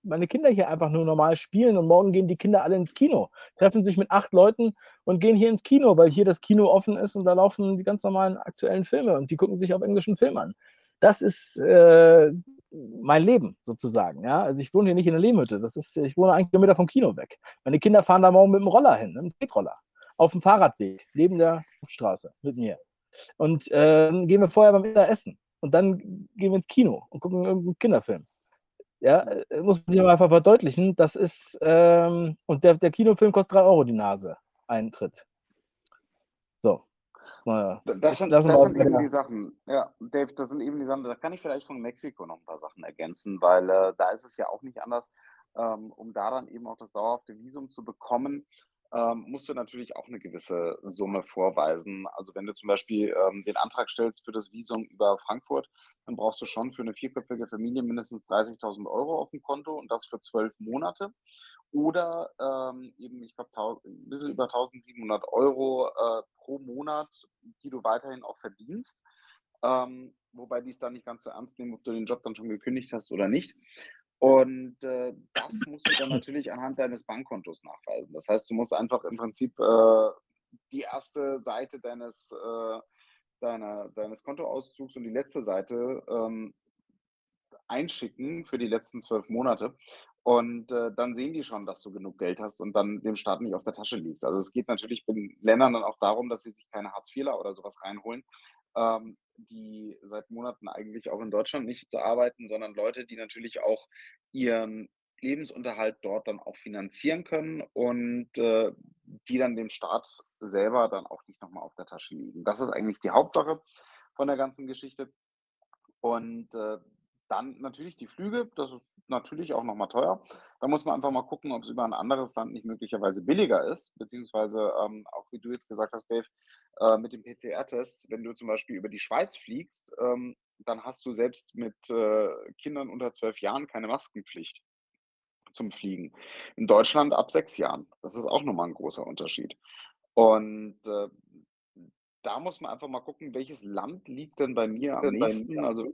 meine Kinder hier einfach nur normal spielen und morgen gehen die Kinder alle ins Kino, treffen sich mit acht Leuten und gehen hier ins Kino, weil hier das Kino offen ist und da laufen die ganz normalen aktuellen Filme und die gucken sich auf englischen Film an. Das ist äh, mein Leben sozusagen. Ja? Also ich wohne hier nicht in der Lehmhütte. Das ist, ich wohne einen Kilometer vom Kino weg. Meine Kinder fahren da morgen mit dem Roller hin, mit dem Tretroller, auf dem Fahrradweg, neben der Straße mit mir. Und äh, dann gehen wir vorher beim Mittag essen. Und dann gehen wir ins Kino und gucken irgendeinen Kinderfilm. Ja, äh, muss man sich aber einfach verdeutlichen. Das ist, ähm, und der, der Kinofilm kostet 3 Euro die Nase, Eintritt. So. Naja, Das sind, das sind eben die Sachen. Ja, Dave, das sind eben die Sachen. Da kann ich vielleicht von Mexiko noch ein paar Sachen ergänzen, weil äh, da ist es ja auch nicht anders. Ähm, um da dann eben auch das dauerhafte Visum zu bekommen, ähm, musst du natürlich auch eine gewisse Summe vorweisen. Also wenn du zum Beispiel ähm, den Antrag stellst für das Visum über Frankfurt, dann brauchst du schon für eine vierköpfige Familie mindestens 30.000 Euro auf dem Konto und das für zwölf Monate. Oder ähm, eben, ich glaube, ein bisschen über 1.700 Euro äh, pro Monat, die du weiterhin auch verdienst. Ähm, wobei die es dann nicht ganz so ernst nehmen, ob du den Job dann schon gekündigt hast oder nicht. Und äh, das musst du dann natürlich anhand deines Bankkontos nachweisen. Das heißt, du musst einfach im Prinzip äh, die erste Seite deines, äh, deiner, deines Kontoauszugs und die letzte Seite ähm, einschicken für die letzten zwölf Monate. Und äh, dann sehen die schon, dass du genug Geld hast und dann dem Staat nicht auf der Tasche liegst. Also es geht natürlich den Ländern dann auch darum, dass sie sich keine Hartz-IVler oder sowas reinholen, ähm, die seit Monaten eigentlich auch in Deutschland nicht arbeiten, sondern Leute, die natürlich auch ihren Lebensunterhalt dort dann auch finanzieren können und äh, die dann dem Staat selber dann auch nicht nochmal auf der Tasche liegen. Das ist eigentlich die Hauptsache von der ganzen Geschichte. Und äh, dann natürlich die Flüge, das ist natürlich auch nochmal teuer. Da muss man einfach mal gucken, ob es über ein anderes Land nicht möglicherweise billiger ist, beziehungsweise ähm, auch wie du jetzt gesagt hast, Dave, äh, mit dem PCR-Test, wenn du zum Beispiel über die Schweiz fliegst, ähm, dann hast du selbst mit äh, Kindern unter zwölf Jahren keine Maskenpflicht zum Fliegen. In Deutschland ab sechs Jahren. Das ist auch nochmal ein großer Unterschied. Und äh, da muss man einfach mal gucken, welches Land liegt denn bei mir am nächsten. Also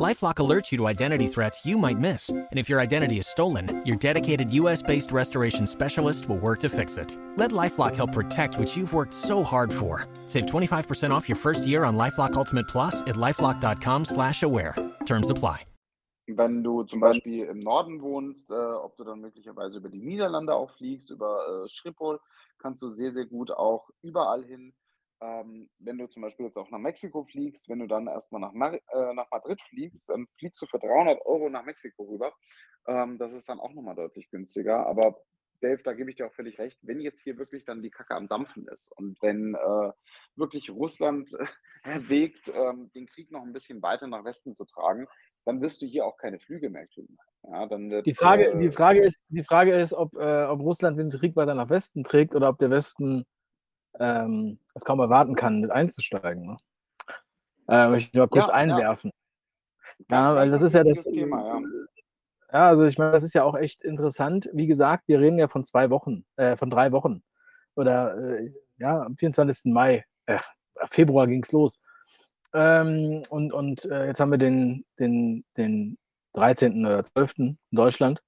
LifeLock alerts you to identity threats you might miss, and if your identity is stolen, your dedicated U.S.-based restoration specialist will work to fix it. Let LifeLock help protect what you've worked so hard for. Save 25% off your first year on LifeLock Ultimate Plus at lifeLock.com/slash-aware. Terms apply. wenn du zum Beispiel im Norden wohnst, äh, ob du dann möglicherweise über die Niederlande auch fliegst, über äh, Schiphol, kannst du sehr, sehr gut auch überall hin. Ähm, wenn du zum Beispiel jetzt auch nach Mexiko fliegst, wenn du dann erstmal nach, Mar äh, nach Madrid fliegst, dann fliegst du für 300 Euro nach Mexiko rüber. Ähm, das ist dann auch nochmal deutlich günstiger. Aber Dave, da gebe ich dir auch völlig recht, wenn jetzt hier wirklich dann die Kacke am Dampfen ist und wenn äh, wirklich Russland erwägt, ähm, den Krieg noch ein bisschen weiter nach Westen zu tragen, dann wirst du hier auch keine Flüge mehr kriegen. Ja, dann wird, Die Frage, äh, die Frage ist, die Frage ist ob, äh, ob Russland den Krieg weiter nach Westen trägt oder ob der Westen ähm, es kaum erwarten kann, mit einzusteigen. Ne? Äh, möchte ich nur kurz Ja, ja. einwerfen. Ja, weil das ist ja das. Thema, ja. Ja, also ich meine, das ist ja auch echt interessant. Wie gesagt, wir reden ja von zwei Wochen, äh, von drei Wochen. Oder äh, ja, am 24. Mai, äh, Februar ging es los. Ähm, und und äh, jetzt haben wir den, den, den 13. oder 12. in Deutschland.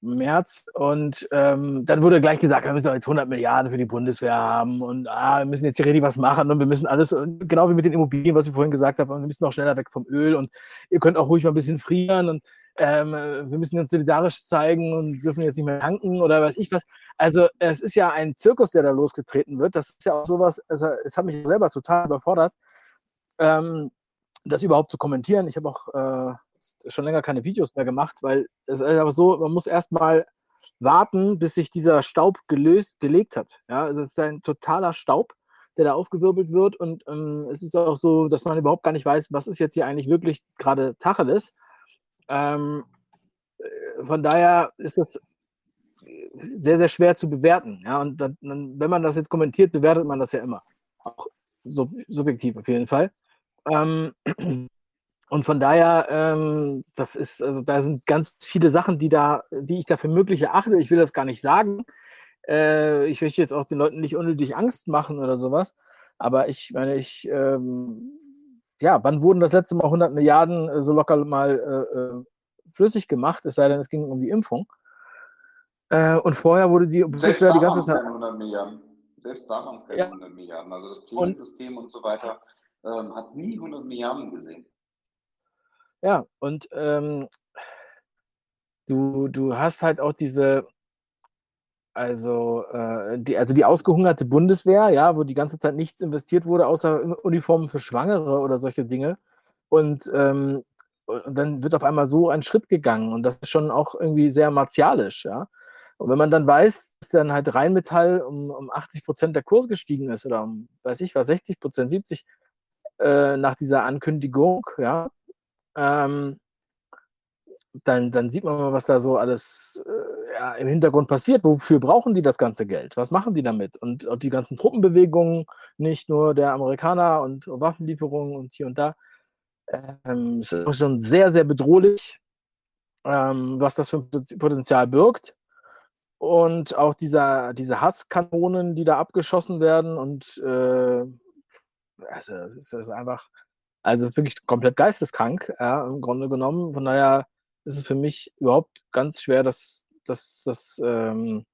März und ähm, dann wurde gleich gesagt, wir müssen jetzt 100 Milliarden für die Bundeswehr haben und ah, wir müssen jetzt hier richtig was machen und wir müssen alles, und genau wie mit den Immobilien, was ich vorhin gesagt habe, und wir müssen noch schneller weg vom Öl und ihr könnt auch ruhig mal ein bisschen frieren und ähm, wir müssen uns solidarisch zeigen und dürfen jetzt nicht mehr tanken oder weiß ich was. Also es ist ja ein Zirkus, der da losgetreten wird. Das ist ja auch sowas, also, es hat mich selber total überfordert, ähm, das überhaupt zu kommentieren. Ich habe auch äh, schon länger keine Videos mehr gemacht, weil es ist einfach so, man muss erstmal warten, bis sich dieser Staub gelöst, gelegt hat. Ja, also es ist ein totaler Staub, der da aufgewirbelt wird und ähm, es ist auch so, dass man überhaupt gar nicht weiß, was ist jetzt hier eigentlich wirklich gerade Tacheles. Ähm, äh, von daher ist das sehr, sehr schwer zu bewerten. Ja, und dann, wenn man das jetzt kommentiert, bewertet man das ja immer. Auch sub subjektiv auf jeden Fall. Ähm, und von daher, ähm, das ist, also da sind ganz viele Sachen, die da, die ich da für möglich erachte. Ich will das gar nicht sagen. Äh, ich möchte jetzt auch den Leuten nicht unnötig Angst machen oder sowas. Aber ich meine, ich, ähm, ja, wann wurden das letzte Mal 100 Milliarden äh, so locker mal äh, äh, flüssig gemacht? Es sei denn, es ging um die Impfung. Äh, und vorher wurde die Selbst da die ganze Zeit. keine 100 Milliarden. Selbst da waren es keine Ja. 100 Milliarden. Also das Und- Pläne-System und so weiter ähm, hat nie 100 Milliarden gesehen. Ja, und ähm, du, du hast halt auch diese, also, äh, die, also die ausgehungerte Bundeswehr, ja, wo die ganze Zeit nichts investiert wurde, außer Uniformen für Schwangere oder solche Dinge. Und, ähm, und dann wird auf einmal so ein Schritt gegangen und das ist schon auch irgendwie sehr martialisch, ja. Und wenn man dann weiß, dass dann halt Rheinmetall um, um 80 Prozent der Kurs gestiegen ist oder um, weiß ich was, 60 Prozent, 70 äh, nach dieser Ankündigung, ja, ähm, dann, dann sieht man mal, was da so alles äh, ja, im Hintergrund passiert. Wofür brauchen die das ganze Geld? Was machen die damit? Und auch die ganzen Truppenbewegungen, nicht nur der Amerikaner und Waffenlieferungen und hier und da. Ähm, es ist schon sehr, sehr bedrohlich, ähm, was das für Potenzial birgt. Und auch dieser, diese Hasskanonen, die da abgeschossen werden und äh, also es ist einfach, also wirklich komplett geisteskrank, ja, im Grunde genommen. Von daher ist es für mich überhaupt ganz schwer, das, das, das ähm,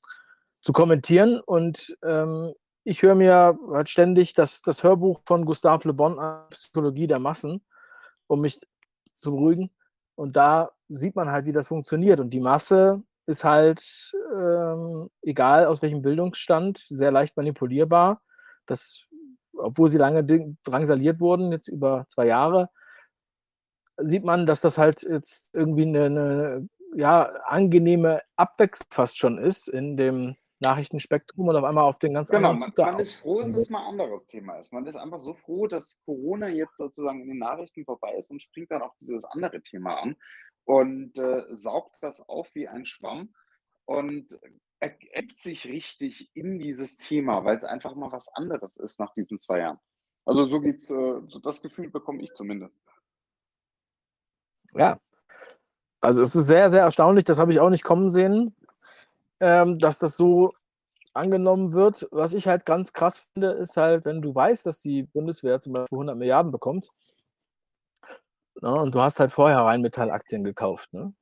zu kommentieren. Und ähm, ich höre mir halt ständig das, das Hörbuch von Gustave Le Bon an, Psychologie der Massen, um mich zu beruhigen. Und da sieht man halt, wie das funktioniert. Und die Masse ist halt, ähm, egal aus welchem Bildungsstand, sehr leicht manipulierbar. Das, obwohl sie lange drangsaliert wurden, jetzt über zwei Jahre, sieht man, dass das halt jetzt irgendwie eine, eine ja, angenehme Abwechslung fast schon ist in dem Nachrichtenspektrum und auf einmal auf den ganz Genau, anderen man, Zug da man ist froh, dass es mal ein anderes Thema ist. Man ist einfach so froh, dass Corona jetzt sozusagen in den Nachrichten vorbei ist und springt dann auf dieses andere Thema an und äh, saugt das auf wie ein Schwamm und ergibt sich richtig in dieses Thema, weil es einfach mal was anderes ist nach diesen zwei Jahren. Also so geht's, äh, so das Gefühl bekomme ich zumindest. Ja. Also es ist sehr, sehr erstaunlich, das habe ich auch nicht kommen sehen, ähm, dass das so angenommen wird. Was ich halt ganz krass finde, ist halt, wenn du weißt, dass die Bundeswehr zum Beispiel 100 Milliarden bekommt ne, und du hast halt vorher Rheinmetall-Aktien gekauft. Ne?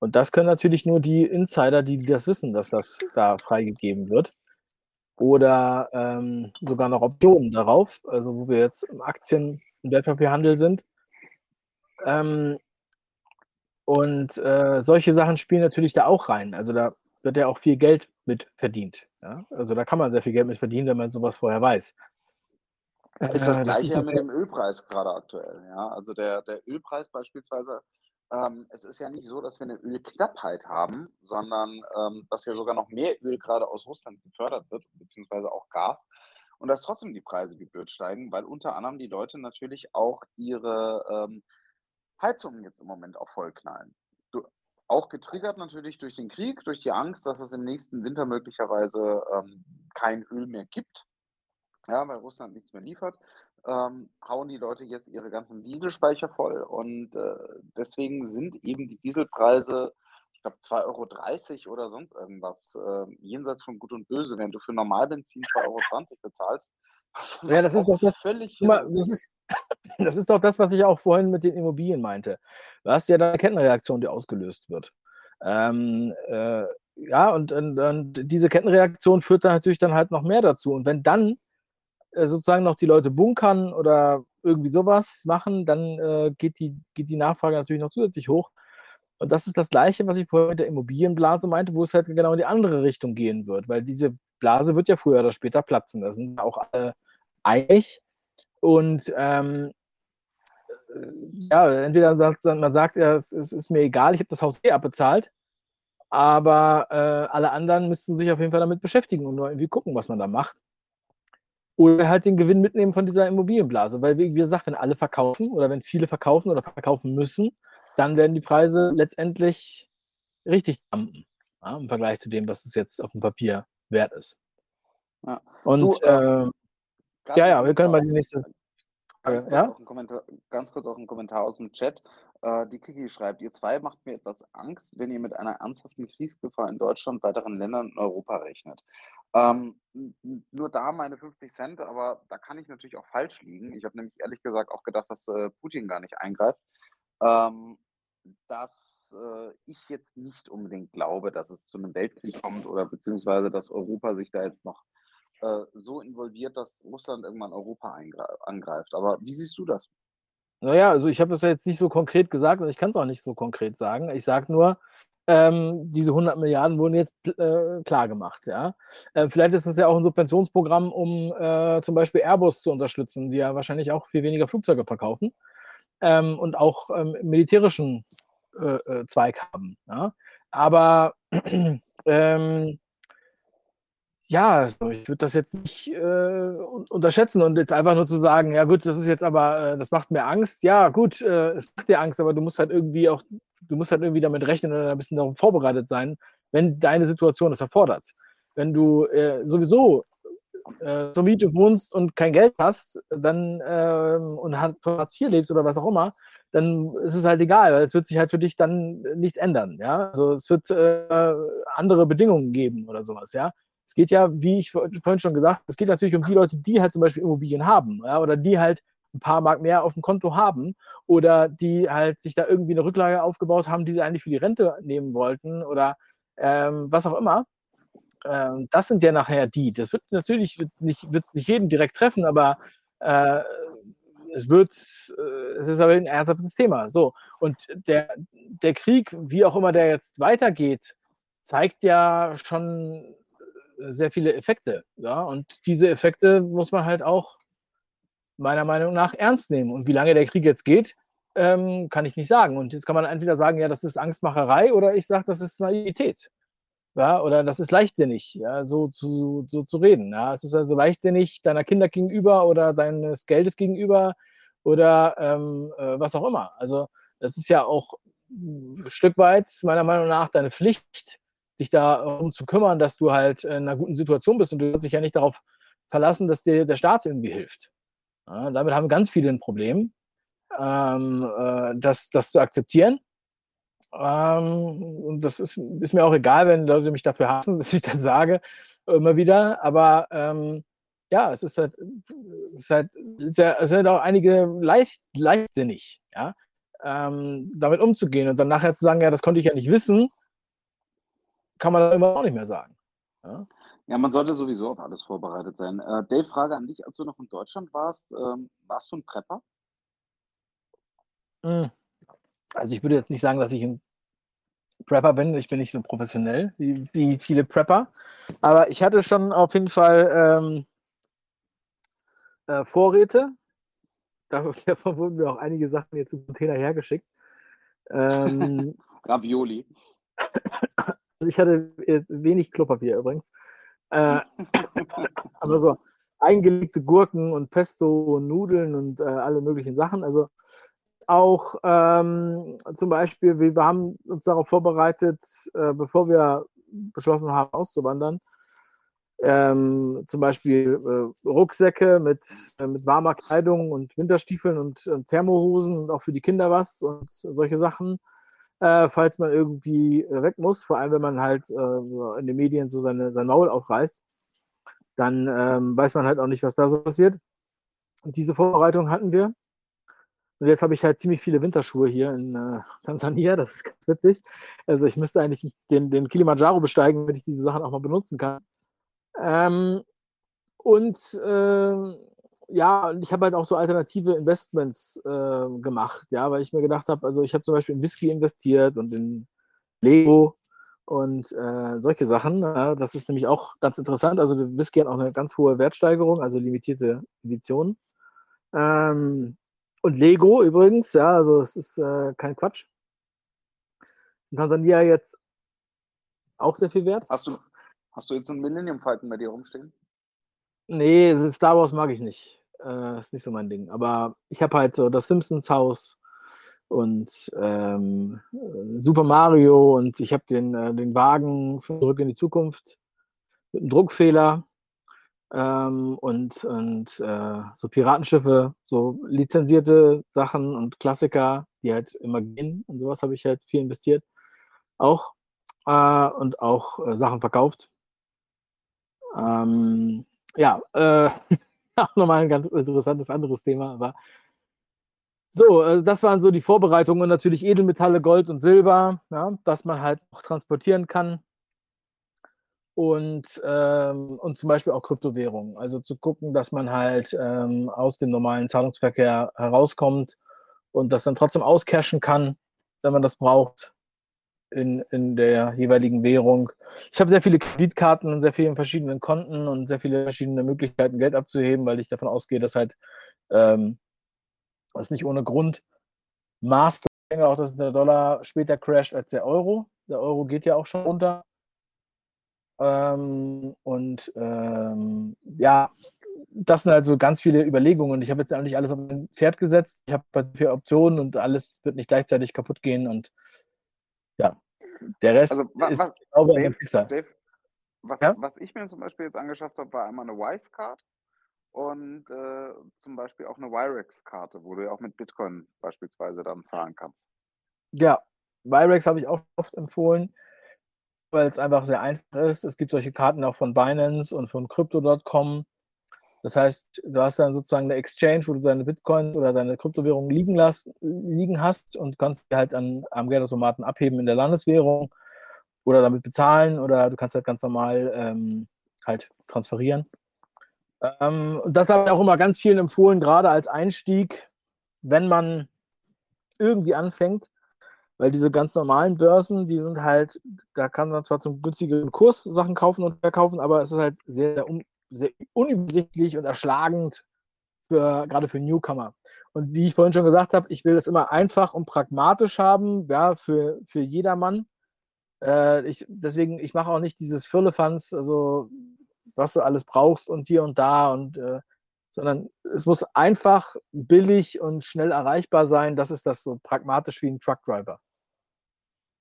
Und das können natürlich nur die Insider, die das wissen, dass das da freigegeben wird. Oder ähm, sogar noch Optionen darauf, also wo wir jetzt im Aktien- und Wertpapierhandel sind. Ähm, und äh, solche Sachen spielen natürlich da auch rein. Also da wird ja auch viel Geld mit verdient. Ja? Also da kann man sehr viel Geld mit verdienen, wenn man sowas vorher weiß. Ist das Äh, gleiche ist ja mit dem Ölpreis gerade aktuell, ja? Also der der Ölpreis beispielsweise, ähm, es ist ja nicht so, dass wir eine Ölknappheit haben, sondern, ähm, dass ja sogar noch mehr Öl gerade aus Russland gefördert wird, beziehungsweise auch Gas und dass trotzdem die Preise blöd steigen, weil unter anderem die Leute natürlich auch ihre, ähm, Heizungen jetzt im Moment auch vollknallen. Du auch getriggert natürlich durch den Krieg, durch die Angst, dass es im nächsten Winter möglicherweise, ähm, kein Öl mehr gibt. Ja, weil Russland nichts mehr liefert, ähm, hauen die Leute jetzt ihre ganzen Dieselspeicher voll und, äh, deswegen sind eben die Dieselpreise, ich glaube 2,30 € oder sonst irgendwas, äh, jenseits von Gut und Böse, während du für Normalbenzin 2,20 € bezahlst. Was Ja, das ist doch das völlig mal, das ist. das ist doch das, was ich auch vorhin mit den Immobilien meinte. Du hast ja da 'ne Kettenreaktion, die ausgelöst wird. Ähm, äh, ja, und und und diese Kettenreaktion führt dann natürlich dann halt noch mehr dazu. Und wenn dann, sozusagen noch die Leute bunkern oder irgendwie sowas machen, dann, äh, geht die geht die Nachfrage natürlich noch zusätzlich hoch. Und das ist das Gleiche, was ich vorhin mit der Immobilienblase meinte, wo es halt genau in die andere Richtung gehen wird, weil diese Blase wird ja früher oder später platzen. Da sind auch alle einig. Und, ähm, äh, ja, entweder sagt man sagt: „Ja, es es ist mir egal, ich habe das Haus eh abbezahlt.“ Aber, äh, alle anderen müssten sich auf jeden Fall damit beschäftigen und irgendwie gucken, was man da macht. Oder halt den Gewinn mitnehmen von dieser Immobilienblase, weil wie gesagt, wenn alle verkaufen oder wenn viele verkaufen oder verkaufen müssen, dann werden die Preise letztendlich richtig dumpen, ja, im Vergleich zu dem, was es jetzt aufm Papier wert ist. Ja. Und, Du, ähm, äh grad ja, ja, wir können mal aus die nächste ganz kurz ja? auch 'n Kommentar ganz kurz auch 'n Kommentar aus'm Chat. Äh, die Kiki schreibt: „Ihr 2 macht mir etwas Angst, wenn ihr mit einer ernsthaften Kriegsgefahr in Deutschland, weiteren Ländern und Europa rechnet.“ Ähm, nur da meine 50 Cent, aber da kann ich natürlich auch falsch liegen. Ich habe nämlich ehrlich gesagt auch gedacht, dass, äh, Putin gar nicht eingreift. Ähm, dass, äh, ich jetzt nicht unbedingt glaube, dass es zu 'nem Weltkrieg kommt oder beziehungsweise dass Europa sich da jetzt noch, äh, so involviert, dass Russland irgendwann Europa angreift. Aber wie siehst du das? Na ja, also ich habe das ja jetzt nicht so konkret gesagt und ich kann's auch nicht so konkret sagen. Ich sage nur, ähm, diese 100 Milliarden wurden jetzt äh, klargemacht, ja. Äh, vielleicht ist das ja auch 'n Subventionsprogramm, um, äh, zum Beispiel Airbus zu unterstützen, die ja wahrscheinlich auch viel weniger Flugzeuge verkaufen, ähm, und auch, ähm, militärischen, äh, äh, Zweig haben, ja. Aber, ähm ja, also ich würde das jetzt nicht, äh, un unterschätzen und jetzt einfach nur zu sagen: „Ja gut, das ist jetzt aber äh, das macht mir Angst.“ Ja gut, äh, es macht dir Angst, aber du musst halt irgendwie auch du musst halt irgendwie damit rechnen oder ein bisschen darauf vorbereitet sein, wenn deine Situation das erfordert. Wenn du, äh, sowieso, äh, zur Miete wohnst und kein Geld hast, dann, ähm und Hartz IV lebst oder was auch immer, dann ist es halt egal, weil es wird sich halt für dich dann nichts ändern, ja? Also, es wird, äh, andere Bedingungen geben oder so was, ja? Es geht ja, wie ich vor vorhin schon gesagt es geht natürlich um die Leute, die halt zum Beispiel Immobilien haben, ja, oder die halt 'n paar Mark mehr aufm Konto haben oder die halt sich da irgendwie 'ne Rücklage aufgebaut haben, die sie eigentlich für die Rente nehmen wollten oder, ähm, was auch immer. Ähm, das sind ja nachher die. Das wird natürlich nicht wird's nicht jeden direkt treffen, aber, äh, es wird äh, es ist aber 'n ernsthaftes Thema, so. Und der der Krieg, wie auch immer der jetzt weitergeht, zeigt ja schon, sehr viele Effekte, ja? Und diese Effekte muss man halt auch meiner Meinung nach ernst nehmen. Und wie lange der Krieg jetzt geht, ähm, kann ich nicht sagen. Und jetzt kann man entweder sagen: „Ja, das ist Angstmacherei“, oder ich sage, das ist Naivität. Ja, oder das ist leichtsinnig, ja, so zu so zu reden, ja? Es ist also leichtsinnig deiner Kinder gegenüber oder deines Geldes gegenüber oder, ähm, äh, was auch immer. Also, das ist ja auch 'n Stück weit meiner Meinung nach deine Pflicht, dich darum zu kümmern, dass du halt in 'ner guten Situation bist und du kannst dich ja nicht darauf verlassen, dass dir der Staat irgendwie hilft. Ja, damit haben ganz viele ein Problem, ähm, äh, das, das zu akzeptieren. Ähm, und das ist, ist mir auch egal, wenn Leute mich dafür hassen, dass ich das sage, immer wieder. Aber ähm, ja, es ist halt, es ist halt, es sind auch einige leicht, leichtsinnig, ja, ähm, damit umzugehen und dann nachher zu sagen, ja, das konnte ich ja nicht wissen, kann man immer auch nicht mehr sagen. Ja? Ja, man sollte sowieso auf alles vorbereitet sein. Äh, Dave, Frage an dich, als du noch in Deutschland warst, ähm, warst du ein Prepper? Hm. Also ich würde jetzt nicht sagen, dass ich ein Prepper bin. Ich bin nicht so professionell wie, wie viele Prepper. Aber ich hatte schon auf jeden Fall ähm, äh, Vorräte. Davon davon wurden mir auch einige Sachen jetzt im Container hergeschickt. Ähm, Ravioli. also ich hatte äh, wenig Klopapier übrigens. Äh, aber so eingelegte Gurken und Pesto und Nudeln und äh, alle möglichen Sachen. Also auch ähm, zum Beispiel, wir wir haben uns darauf vorbereitet, äh, bevor wir beschlossen haben, auszuwandern, ähm, zum Beispiel äh, Rucksäcke mit, äh, mit warmer Kleidung und Winterstiefeln und, und Thermohosen und auch für die Kinder was und solche Sachen, äh, falls man irgendwie äh, weg muss, vor allem wenn man halt äh, in den Medien so seine, sein Maul aufreißt, dann ähm, weiß man halt auch nicht, was da so passiert. Und diese Vorbereitung hatten wir. Und jetzt habe ich halt ziemlich viele Winterschuhe hier in äh, Tansania. Das ist ganz witzig. Also ich müsste eigentlich den, den Kilimanjaro besteigen, damit ich diese Sachen auch mal benutzen kann. Ähm, und ähm, ja, und ich habe halt auch so alternative Investments äh, gemacht, ja, weil ich mir gedacht habe, also ich habe zum Beispiel in Whisky investiert und in Lego und äh, solche Sachen. Ja, das ist nämlich auch ganz interessant. Also Whisky hat auch eine ganz hohe Wertsteigerung, also limitierte Editionen. Ähm, und Lego übrigens, ja, also es ist äh, kein Quatsch. In Tansania jetzt auch sehr viel wert. Hast du, hast du jetzt einen Millennium Falcon bei dir rumstehen? Nee, Star Wars mag ich nicht. Äh, ist nicht so mein Ding. Aber ich habe halt so das Simpsons Haus und ähm, äh, Super Mario und ich habe den, äh, den Wagen Zurück in die Zukunft mit einem Druckfehler ähm, und, und äh, so Piratenschiffe, so lizenzierte Sachen und Klassiker, die halt immer gehen und sowas habe ich halt viel investiert. Auch äh, und auch äh, Sachen verkauft. Ähm, ja, äh, auch nochmal ein ganz interessantes anderes Thema, aber so, also das waren so die Vorbereitungen natürlich Edelmetalle, Gold und Silber, ja, dass man halt auch transportieren kann. Und, ähm, und zum Beispiel auch Kryptowährungen. Also zu gucken, dass man halt ähm, aus dem normalen Zahlungsverkehr herauskommt und das dann trotzdem auscashen kann, wenn man das braucht in, in der jeweiligen Währung. Ich habe sehr viele Kreditkarten und sehr viele verschiedene Konten und sehr viele verschiedene Möglichkeiten, Geld abzuheben, weil ich davon ausgehe, dass halt ähm, das nicht ohne Grund Master, auch dass der Dollar später crasht als der Euro. Der Euro geht ja auch schon runter. Ähm, und ähm, ja, das sind also ganz viele Überlegungen. Ich habe jetzt eigentlich alles auf ein Pferd gesetzt. Ich habe halt vier Optionen und alles wird nicht gleichzeitig kaputt gehen. Und ja, der Rest Also, wa ist, was, glaube ich, ein. Dave, was, Ja? was ich mir zum Beispiel jetzt angeschafft habe, war einmal eine Wise-Card und äh, zum Beispiel auch eine Wirex-Karte, wo du ja auch mit Bitcoin beispielsweise dann zahlen kannst. Ja, Virex habe ich auch oft empfohlen, weil es einfach sehr einfach ist. Es gibt solche Karten auch von Binance und von Crypto.com. Das heißt, du hast dann sozusagen eine Exchange, wo du deine Bitcoin oder deine Kryptowährung liegen, lass, liegen hast und kannst die halt an, am Geldautomaten abheben in der Landeswährung oder damit bezahlen oder du kannst halt ganz normal ähm, halt transferieren. Ähm, und das habe ich auch immer ganz vielen empfohlen, gerade als Einstieg, wenn man irgendwie anfängt, weil diese ganz normalen Börsen, die sind halt, da kann man zwar zum günstigeren Kurs Sachen kaufen und verkaufen, aber es ist halt sehr, sehr, un, sehr unübersichtlich und erschlagend, für, gerade für Newcomer. Und wie ich vorhin schon gesagt habe, ich will das immer einfach und pragmatisch haben, ja, für, für jedermann. Äh, ich, deswegen, ich mache auch nicht dieses Firlefanz, also was du alles brauchst und hier und da und äh, sondern es muss einfach billig und schnell erreichbar sein. Das ist das so pragmatisch wie ein Truckdriver.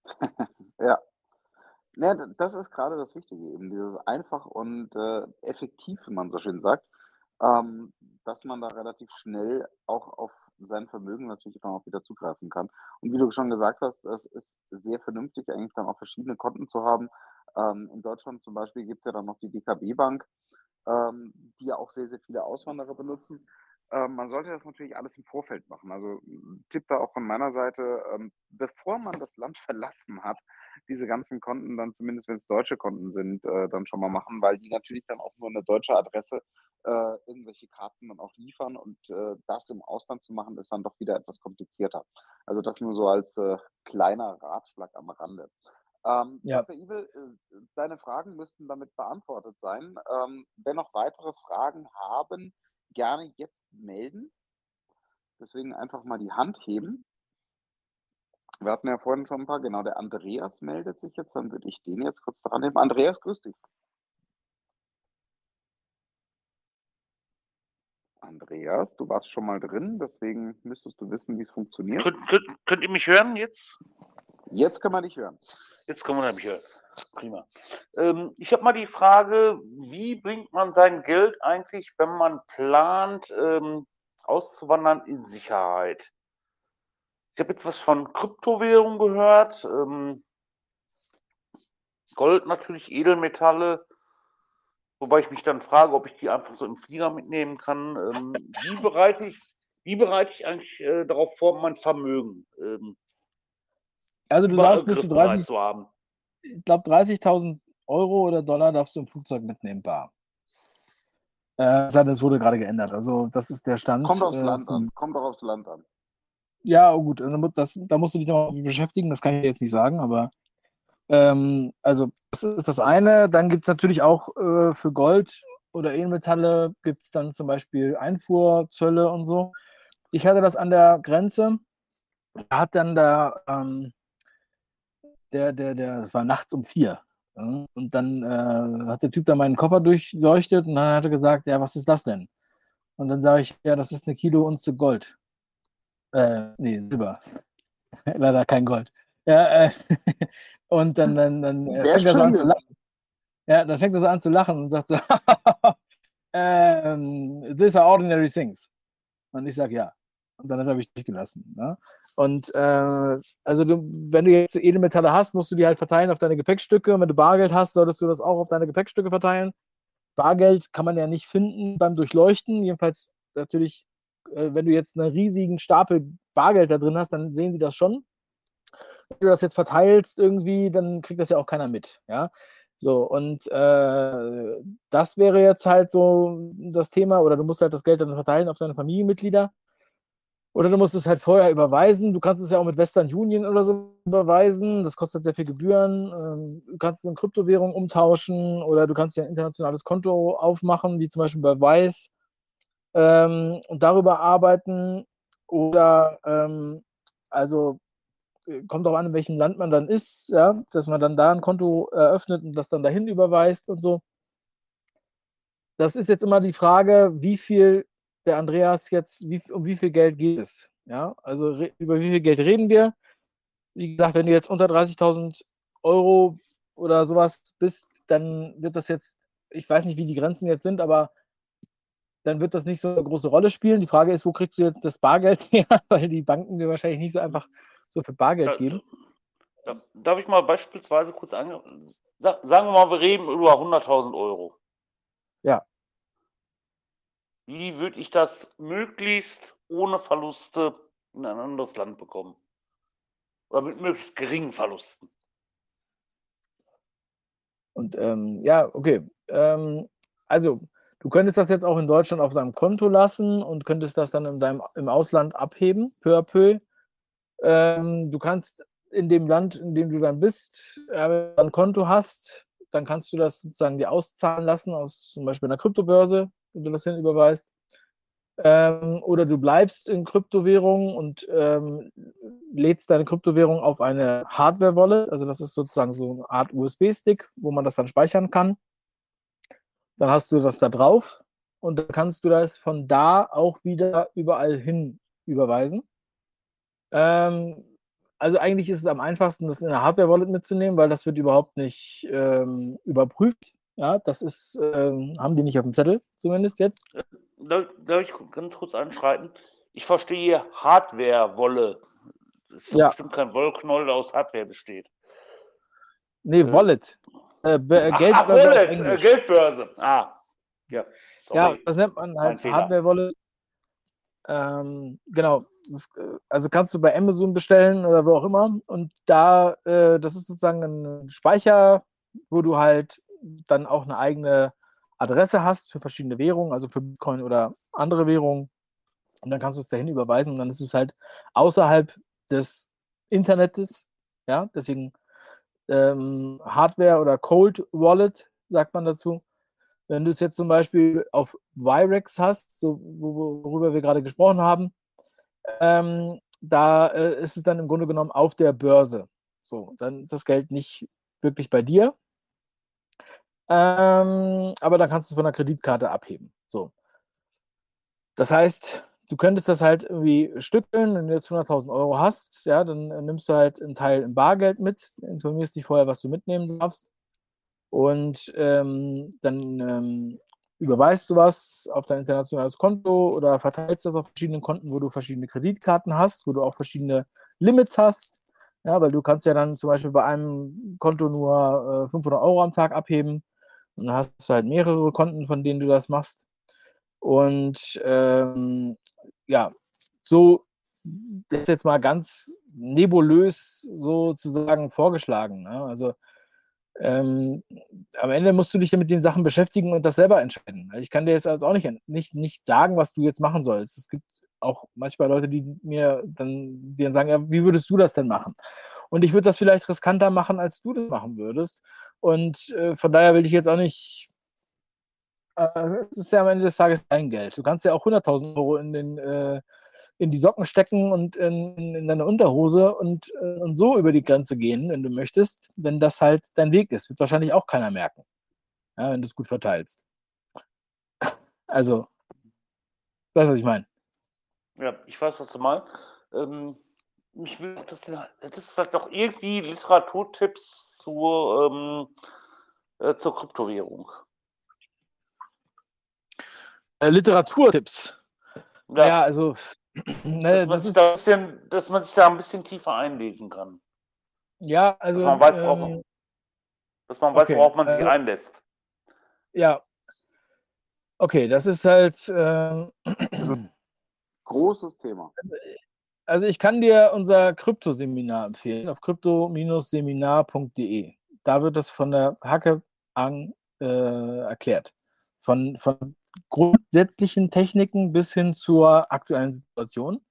Ja. Ja, das ist gerade das Wichtige eben, dieses einfach und äh, effektiv, wie man so schön sagt. Ähm, dass man da relativ schnell auch auf sein Vermögen natürlich dann auch wieder zugreifen kann. Und wie du schon gesagt hast, es ist sehr vernünftig, eigentlich dann auch verschiedene Konten zu haben. Ähm, in Deutschland zum Beispiel gibt es ja dann noch die DKB Bank, ähm, die ja auch sehr, sehr viele Auswanderer benutzen. Ähm, man sollte das natürlich alles im Vorfeld machen. Also Tipp da auch von meiner Seite, ähm, bevor man das Land verlassen hat, diese ganzen Konten dann, zumindest wenn es deutsche Konten sind, äh, dann schon mal machen, weil die natürlich dann auch nur eine deutsche Adresse äh, irgendwelche Karten dann auch liefern und äh, das im Ausland zu machen, ist dann doch wieder etwas komplizierter. Also das nur so als äh, kleiner Ratschlag am Rande. Ähm, Ja. Dr. Ibel, äh, deine Fragen müssten damit beantwortet sein. Ähm, wenn noch weitere Fragen haben, gerne jetzt melden. Deswegen einfach mal die Hand heben. Wir hatten ja vorhin schon ein paar, genau, der Andreas meldet sich jetzt, dann würde ich den jetzt kurz dran nehmen. Andreas, grüß dich. Andreas, du warst schon mal drin, deswegen müsstest du wissen, wie es funktioniert. Könnt, könnt, könnt ihr mich hören jetzt? Jetzt kann man dich hören. Jetzt kann man mich hören. Prima. Ähm, ich habe mal die Frage, wie bringt man sein Geld eigentlich, wenn man plant, ähm, auszuwandern, in Sicherheit? Ich habe jetzt was von Kryptowährung gehört. Ähm, Gold natürlich, Edelmetalle. Wobei ich mich dann frage, ob ich die einfach so im Flieger mitnehmen kann. Ähm, wie, bereite ich, wie bereite ich eigentlich äh, darauf vor, mein Vermögen ähm, Also du darfst bis zu 30, zu haben? ich glaube 30.000 Euro oder Dollar darfst du im Flugzeug mitnehmen, bar. Äh, es wurde gerade geändert. Also das ist der Stand. Kommt aufs äh, Land an. Kommt auch aufs Land an. Ja, oh gut, das, da musst du dich noch beschäftigen, das kann ich jetzt nicht sagen, aber ähm, also das ist das eine. Dann gibt es natürlich auch äh, für Gold oder Edelmetalle gibt es dann zum Beispiel Einfuhrzölle und so. Ich hatte das an der Grenze. Da hat dann da ähm, der, der, der, das war nachts um vier. Und dann äh, hat der Typ da meinen Koffer durchleuchtet und dann hat er gesagt, ja, was ist das denn? Und dann sage ich, ja, das ist eine Kilo Unze Gold. Äh, nee, Silber. Leider kein Gold. Ja, äh, und dann, dann, dann äh, fängt er so an zu lachen. Ja, dann fängt er so an zu lachen und sagt so, ähm, these are ordinary things. Und ich sage ja. Und dann habe ich durchgelassen. Ne? Und äh, also du, wenn du jetzt Edelmetalle hast, musst du die halt verteilen auf deine Gepäckstücke. Und wenn du Bargeld hast, solltest du das auch auf deine Gepäckstücke verteilen. Bargeld kann man ja nicht finden beim Durchleuchten. Jedenfalls natürlich, wenn du jetzt einen riesigen Stapel Bargeld da drin hast, dann sehen die das schon. Wenn du das jetzt verteilst irgendwie, dann kriegt das ja auch keiner mit. Ja. So, und äh, das wäre jetzt halt so das Thema, oder du musst halt das Geld dann verteilen auf deine Familienmitglieder. Oder du musst es halt vorher überweisen. Du kannst es ja auch mit Western Union oder so überweisen. Das kostet sehr viel Gebühren. Ähm, Du kannst es in Kryptowährung umtauschen oder du kannst dir ein internationales Konto aufmachen, wie zum Beispiel bei Wise, ähm, und darüber arbeiten. Oder ähm, also äh, kommt auch an, in welchem Land man dann ist, ja, dass man dann da ein Konto eröffnet und das dann dahin überweist und so. Das ist jetzt immer die Frage, wie viel der Andreas jetzt, wie, um wie viel Geld geht es? Ja, also über wie viel Geld reden wir? Wie gesagt, wenn du jetzt unter 30.000 Euro oder sowas bist, dann wird das jetzt, ich weiß nicht, wie die Grenzen jetzt sind, aber dann wird das nicht so eine große Rolle spielen. Die Frage ist, wo kriegst du jetzt das Bargeld her? Weil die Banken dir wahrscheinlich nicht so einfach so viel Bargeld geben. Da- Darf ich mal beispielsweise kurz ange... Sa sagen wir mal, wir reden über 100.000 Euro. Ja. Wie würde ich das möglichst ohne Verluste in ein anderes Land bekommen? Oder mit möglichst geringen Verlusten? Und ähm, ja, okay. Ähm, also, du könntest das jetzt auch in Deutschland auf deinem Konto lassen und könntest das dann in deinem, im Ausland abheben, peu à peu. Ähm, du kannst in dem Land, in dem du dann bist, äh, ein Konto hast, dann kannst du das sozusagen dir auszahlen lassen aus zum Beispiel einer Kryptobörse, wenn du das hin überweist. Ähm, oder du bleibst in Kryptowährung und ähm, lädst deine Kryptowährung auf eine Hardware-Wallet. Also das ist sozusagen so eine Art USB-Stick, wo man das dann speichern kann. Dann hast du das da drauf und dann kannst du das von da auch wieder überall hin überweisen. Ähm, also eigentlich ist es am einfachsten, das in eine Hardware-Wallet mitzunehmen, weil das wird überhaupt nicht ähm, überprüft. Ja, das ist, ähm, haben die nicht auf dem Zettel, zumindest jetzt. darf, darf ich ganz kurz anschreiten? Ich verstehe Hardware-Wolle. Das ist Ja. bestimmt kein Wollknoll, der aus Hardware besteht. Nee, Wallet. Äh, Ach, Geldbörse ach, Wallet, äh. Geldbörse. Ah, ja. Ja, Sorry. das nennt man halt Fehler. Hardware-Wallet. Ähm, genau. Das, äh, also kannst du bei Amazon bestellen oder wo auch immer. Und da, äh, das ist sozusagen ein Speicher, wo du halt dann auch eine eigene Adresse hast für verschiedene Währungen, also für Bitcoin oder andere Währungen. Und dann kannst du es dahin überweisen und dann ist es halt außerhalb des Internets. Ja, deswegen ähm, Hardware oder Cold Wallet, sagt man dazu. Wenn du es jetzt zum Beispiel auf Virex hast, so, wo- worüber wir gerade gesprochen haben, ähm, da äh, ist es dann im Grunde genommen auf der Börse. So, dann ist das Geld nicht wirklich bei dir. Ähm, aber dann kannst du es von der Kreditkarte abheben. So. Das heißt, du könntest das halt irgendwie stückeln, wenn du jetzt 100.000 Euro hast, ja, dann äh, nimmst du halt einen Teil im Bargeld mit, informierst dich vorher, was du mitnehmen darfst und ähm, dann ähm, überweist du was auf dein internationales Konto oder verteilst das auf verschiedenen Konten, wo du verschiedene Kreditkarten hast, wo du auch verschiedene Limits hast. Ja, weil du kannst ja dann zum Beispiel bei einem Konto nur äh, 500 Euro am Tag abheben und dann hast du halt mehrere Konten, von denen du das machst. Und ähm, ja, so das jetzt mal ganz nebulös sozusagen vorgeschlagen. Ne? Also ähm, am Ende musst du dich ja mit den Sachen beschäftigen und das selber entscheiden. Ich kann dir jetzt also auch nicht, nicht, nicht sagen, was du jetzt machen sollst. Es gibt auch manchmal Leute, die mir dann, die dann sagen, ja, wie würdest du das denn machen? Und ich würde das vielleicht riskanter machen, als du das machen würdest. Und äh, von daher will ich jetzt auch nicht. Äh, es ist ja am Ende des Tages dein Geld. Du kannst ja auch 100.000 Euro in, den, äh, in die Socken stecken und in, in deine Unterhose und, äh, und so über die Grenze gehen, wenn du möchtest, wenn das halt dein Weg ist. Wird wahrscheinlich auch keiner merken, ja, wenn du es gut verteilst. Also, weißt du, was ich meine? Ja, ich weiß, was du meinst. Ähm, mich will das, das vielleicht doch irgendwie Literaturtipps zur, ähm, äh, zur Kryptowährung. Äh, Literaturtipps. Ja. Ja, also, ne, dass, man das sich ist. da ein bisschen, dass man sich da ein bisschen tiefer einlesen kann. Ja, also. dass man weiß, worauf, ähm, dass man weiß, okay, worauf man sich äh, einlässt. Ja. Okay, das ist halt. ähm, Großes Thema. also ich kann dir unser Kryptoseminar empfehlen auf krypto-seminar.de. Da wird das von der Hacke an äh, erklärt. Von, von grundsätzlichen Techniken bis hin zur aktuellen Situation,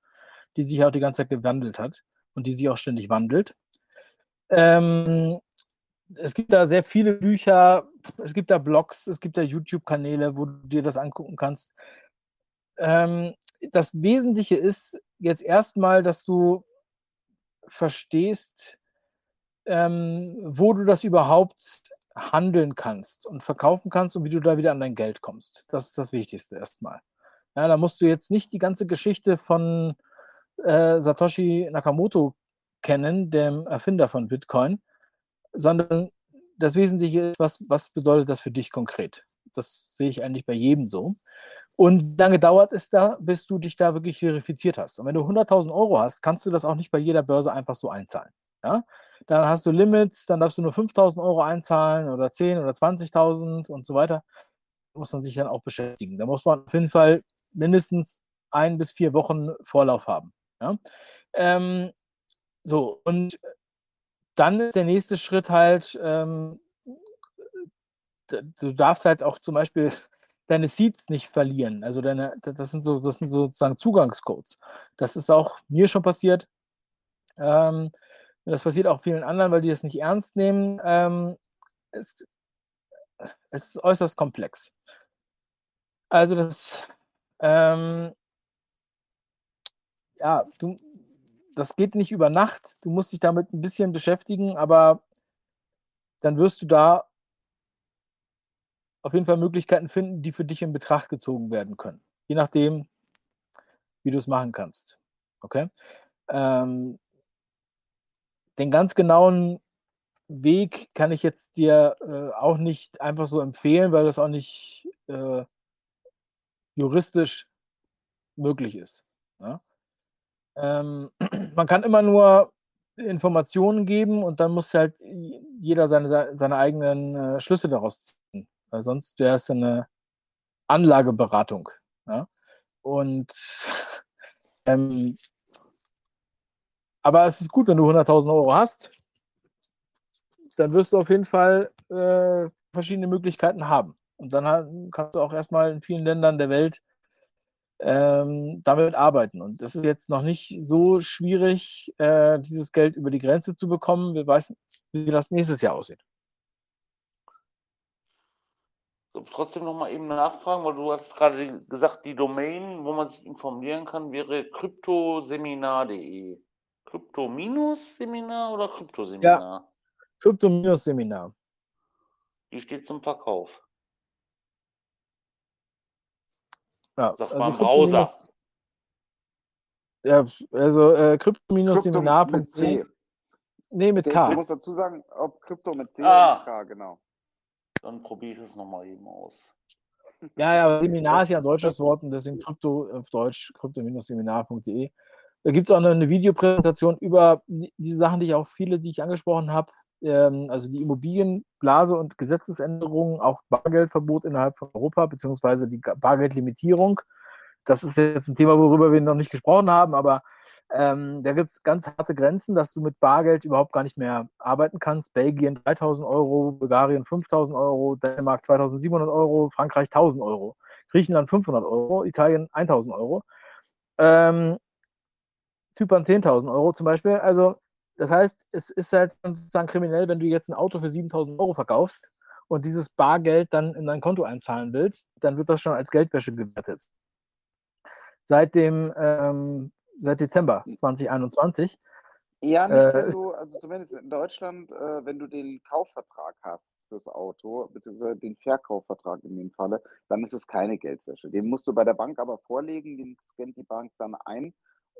die sich auch die ganze Zeit gewandelt hat und die sich auch ständig wandelt. Ähm, es gibt da sehr viele Bücher, es gibt da Blogs, es gibt da YouTube-Kanäle, wo du dir das angucken kannst. Ähm, das Wesentliche ist jetzt erstmal, dass du verstehst, ähm, wo du das überhaupt handeln kannst und verkaufen kannst und wie du da wieder an dein Geld kommst. Das ist das Wichtigste erstmal. Ja, da musst du jetzt nicht die ganze Geschichte von äh, Satoshi Nakamoto kennen, dem Erfinder von Bitcoin, sondern das Wesentliche ist, was, was bedeutet das für dich konkret? Das sehe ich eigentlich bei jedem so. Und wie lange dauert es da, bis du dich da wirklich verifiziert hast? Und wenn du 100.000 Euro hast, kannst du das auch nicht bei jeder Börse einfach so einzahlen. Ja? Dann hast du Limits, dann darfst du nur 5.000 Euro einzahlen oder 10 oder 20.000 und so weiter. Da muss man sich dann auch beschäftigen. Da muss man auf jeden Fall mindestens ein bis vier Wochen Vorlauf haben. Ja? Ähm, so, und dann ist der nächste Schritt halt, ähm, du darfst halt auch zum Beispiel deine Seeds nicht verlieren. Also deine, das sind so, das sind sozusagen Zugangscodes. Das ist auch mir schon passiert. Ähm, das passiert auch vielen anderen, weil die das nicht ernst nehmen. Ähm, es, es ist äußerst komplex. Also das, ähm, ja, du, das geht nicht über Nacht. Du musst dich damit ein bisschen beschäftigen, aber dann wirst du da auf jeden Fall Möglichkeiten finden, die für dich in Betracht gezogen werden können. Je nachdem, wie du es machen kannst. Okay? Ähm, den ganz genauen Weg kann ich jetzt dir äh, auch nicht einfach so empfehlen, weil das auch nicht äh, juristisch möglich ist. Ja? Ähm, man kann immer nur Informationen geben und dann muss halt jeder seine, seine eigenen äh, Schlüsse daraus ziehen. Weil sonst wäre es eine Anlageberatung. Ja? Und ähm, aber es ist gut, wenn du 100.000 Euro hast, dann wirst du auf jeden Fall äh, verschiedene Möglichkeiten haben. Und dann kannst du auch erstmal in vielen Ländern der Welt ähm, damit arbeiten. Und das ist jetzt noch nicht so schwierig, äh, dieses Geld über die Grenze zu bekommen. Wir wissen, wie das nächstes Jahr aussieht. Trotzdem noch mal eben nachfragen, weil du hast gerade gesagt, die Domain, wo man sich informieren kann, wäre kryptoseminar.de. Krypto-Seminar oder Kryptoseminar? Ja, Krypto-Seminar. Die steht zum Verkauf. Ja, Sag also mal Browser. Ja, also äh, Krypto mit krypto-seminar.de. C. Nee, mit K. Du musst dazu sagen, ob Krypto mit C Ah. oder mit K, genau. Dann probiere ich es nochmal eben aus. Ja, ja, Seminar ist ja ein deutsches Wort und deswegen Krypto auf Deutsch, krypto-seminar.de. Da gibt es auch noch eine Videopräsentation über die- diese Sachen, die ich auch viele, die ich angesprochen habe, ähm, also die Immobilienblase und Gesetzesänderungen, auch Bargeldverbot innerhalb von Europa, beziehungsweise die Bargeldlimitierung. Das ist jetzt ein Thema, worüber wir noch nicht gesprochen haben, aber ähm, da gibt es ganz harte Grenzen, dass du mit Bargeld überhaupt gar nicht mehr arbeiten kannst. Belgien 3000 Euro, Bulgarien 5000 Euro, Dänemark 2700 Euro, Frankreich 1000 Euro, Griechenland 500 Euro, Italien 1000 Euro, ähm, Zypern 10.000 Euro zum Beispiel. Also, das heißt, es ist halt sozusagen kriminell, wenn du jetzt ein Auto für 7000 Euro verkaufst und dieses Bargeld dann in dein Konto einzahlen willst, dann wird das schon als Geldwäsche gewertet. Seit dem ähm, seit Dezember 2021. Ja, nicht, Äh, wenn du, also zumindest in Deutschland, äh, wenn du den Kaufvertrag hast fürs Auto, beziehungsweise den Verkaufvertrag in dem Falle, dann ist es keine Geldwäsche. Den musst du bei der Bank aber vorlegen, den scannt die Bank dann ein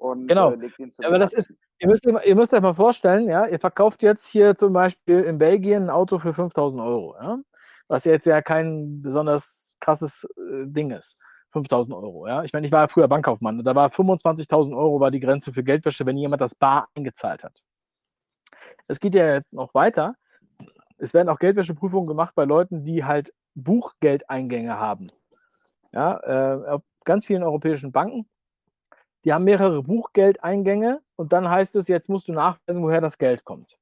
und Genau. äh, legt den zur Aber das ist, ihr müsst, ihr müsst euch mal vorstellen, ja, ihr verkauft jetzt hier zum Beispiel in Belgien ein Auto für 5000 Euro, ja, was jetzt ja kein besonders krasses äh, Ding ist. 5000 Euro, ja. Ich meine, ich war ja früher Bankkaufmann und da war 25.000 Euro war die Grenze für Geldwäsche, wenn jemand das bar eingezahlt hat. Es geht ja jetzt noch weiter. Es werden auch Geldwäscheprüfungen gemacht bei Leuten, die halt Buchgeldeingänge haben. Ja, äh, auf ganz vielen europäischen Banken. Die haben mehrere Buchgeldeingänge und dann heißt es, jetzt musst du nachweisen, woher das Geld kommt.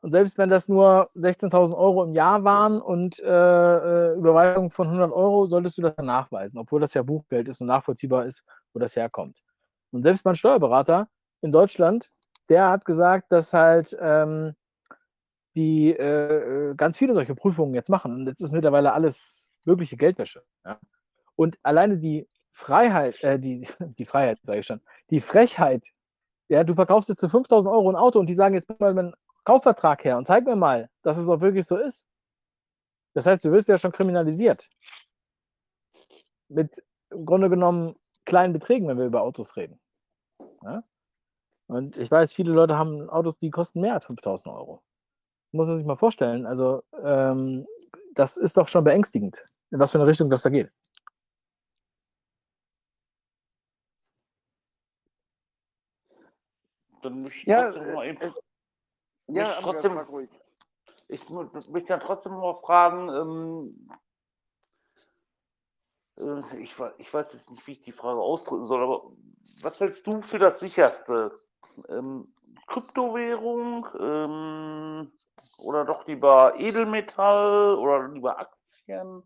Und selbst wenn das nur 16.000 Euro im Jahr waren und äh, äh, Überweisung von 100 Euro, solltest du das dann nachweisen, obwohl das ja Buchgeld ist und nachvollziehbar ist, wo das herkommt. Und selbst mein Steuerberater in Deutschland, der hat gesagt, dass halt ähm, die äh, äh, ganz viele solche Prüfungen jetzt machen. Und jetzt ist mittlerweile alles wirkliche Geldwäsche. Ja? Und alleine die Freiheit, äh, die, die Freiheit, sage ich schon, die Frechheit, ja, du verkaufst jetzt für 5000 Euro ein Auto und die sagen jetzt mal meinen Kaufvertrag her und zeig mir mal, dass es auch wirklich so ist. Das heißt, du wirst ja schon kriminalisiert. Mit im Grunde genommen kleinen Beträgen, wenn wir über Autos reden. Ja? Und ich weiß, viele Leute haben Autos, die kosten mehr als 5000 Euro. Muss man sich mal vorstellen. Also, ähm, das ist doch schon beängstigend, in was für eine Richtung das da geht. Dann möchte ich Ja, trotzdem äh, mal eben, es- möchte ja, trotzdem, ruhig. ich möchte ja trotzdem mal fragen, ähm, äh, ich, ich weiß jetzt nicht, wie ich die Frage ausdrücken soll, aber was hältst du für das sicherste? Ähm, Kryptowährung ähm, oder doch lieber Edelmetall oder lieber Aktien?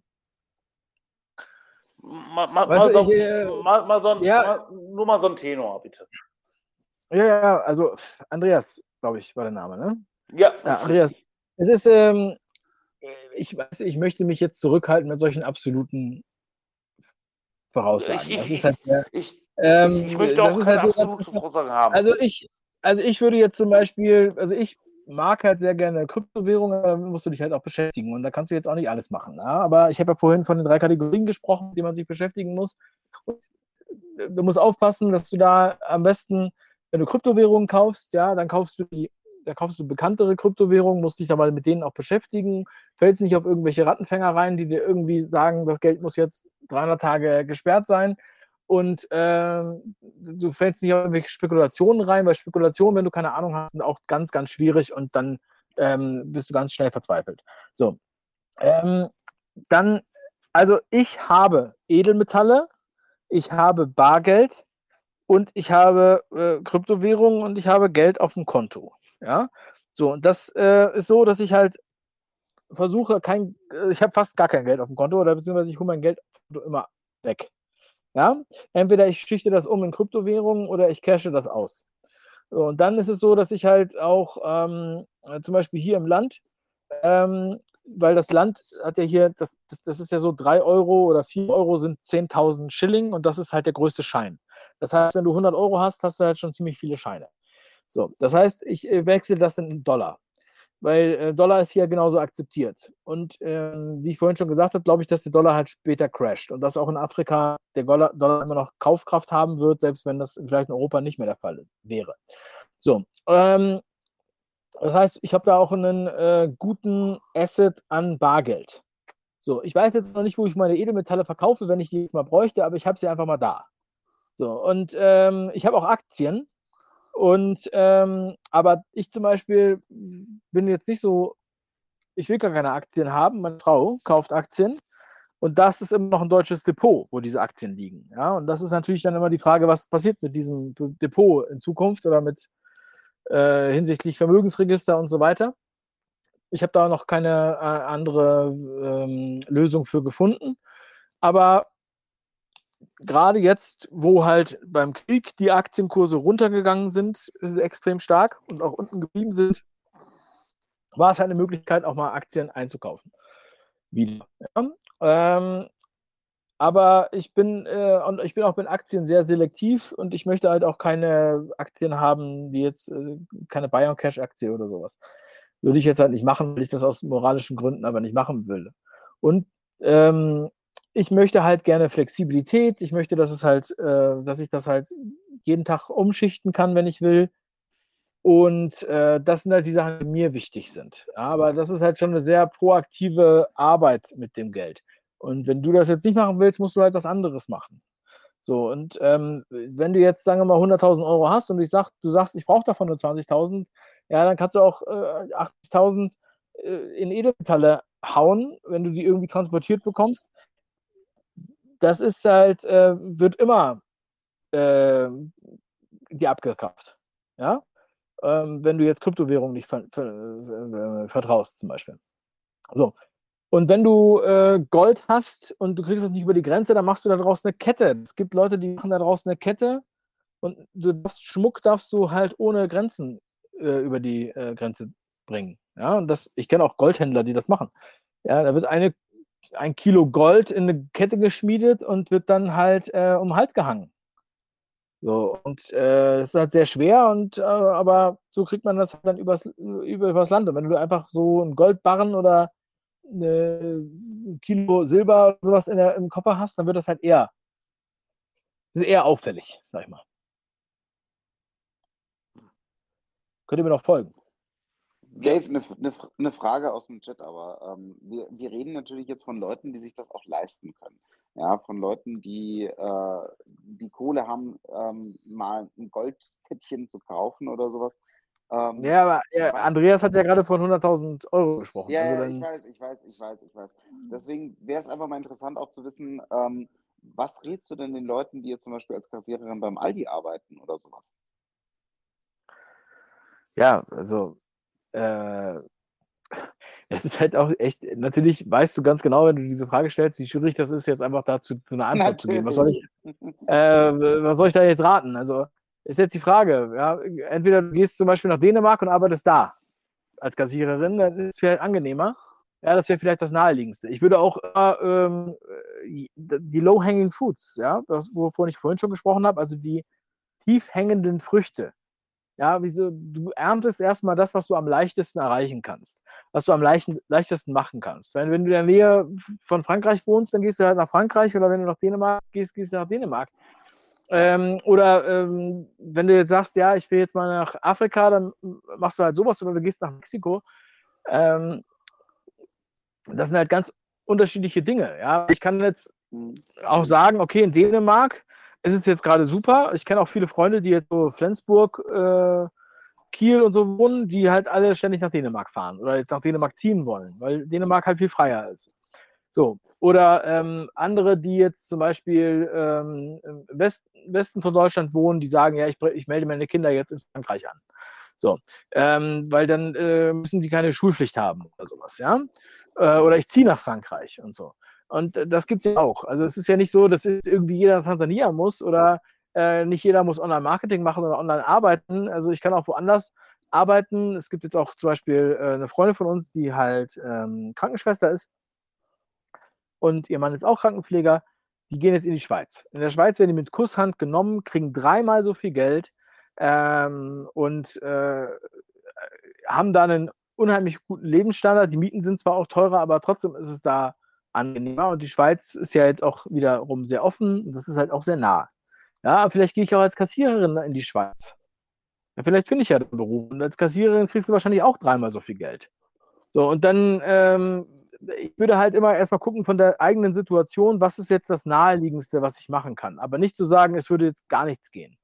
Mal, mal, mal, so, ich, äh, mal, mal so ein, ja. mal, nur mal so ein Tenor, bitte. Ja, ja, also Andreas, glaube ich, war der Name, ne? Ja, Ja, Andreas. Es ist, ähm, ich weiß, ich möchte mich jetzt zurückhalten mit solchen absoluten Voraussagen. Ich- Das ist halt der, ich- ähm, ich möchte auch halt so, Voraussagen haben. Also ich, also ich würde jetzt zum Beispiel, also ich mag halt sehr gerne Kryptowährungen, damit musst du dich halt auch beschäftigen. Und da kannst du jetzt auch nicht alles machen. Ja? Aber ich habe ja vorhin von den drei Kategorien gesprochen, mit denen man sich beschäftigen muss. Und du musst aufpassen, dass du da am besten, wenn du Kryptowährungen kaufst, ja, dann kaufst du die, da kaufst du bekanntere Kryptowährungen, musst dich aber mit denen auch beschäftigen, fällst nicht auf irgendwelche Rattenfänger rein, die dir irgendwie sagen, das Geld muss jetzt 300 Tage gesperrt sein und ähm, du fällst nicht auf irgendwelche Spekulationen rein, weil Spekulationen, wenn du keine Ahnung hast, sind auch ganz, ganz schwierig und dann ähm, bist du ganz schnell verzweifelt. So. Ähm, dann, also ich habe Edelmetalle, ich habe Bargeld und ich habe äh, Kryptowährungen und ich habe Geld auf dem Konto. Ja, so, und das äh, ist so, dass ich halt versuche, kein, äh, ich habe fast gar kein Geld auf dem Konto oder beziehungsweise ich hole mein Geld immer weg. Ja, entweder ich schichte das um in Kryptowährungen oder ich cashe das aus. So, und dann ist es so, dass ich halt auch ähm, äh, zum Beispiel hier im Land, ähm, weil das Land hat ja hier, das, das, das ist ja so 3 Euro oder 4 Euro sind 10.000 Schilling und das ist halt der größte Schein. Das heißt, wenn du 100 Euro hast, hast du halt schon ziemlich viele Scheine. So, das heißt, ich äh, wechsle das in Dollar weil äh, Dollar ist hier genauso akzeptiert. Und ähm, wie ich vorhin schon gesagt habe, glaube ich, dass der Dollar halt später crasht und dass auch in Afrika der Dollar, Dollar immer noch Kaufkraft haben wird, selbst wenn das vielleicht in Europa nicht mehr der Fall wäre. So, ähm, das heißt, ich habe da auch einen äh, guten Asset an Bargeld. So, ich weiß jetzt noch nicht, wo ich meine Edelmetalle verkaufe, wenn ich die jetzt mal bräuchte, aber ich habe sie einfach mal da. So, und ähm, ich habe auch Aktien. Und ähm, aber ich zum Beispiel bin jetzt nicht so, ich will gar keine Aktien haben. Meine Frau kauft Aktien und das ist immer noch ein deutsches Depot, wo diese Aktien liegen. Ja, und das ist natürlich dann immer die Frage, was passiert mit diesem Depot in Zukunft oder mit äh, hinsichtlich Vermögensregister und so weiter. Ich habe da noch keine äh, andere ähm, Lösung für gefunden. Aber gerade jetzt, wo halt beim Krieg die Aktienkurse runtergegangen sind, extrem stark und auch unten geblieben sind, war es halt eine Möglichkeit, auch mal Aktien einzukaufen. Wieder. Ja. Ähm, aber ich bin äh, und ich bin auch mit Aktien sehr selektiv und ich möchte halt auch keine Aktien haben, wie jetzt äh, keine Bayern Cash Aktie oder sowas. Würde ich jetzt halt nicht machen, weil ich das aus moralischen Gründen aber nicht machen will. Und ähm, ich möchte halt gerne Flexibilität. Ich möchte, dass es halt, äh, dass ich das halt jeden Tag umschichten kann, wenn ich will. Und äh, das sind halt die Sachen, die mir wichtig sind. Aber das ist halt schon eine sehr proaktive Arbeit mit dem Geld. Und wenn du das jetzt nicht machen willst, musst du halt was anderes machen. So, und ähm, wenn du jetzt, sagen wir mal, 100.000 Euro hast und ich sag, du sagst, ich brauche davon nur 20.000, ja, dann kannst du auch äh, 80.000 äh, in Edelmetalle hauen, wenn du die irgendwie transportiert bekommst das ist halt, äh, wird immer äh, die abgekauft. Ja? Ähm, wenn du jetzt Kryptowährungen nicht ver ver äh, vertraust, zum Beispiel. So. Und wenn du äh, Gold hast und du kriegst es nicht über die Grenze, dann machst du daraus eine Kette. Es gibt Leute, die machen daraus eine Kette und du darfst, Schmuck darfst du halt ohne Grenzen äh, über die äh, Grenze bringen. Ja, und das, ich kenne auch Goldhändler, die das machen. Ja, da wird eine ein Kilo Gold in eine Kette geschmiedet und wird dann halt äh, um den Hals gehangen. So, und äh, das ist halt sehr schwer, und, äh, aber so kriegt man das dann übers, über, übers Land. Und wenn du einfach so einen Goldbarren oder ein Kilo Silber oder sowas der, im Koffer hast, dann wird das halt eher, eher auffällig, sag ich mal. Könnt ihr mir noch folgen? Dave, eine, eine, eine Frage aus dem Chat, aber ähm, wir, wir reden natürlich jetzt von Leuten, die sich das auch leisten können. Ja, von Leuten, die äh, die Kohle haben, ähm, mal ein Goldkettchen zu kaufen oder sowas. Ähm, ja, aber ja, Andreas hat ja gerade von 100.000 Euro gesprochen. Ja, also ja ich weiß, ich weiß, ich weiß, ich weiß. Deswegen wäre es einfach mal interessant auch zu wissen, ähm, was rätst du denn den Leuten, die jetzt zum Beispiel als Kassiererin beim Aldi arbeiten oder sowas? Ja, also äh, es ist halt auch echt, natürlich weißt du ganz genau, wenn du diese Frage stellst, wie schwierig das ist, jetzt einfach dazu zu einer Antwort zu geben. Was soll ich, äh, was soll ich da jetzt raten? Also ist jetzt die Frage, ja, entweder du gehst zum Beispiel nach Dänemark und arbeitest da als Kassiererin, dann ist es vielleicht angenehmer. Ja, das wäre vielleicht das Naheliegendste. Ich würde auch äh, ähm, die Low-Hanging Foods, ja, das, wovon ich vorhin schon gesprochen habe, also die tief hängenden Früchte, ja, wieso, du erntest erstmal das, was du am leichtesten erreichen kannst, was du am leichten, leichtesten machen kannst. Wenn, wenn du in der Nähe von Frankreich wohnst, dann gehst du halt nach Frankreich oder wenn du nach Dänemark gehst, gehst du nach Dänemark. Ähm, oder ähm, wenn du jetzt sagst, ja, ich will jetzt mal nach Afrika, dann machst du halt sowas oder du gehst nach Mexiko. Ähm, das sind halt ganz unterschiedliche Dinge. Ja, ich kann jetzt auch sagen, okay, in Dänemark ist es jetzt gerade super. Ich kenne auch viele Freunde, die jetzt so Flensburg, äh, Kiel und so wohnen, die halt alle ständig nach Dänemark fahren oder jetzt nach Dänemark ziehen wollen, weil Dänemark halt viel freier ist. So. Oder ähm, andere, die jetzt zum Beispiel ähm, im West, Westen von Deutschland wohnen, die sagen, ja, ich, ich melde meine Kinder jetzt in Frankreich an. So, ähm, weil dann äh, müssen die keine Schulpflicht haben oder sowas, ja. Äh, oder ich ziehe nach Frankreich und so. Und äh, das gibt es ja auch. Also es ist ja nicht so, dass jetzt irgendwie jeder Tansania muss oder äh, nicht jeder muss Online-Marketing machen oder online arbeiten. Also ich kann auch woanders arbeiten. Es gibt jetzt auch zum Beispiel äh, eine Freundin von uns, die halt ähm, Krankenschwester ist und ihr Mann ist auch Krankenpfleger. Die gehen jetzt in die Schweiz. In der Schweiz werden die mit Kusshand genommen, kriegen dreimal so viel Geld ähm, und äh, haben da einen unheimlich guten Lebensstandard. Die Mieten sind zwar auch teurer, aber trotzdem ist es da angenehmer. Und die Schweiz ist ja jetzt auch wiederum sehr offen. Das ist halt auch sehr nah. Ja, vielleicht gehe ich auch als Kassiererin in die Schweiz. Ja, vielleicht finde ich ja den Beruf. Und als Kassiererin kriegst du wahrscheinlich auch dreimal so viel Geld. So, und dann, ähm, ich würde halt immer erstmal gucken von der eigenen Situation, was ist jetzt das Naheliegendste, was ich machen kann. Aber nicht zu sagen, es würde jetzt gar nichts gehen.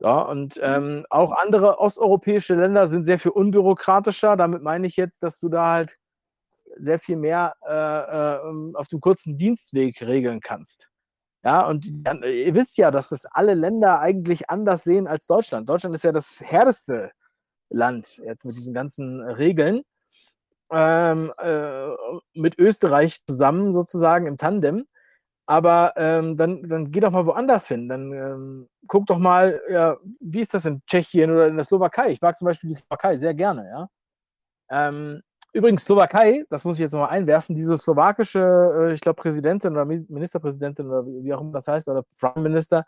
Ja, und ähm, auch andere osteuropäische Länder sind sehr viel unbürokratischer. Damit meine ich jetzt, dass du da halt sehr viel mehr äh, äh, auf dem kurzen Dienstweg regeln kannst. Ja, und dann, ihr wisst ja, dass das alle Länder eigentlich anders sehen als Deutschland. Deutschland ist ja das härteste Land jetzt mit diesen ganzen Regeln. Ähm, äh, mit Österreich zusammen sozusagen im Tandem. Aber ähm, dann, dann geh doch mal woanders hin. Dann ähm, guck doch mal, ja, wie ist das in Tschechien oder in der Slowakei? Ich mag zum Beispiel die Slowakei sehr gerne, ja. Ähm, übrigens, Slowakei, das muss ich jetzt nochmal einwerfen, diese slowakische, äh, ich glaube, Präsidentin oder Ministerpräsidentin oder wie auch immer das heißt, oder Prime Minister,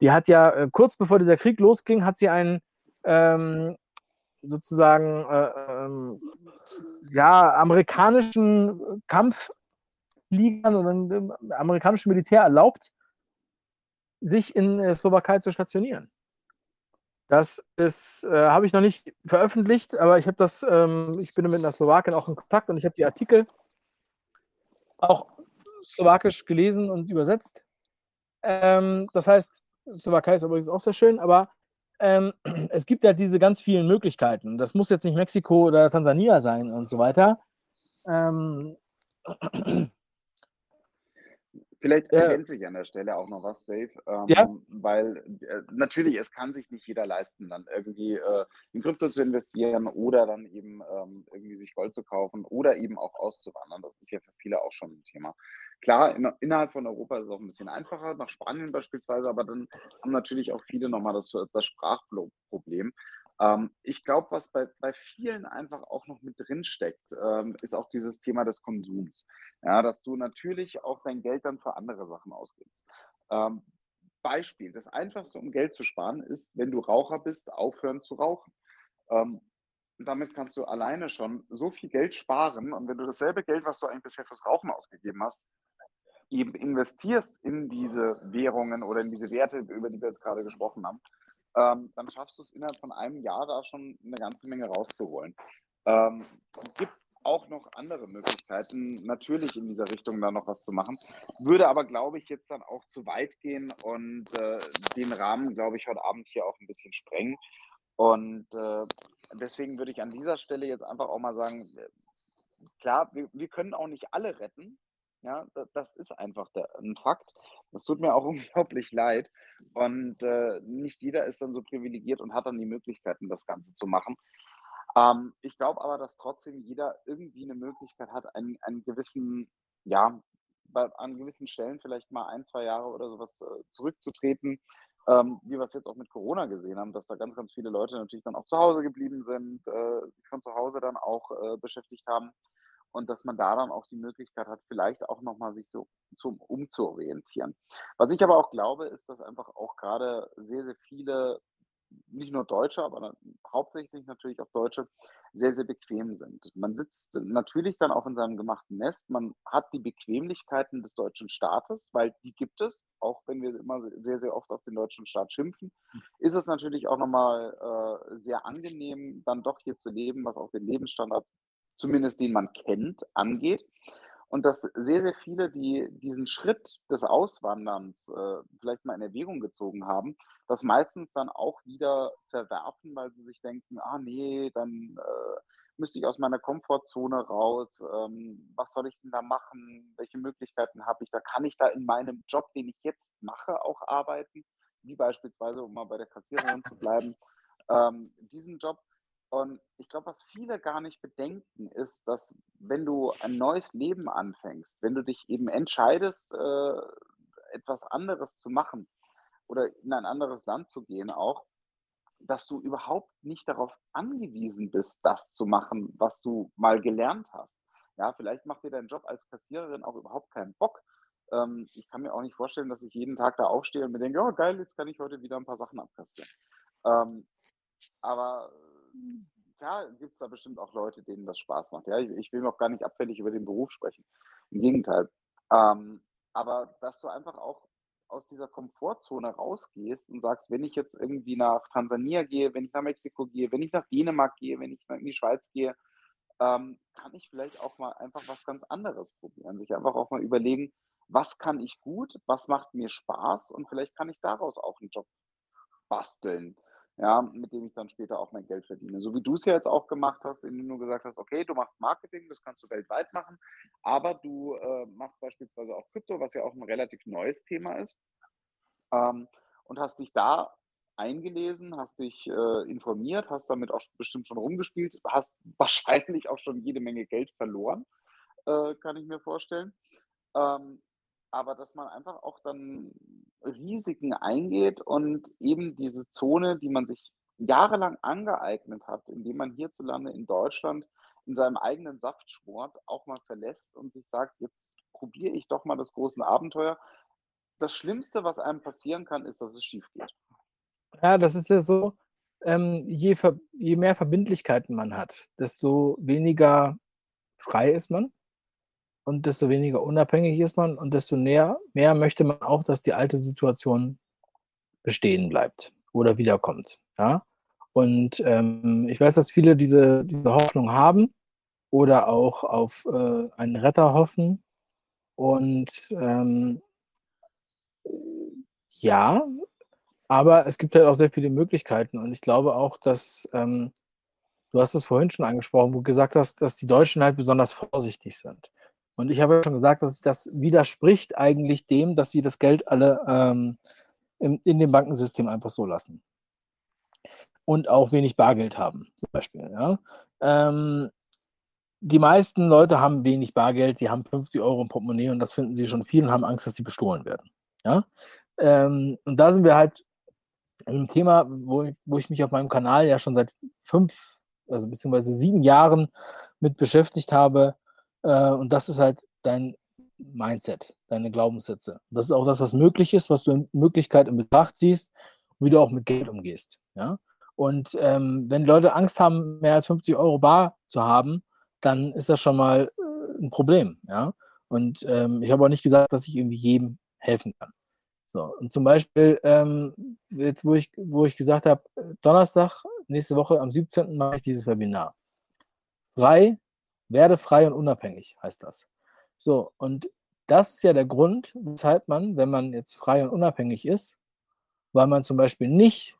die hat ja äh, kurz bevor dieser Krieg losging, hat sie einen ähm, sozusagen äh, ähm, ja, amerikanischen Kampf Fliegern und dem amerikanischen Militär erlaubt, sich in der Slowakei zu stationieren. Das ist, äh, habe ich noch nicht veröffentlicht, aber ich habe das, ähm, ich bin mit einer Slowakin auch in Kontakt und ich habe die Artikel auch slowakisch gelesen und übersetzt. Ähm, das heißt, Slowakei ist übrigens auch sehr schön, aber ähm, es gibt ja diese ganz vielen Möglichkeiten. Das muss jetzt nicht Mexiko oder Tansania sein und so weiter. Ähm, Vielleicht Ja. ergänze ich an der Stelle auch noch was, Dave, ähm, Ja. weil äh, natürlich, es kann sich nicht jeder leisten, dann irgendwie äh, in Krypto zu investieren oder dann eben ähm, irgendwie sich Gold zu kaufen oder eben auch auszuwandern. Das ist ja für viele auch schon ein Thema. Klar, in, innerhalb von Europa ist es auch ein bisschen einfacher, nach Spanien beispielsweise, aber dann haben natürlich auch viele nochmal das, das Sprachproblem. Ähm, ich glaube, was bei, bei vielen einfach auch noch mit drin steckt, ähm, ist auch dieses Thema des Konsums. Ja, dass du natürlich auch dein Geld dann für andere Sachen ausgibst. Ähm, Beispiel, das Einfachste, um Geld zu sparen, ist, wenn du Raucher bist, aufhören zu rauchen. Ähm, damit kannst du alleine schon so viel Geld sparen. Und wenn du dasselbe Geld, was du eigentlich bisher fürs Rauchen ausgegeben hast, eben investierst in diese Währungen oder in diese Werte, über die wir jetzt gerade gesprochen haben, ähm, dann schaffst du es innerhalb von einem Jahr da schon eine ganze Menge rauszuholen. Ähm, gibt auch noch andere Möglichkeiten, natürlich in dieser Richtung da noch was zu machen. Würde aber, glaube ich, jetzt dann auch zu weit gehen und äh, den Rahmen, glaube ich, heute Abend hier auch ein bisschen sprengen. Und äh, deswegen würde ich an dieser Stelle jetzt einfach auch mal sagen, äh, klar, wir, wir können auch nicht alle retten. Ja, da, das ist einfach ein Fakt. Das tut mir auch unglaublich leid. Und äh, nicht jeder ist dann so privilegiert und hat dann die Möglichkeiten, das Ganze zu machen. Ähm, ich glaube aber, dass trotzdem jeder irgendwie eine Möglichkeit hat, einen, einen gewissen, ja, bei, an gewissen Stellen vielleicht mal ein, zwei Jahre oder sowas äh, zurückzutreten, ähm, wie wir es jetzt auch mit Corona gesehen haben, dass da ganz, ganz viele Leute natürlich dann auch zu Hause geblieben sind, äh, sich von zu Hause dann auch äh, beschäftigt haben und dass man da dann auch die Möglichkeit hat, vielleicht auch nochmal sich so zum umzuorientieren. Was ich aber auch glaube, ist, dass einfach auch gerade sehr, sehr viele, nicht nur Deutsche, aber hauptsächlich natürlich auch Deutsche, sehr, sehr bequem sind. Man sitzt natürlich dann auch in seinem gemachten Nest. Man hat die Bequemlichkeiten des deutschen Staates, weil die gibt es, auch wenn wir immer se- sehr, sehr oft auf den deutschen Staat schimpfen, ist es natürlich auch nochmal äh, sehr angenehm, dann doch hier zu leben, was auch den Lebensstandard zumindest den man kennt, angeht. Und dass sehr, sehr viele, die diesen Schritt des Auswanderns äh, vielleicht mal in Erwägung gezogen haben, das meistens dann auch wieder verwerfen, weil sie sich denken, ah nee, dann äh, müsste ich aus meiner Komfortzone raus, ähm, was soll ich denn da machen, welche Möglichkeiten habe ich da, kann ich da in meinem Job, den ich jetzt mache, auch arbeiten, wie beispielsweise, um mal bei der Kassiererin zu bleiben, ähm, diesen Job. Und ich glaube, was viele gar nicht bedenken, ist, dass wenn du ein neues Leben anfängst, wenn du dich eben entscheidest, äh, etwas anderes zu machen oder in ein anderes Land zu gehen auch, dass du überhaupt nicht darauf angewiesen bist, das zu machen, was du mal gelernt hast. Ja, vielleicht macht dir dein Job als Kassiererin auch überhaupt keinen Bock. Ähm, ich kann mir auch nicht vorstellen, dass ich jeden Tag da aufstehe und mir denke, oh geil, jetzt kann ich heute wieder ein paar Sachen abkassieren. Ähm, aber klar gibt es da bestimmt auch Leute, denen das Spaß macht. Ja, ich, ich will noch gar nicht abfällig über den Beruf sprechen. Im Gegenteil. Ähm, aber dass du einfach auch aus dieser Komfortzone rausgehst und sagst, wenn ich jetzt irgendwie nach Tansania gehe, wenn ich nach Mexiko gehe, wenn ich nach Dänemark gehe, wenn ich in die Schweiz gehe, ähm, kann ich vielleicht auch mal einfach was ganz anderes probieren. Sich einfach auch mal überlegen, was kann ich gut, was macht mir Spaß und vielleicht kann ich daraus auch einen Job basteln ja, mit dem ich dann später auch mein Geld verdiene. So wie du es ja jetzt auch gemacht hast, indem du gesagt hast, okay, du machst Marketing, das kannst du weltweit machen, aber du äh, machst beispielsweise auch Krypto, was ja auch ein relativ neues Thema ist, ähm, und hast dich da eingelesen, hast dich äh, informiert, hast damit auch bestimmt schon rumgespielt, hast wahrscheinlich auch schon jede Menge Geld verloren, äh, kann ich mir vorstellen. Ähm, aber dass man einfach auch dann Risiken eingeht und eben diese Zone, die man sich jahrelang angeeignet hat, indem man hierzulande in Deutschland in seinem eigenen Saft schmort, auch mal verlässt und sich sagt, jetzt probiere ich doch mal das große Abenteuer. Das Schlimmste, was einem passieren kann, ist, dass es schief geht. Ja, das ist ja so, ähm, je, je mehr Verbindlichkeiten man hat, desto weniger frei ist man und desto weniger unabhängig ist man und desto näher, mehr möchte man auch, dass die alte Situation bestehen bleibt oder wiederkommt. Ja? Und ähm, ich weiß, dass viele diese, diese Hoffnung haben oder auch auf äh, einen Retter hoffen. Und ähm, ja, aber es gibt halt auch sehr viele Möglichkeiten. Und ich glaube auch, dass ähm, du hast es vorhin schon angesprochen, wo du gesagt hast, dass die Deutschen halt besonders vorsichtig sind. Und ich habe ja schon gesagt, dass das widerspricht eigentlich dem, dass sie das Geld alle ähm, in, in dem Bankensystem einfach so lassen. Und auch wenig Bargeld haben, zum Beispiel. Ja? Ähm, die meisten Leute haben wenig Bargeld, die haben 50 Euro im Portemonnaie und das finden sie schon viel und haben Angst, dass sie bestohlen werden. Ja? Ähm, und da sind wir halt im Thema, wo, wo ich mich auf meinem Kanal ja schon seit fünf, also beziehungsweise sieben Jahren mit beschäftigt habe, äh, und das ist halt dein Mindset, deine Glaubenssätze. Das ist auch das, was möglich ist, was du in Möglichkeit in Betracht ziehst, wie du auch mit Geld umgehst. Ja? Und ähm, wenn Leute Angst haben, mehr als 50 Euro bar zu haben, dann ist das schon mal äh, ein Problem. Ja? Und ähm, ich habe auch nicht gesagt, dass ich irgendwie jedem helfen kann. So, und zum Beispiel, ähm, jetzt, wo ich, wo ich gesagt habe, Donnerstag, nächste Woche am 17. mache ich dieses Webinar. Frei werde frei und unabhängig, heißt das. So, und das ist ja der Grund, weshalb man, wenn man jetzt frei und unabhängig ist, weil man zum Beispiel nicht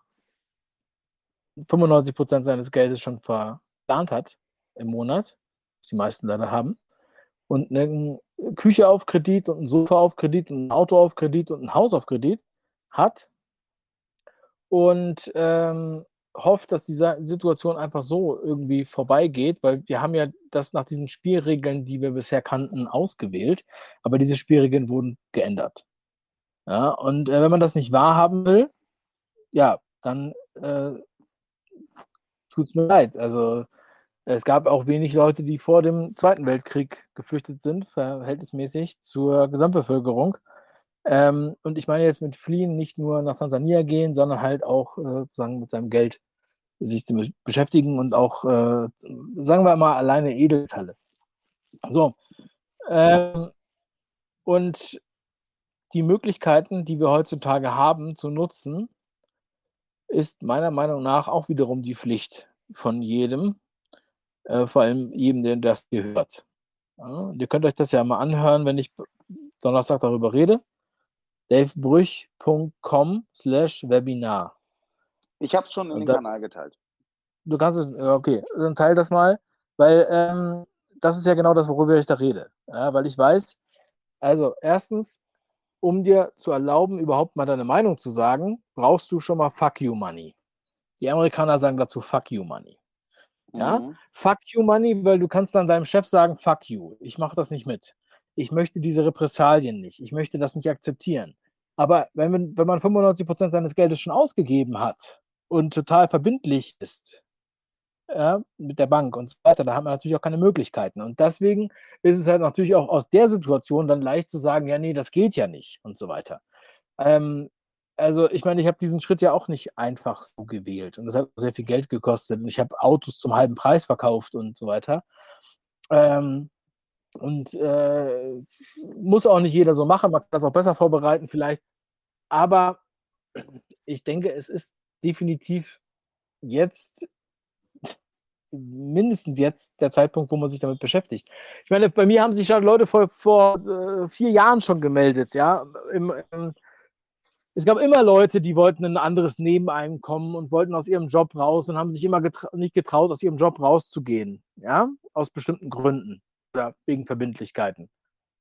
95 Prozent seines Geldes schon verplant hat im Monat, was die meisten leider haben, und eine Küche auf Kredit und ein Sofa auf Kredit und ein Auto auf Kredit und ein Haus auf Kredit hat und ähm, hofft, dass diese Situation einfach so irgendwie vorbeigeht, weil wir haben ja das nach diesen Spielregeln, die wir bisher kannten, ausgewählt, aber diese Spielregeln wurden geändert. Ja, und äh, wenn man das nicht wahrhaben will, ja, dann äh, tut es mir leid. Also es gab auch wenig Leute, die vor dem Zweiten Weltkrieg geflüchtet sind, verhältnismäßig zur Gesamtbevölkerung. Ähm, und ich meine jetzt mit Fliehen nicht nur nach Tansania gehen, sondern halt auch äh, sozusagen mit seinem Geld sich zu beschäftigen und auch, äh, sagen wir mal, alleine Edelmetalle. So. Ähm, und die Möglichkeiten, die wir heutzutage haben zu nutzen, ist meiner Meinung nach auch wiederum die Pflicht von jedem, äh, vor allem jedem, der das gehört. Ja, ihr könnt euch das ja mal anhören, wenn ich Donnerstag darüber rede. davebrüch.com slash Webinar. Ich habe es schon in Und den da- Kanal geteilt. Du kannst es, okay, dann teil das mal, weil ähm, das ist ja genau das, worüber ich da rede. Ja, weil ich weiß, also erstens, um dir zu erlauben, überhaupt mal deine Meinung zu sagen, brauchst du schon mal Fuck you Money. Die Amerikaner sagen dazu Fuck you Money. Ja, Mhm. Fuck you Money, weil du kannst dann deinem Chef sagen, Fuck you, ich mache das nicht mit. Ich möchte diese Repressalien nicht. Ich möchte das nicht akzeptieren. Aber wenn man, wenn man 95% seines Geldes schon ausgegeben hat und total verbindlich ist, ja, mit der Bank und so weiter, da hat man natürlich auch keine Möglichkeiten. Und deswegen ist es halt natürlich auch aus der Situation dann leicht zu sagen, ja, nee, das geht ja nicht und so weiter. Ähm, also ich meine, ich habe diesen Schritt ja auch nicht einfach so gewählt und das hat sehr viel Geld gekostet und ich habe Autos zum halben Preis verkauft und so weiter. Ähm, und äh, muss auch nicht jeder so machen, man kann das auch besser vorbereiten vielleicht. Aber ich denke, es ist definitiv jetzt mindestens jetzt der Zeitpunkt, wo man sich damit beschäftigt. Ich meine, bei mir haben sich schon Leute vor, vor äh, vier Jahren schon gemeldet, ja. Im, im, es gab immer Leute, die wollten ein anderes Nebeneinkommen und wollten aus ihrem Job raus und haben sich immer getra nicht getraut, aus ihrem Job rauszugehen, ja, aus bestimmten Gründen oder wegen Verbindlichkeiten.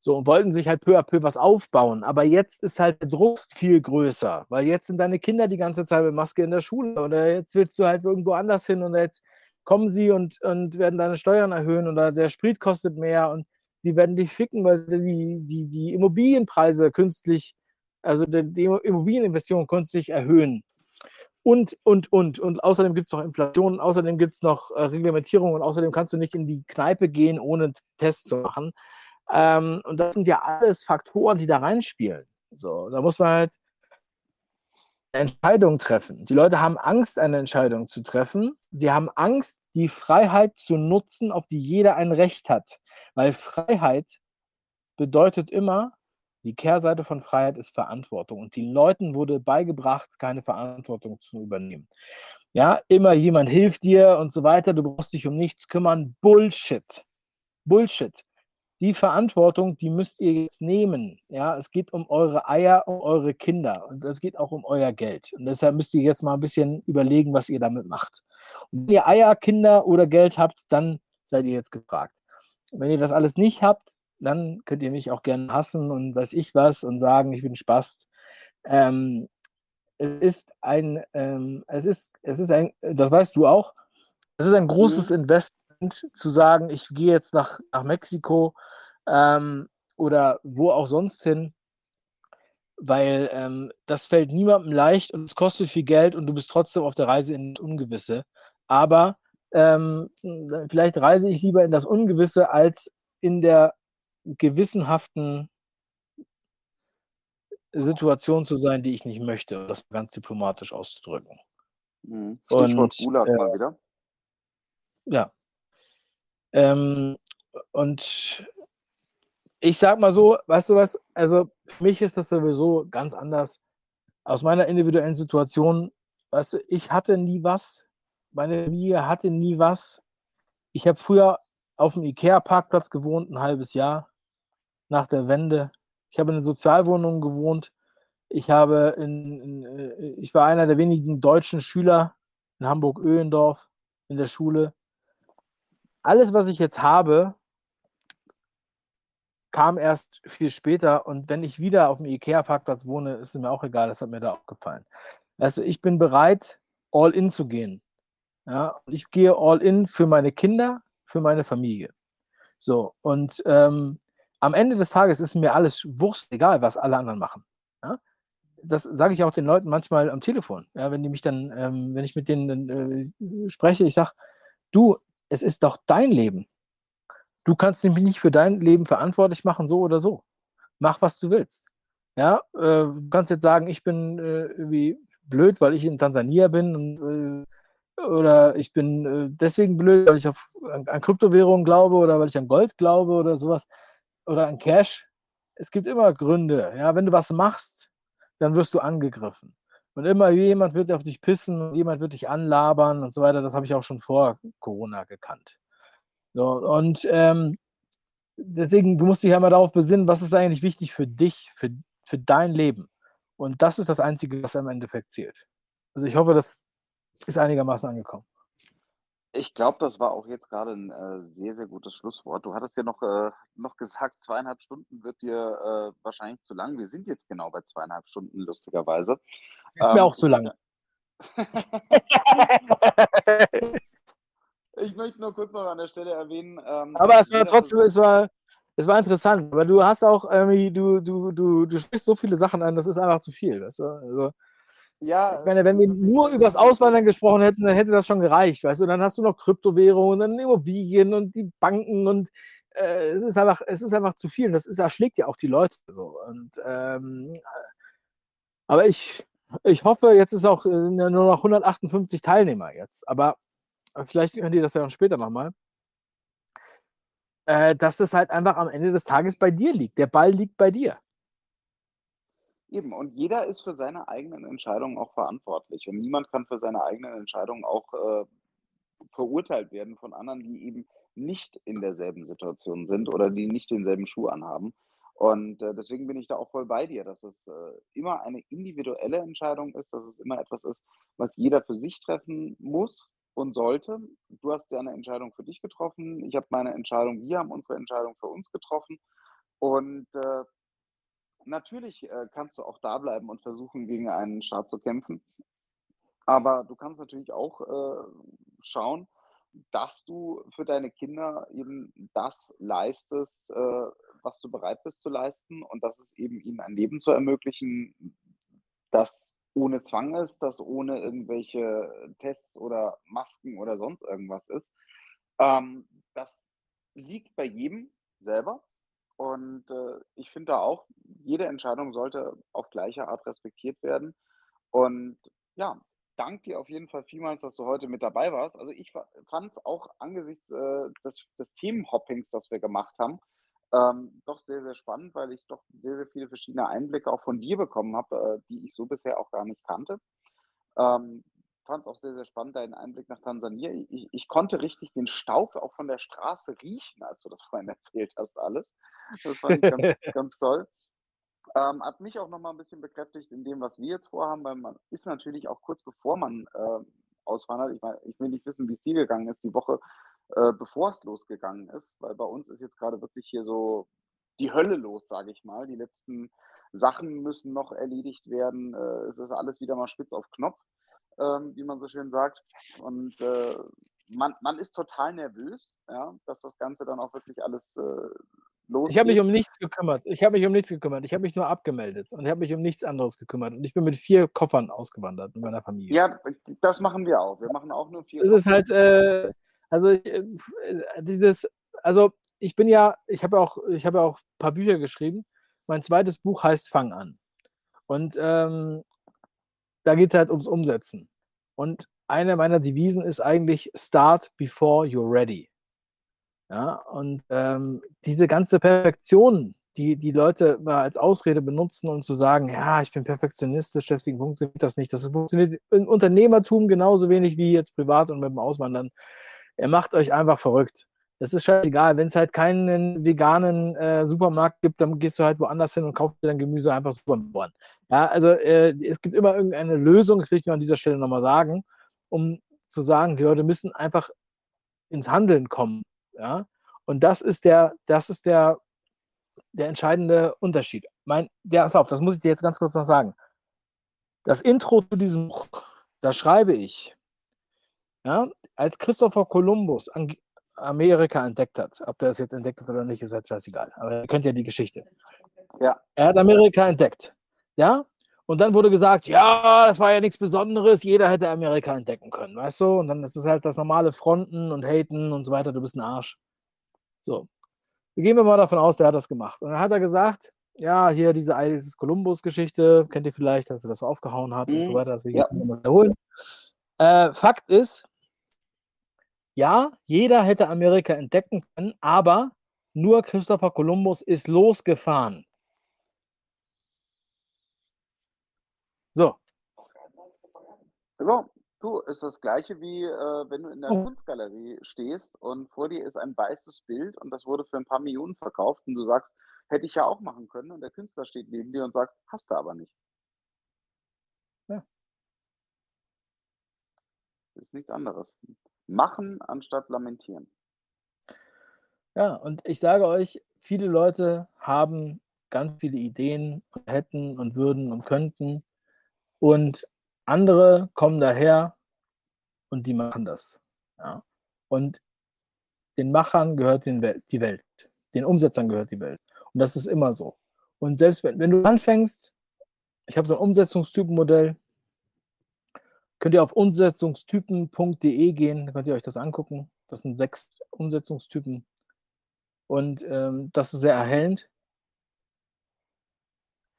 So, und wollten sich halt peu à peu was aufbauen. Aber jetzt ist halt der Druck viel größer, weil jetzt sind deine Kinder die ganze Zeit mit Maske in der Schule oder jetzt willst du halt irgendwo anders hin und jetzt kommen sie und, und werden deine Steuern erhöhen oder der Sprit kostet mehr und sie werden dich ficken, weil die, die, die Immobilienpreise künstlich, also die, Immobilieninvestierung künstlich erhöhen. Und, und, und. Und außerdem gibt es noch Inflation, außerdem gibt es noch äh, Reglementierung und außerdem kannst du nicht in die Kneipe gehen, ohne Tests zu machen. Ähm, und das sind ja alles Faktoren, die da reinspielen. So, da muss man halt eine Entscheidung treffen. Die Leute haben Angst, eine Entscheidung zu treffen. Sie haben Angst, die Freiheit zu nutzen, auf die jeder ein Recht hat. Weil Freiheit bedeutet immer, die Kehrseite von Freiheit ist Verantwortung. Und den Leuten wurde beigebracht, keine Verantwortung zu übernehmen. Ja, immer jemand hilft dir und so weiter, du brauchst dich um nichts kümmern. Bullshit. Bullshit. Die Verantwortung, die müsst ihr jetzt nehmen. Ja, es geht um eure Eier, um eure Kinder und es geht auch um euer Geld. Und deshalb müsst ihr jetzt mal ein bisschen überlegen, was ihr damit macht. Und wenn ihr Eier, Kinder oder Geld habt, dann seid ihr jetzt gefragt. Wenn ihr das alles nicht habt, dann könnt ihr mich auch gerne hassen und weiß ich was und sagen, ich bin Spast. Ähm, es ist ein, ähm, es ist, es ist ein, das weißt du auch, es ist ein großes Investment zu sagen, ich gehe jetzt nach, nach Mexiko ähm, oder wo auch sonst hin, weil ähm, das fällt niemandem leicht und es kostet viel Geld und du bist trotzdem auf der Reise in das Ungewisse. Aber ähm, vielleicht reise ich lieber in das Ungewisse als in der gewissenhaften Situation zu sein, die ich nicht möchte, um das ganz diplomatisch auszudrücken. Mhm. Stichwort Und, Gulag äh, mal wieder. Ja. Ähm, und ich sag mal so, weißt du was, also für mich ist das sowieso ganz anders. Aus meiner individuellen Situation, weißt du, ich hatte nie was, meine Familie hatte nie was. Ich habe früher auf dem IKEA-Parkplatz gewohnt, ein halbes Jahr nach der Wende. Ich habe in Sozialwohnungen gewohnt. Ich habe in, in, äh, ich war einer der wenigen deutschen Schüler in Hamburg-Öhlendorf in der Schule. Alles, was ich jetzt habe, kam erst viel später. Und wenn ich wieder auf dem IKEA-Parkplatz wohne, ist es mir auch egal. Das hat mir da auch gefallen. Also ich bin bereit, all in zu gehen. Ja, ich gehe all in für meine Kinder, für meine Familie. So, und ähm, am Ende des Tages ist mir alles Wurst, egal, was alle anderen machen. Ja? Das sage ich auch den Leuten manchmal am Telefon. Ja, wenn die mich dann, ähm, wenn ich mit denen äh, spreche, ich sage, du, es ist doch dein Leben. Du kannst mich nicht für dein Leben verantwortlich machen, so oder so. Mach, was du willst. Ja, äh, du kannst jetzt sagen, ich bin äh, irgendwie blöd, weil ich in Tansania bin und, äh, oder ich bin äh, deswegen blöd, weil ich auf, an, an Kryptowährungen glaube oder weil ich an Gold glaube oder sowas oder an Cash. Es gibt immer Gründe. Ja, wenn du was machst, dann wirst du angegriffen. Und immer jemand wird auf dich pissen und jemand wird dich anlabern und so weiter. Das habe ich auch schon vor Corona gekannt. So, und ähm, deswegen, du musst dich ja mal darauf besinnen, was ist eigentlich wichtig für dich, für, für dein Leben. Und das ist das Einzige, was am Endeffekt zählt. Also ich hoffe, das ist einigermaßen angekommen. Ich glaube, das war auch jetzt gerade ein äh, sehr, sehr gutes Schlusswort. Du hattest ja noch, äh, noch gesagt, zweieinhalb Stunden wird dir äh, wahrscheinlich zu lang. Wir sind jetzt genau bei zweieinhalb Stunden, lustigerweise. Ist mir Ähm, auch zu lang. ich möchte nur kurz noch an der Stelle erwähnen. Ähm, Aber es war trotzdem, es war, es war interessant, weil du hast auch irgendwie, du, du, du, du sprichst so viele Sachen an, das ist einfach zu viel. Weißt du? also, Ja, ich meine, wenn wir nur über das Auswandern gesprochen hätten, dann hätte das schon gereicht, weißt du? Dann hast du noch Kryptowährungen, dann Immobilien und die Banken und äh, es ist einfach, es ist einfach zu viel. Und das ist, erschlägt ja auch die Leute so. Und ähm, aber ich, ich hoffe, jetzt ist auch äh, nur noch 158 Teilnehmer jetzt. Aber vielleicht könnt ihr das ja dann später nochmal. Äh, dass das halt einfach am Ende des Tages bei dir liegt. Der Ball liegt bei dir. Eben, und jeder ist für seine eigenen Entscheidungen auch verantwortlich. Und niemand kann für seine eigenen Entscheidungen auch äh, verurteilt werden von anderen, die eben nicht in derselben Situation sind oder die nicht denselben Schuh anhaben. Und äh, deswegen bin ich da auch voll bei dir, dass es äh, immer eine individuelle Entscheidung ist, dass es immer etwas ist, was jeder für sich treffen muss und sollte. Du hast deine Entscheidung für dich getroffen, ich habe meine Entscheidung, wir haben unsere Entscheidung für uns getroffen. Und äh, natürlich äh, kannst du auch da bleiben und versuchen, gegen einen Staat zu kämpfen. Aber du kannst natürlich auch äh, schauen, dass du für deine Kinder eben das leistest, äh, was du bereit bist zu leisten und dass es eben ihnen ein Leben zu ermöglichen, das ohne Zwang ist, das ohne irgendwelche Tests oder Masken oder sonst irgendwas ist. Ähm, das liegt bei jedem selber. Und äh, ich finde da auch, jede Entscheidung sollte auf gleiche Art respektiert werden. Und ja, danke dir auf jeden Fall vielmals, dass du heute mit dabei warst. Also ich fand es auch angesichts äh, des, des Themenhoppings, das wir gemacht haben, ähm, doch sehr, sehr spannend, weil ich doch sehr, sehr viele verschiedene Einblicke auch von dir bekommen habe, äh, die ich so bisher auch gar nicht kannte. Ähm, fand es auch sehr, sehr spannend, deinen Einblick nach Tansania. Ich, ich konnte richtig den Staub auch von der Straße riechen, als du das vorhin erzählt hast, alles. Das fand ich ganz, ganz toll. Ähm, hat mich auch nochmal ein bisschen bekräftigt in dem, was wir jetzt vorhaben, weil man ist natürlich auch kurz bevor man äh, auswandert. Ich, mein, ich will nicht wissen, wie es dir gegangen ist, die Woche äh, bevor es losgegangen ist, weil bei uns ist jetzt gerade wirklich hier so die Hölle los, sage ich mal. Die letzten Sachen müssen noch erledigt werden. Äh, es ist alles wieder mal spitz auf Knopf, ähm, wie man so schön sagt. Und äh, man, man ist total nervös, ja, dass das Ganze dann auch wirklich alles äh, losgeht. Ich habe mich um nichts gekümmert. Ich habe mich um nichts gekümmert. Ich habe mich nur abgemeldet und ich habe mich um nichts anderes gekümmert. Und ich bin mit vier Koffern ausgewandert mit meiner Familie. Ja, das machen wir auch. Wir machen auch nur vier. Es ist halt, äh, also ich, äh, dieses, also ich bin ja, ich habe auch, ich habe auch ein paar Bücher geschrieben. Mein zweites Buch heißt Fang an. Und ähm, da geht es halt ums Umsetzen. Und eine meiner Devisen ist eigentlich Start before you're ready. Ja, und ähm, diese ganze Perfektion, die die Leute mal als Ausrede benutzen, um zu sagen, ja, ich bin perfektionistisch, deswegen funktioniert das nicht. Das funktioniert im Unternehmertum genauso wenig wie jetzt privat und mit dem Auswandern. Er macht euch einfach verrückt. Das ist scheißegal. Wenn es halt keinen veganen äh, Supermarkt gibt, dann gehst du halt woanders hin und kaufst dir dein Gemüse einfach super. Ja, also äh, es gibt immer irgendeine Lösung, das will ich nur an dieser Stelle nochmal sagen, um zu sagen, die Leute müssen einfach ins Handeln kommen. Ja? Und das ist der, das ist der, der entscheidende Unterschied. Mein, der ist auf, das muss ich dir jetzt ganz kurz noch sagen. Das Intro zu diesem Buch, da schreibe ich, ja, als Christopher Columbus Amerika entdeckt hat, ob der es jetzt entdeckt hat oder nicht, ist halt scheißegal. Aber ihr kennt ja die Geschichte. Ja. Er hat Amerika entdeckt. Ja? Und dann wurde gesagt, ja, das war ja nichts Besonderes, jeder hätte Amerika entdecken können, weißt du? Und dann ist es halt das normale Fronten und Haten und so weiter, du bist ein Arsch. So. Gehen wir mal davon aus, der hat das gemacht. Und dann hat er gesagt, ja, hier diese Eilis Kolumbus-Geschichte, kennt ihr vielleicht, dass er das aufgehauen hat und so Mhm. weiter, das will ich Ja. jetzt nochmal wiederholen. Äh, Fakt ist, ja, jeder hätte Amerika entdecken können, aber nur Christopher Columbus ist losgefahren. So. So, Du, ist das Gleiche wie, äh, wenn du in der Oh. Kunstgalerie stehst und vor dir ist ein weißes Bild und das wurde für ein paar Millionen verkauft und du sagst: „Hätte ich ja auch machen können.“ Und der Künstler steht neben dir und sagt: „Hast du aber nicht.“ Ja. Ist nichts anderes. Machen anstatt lamentieren. Ja, und ich sage euch, viele Leute haben ganz viele Ideen und hätten und würden und könnten und andere kommen daher und die machen das, ja. Und den Machern gehört die Welt, den Umsetzern gehört die Welt und das ist immer so. Und selbst wenn wenn du anfängst ich habe so 'n Umsetzungstypenmodell könnt ihr auf umsetzungstypen.de gehen, da könnt ihr euch das angucken. Das sind 6 Umsetzungstypen und, ähm, das ist sehr erhellend.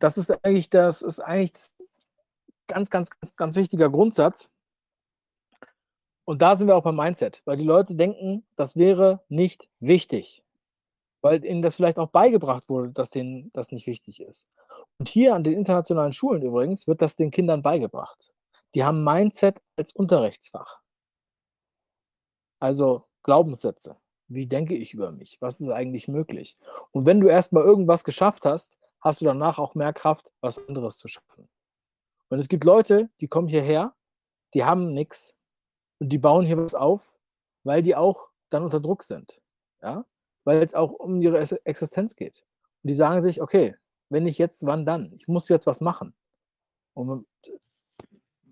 Das ist eigentlich das ist eigentlich das ganz, ganz, ganz, ganz wichtiger Grundsatz. Und da sind wir auch beim Mindset, weil die Leute denken, das wäre nicht wichtig, weil ihnen das vielleicht auch beigebracht wurde, dass denen das nicht wichtig ist. Und hier an den internationalen Schulen übrigens wird das den Kindern beigebracht. Die haben Mindset als Unterrichtsfach. Also Glaubenssätze. Wie denke ich über mich? Was ist eigentlich möglich? Und wenn du erst mal irgendwas geschafft hast, hast du danach auch mehr Kraft, was anderes zu schaffen. Und es gibt Leute, die kommen hierher, die haben nix und die bauen hier was auf, weil die auch dann unter Druck sind, ja? Weil's auch um ihre Existenz geht. Und die sagen sich: „Okay, wenn nicht jetzt, wann dann? Ich muss jetzt was machen.“ Und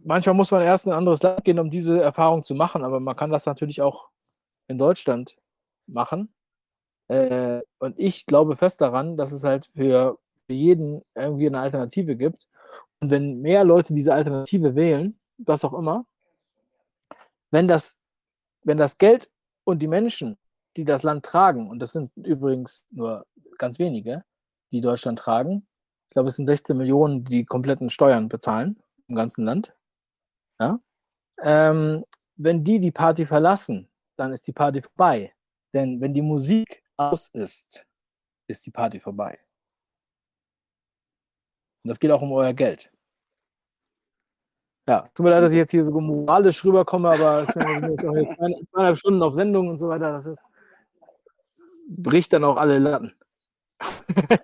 manchmal muss man erst in 'n anderes Land gehen, um diese Erfahrung zu machen, aber man kann das natürlich auch in Deutschland machen. Äh, und ich glaube fest daran, dass es halt für jeden irgendwie 'ne Alternative gibt. Und wenn mehr Leute diese Alternative wählen, was auch immer wenn das wenn das Geld und die Menschen, die das Land tragen und das sind übrigens nur ganz wenige, die Deutschland tragen. Ich glaube, es sind 16.000.000, die die kompletten Steuern bezahlen im ganzen Land, ja? Ähm, wenn die die Party verlassen, dann ist die Party vorbei. Denn wenn die Musik aus ist, ist die Party vorbei. Und das geht auch um euer Geld. Ja, tut mir leid, dass ich jetzt hier so moralisch rüberkomme, aber wir sind jetzt auch hier 2 2,5 Stunden auf Sendung und so weiter. Das ist bricht dann auch alle Latten.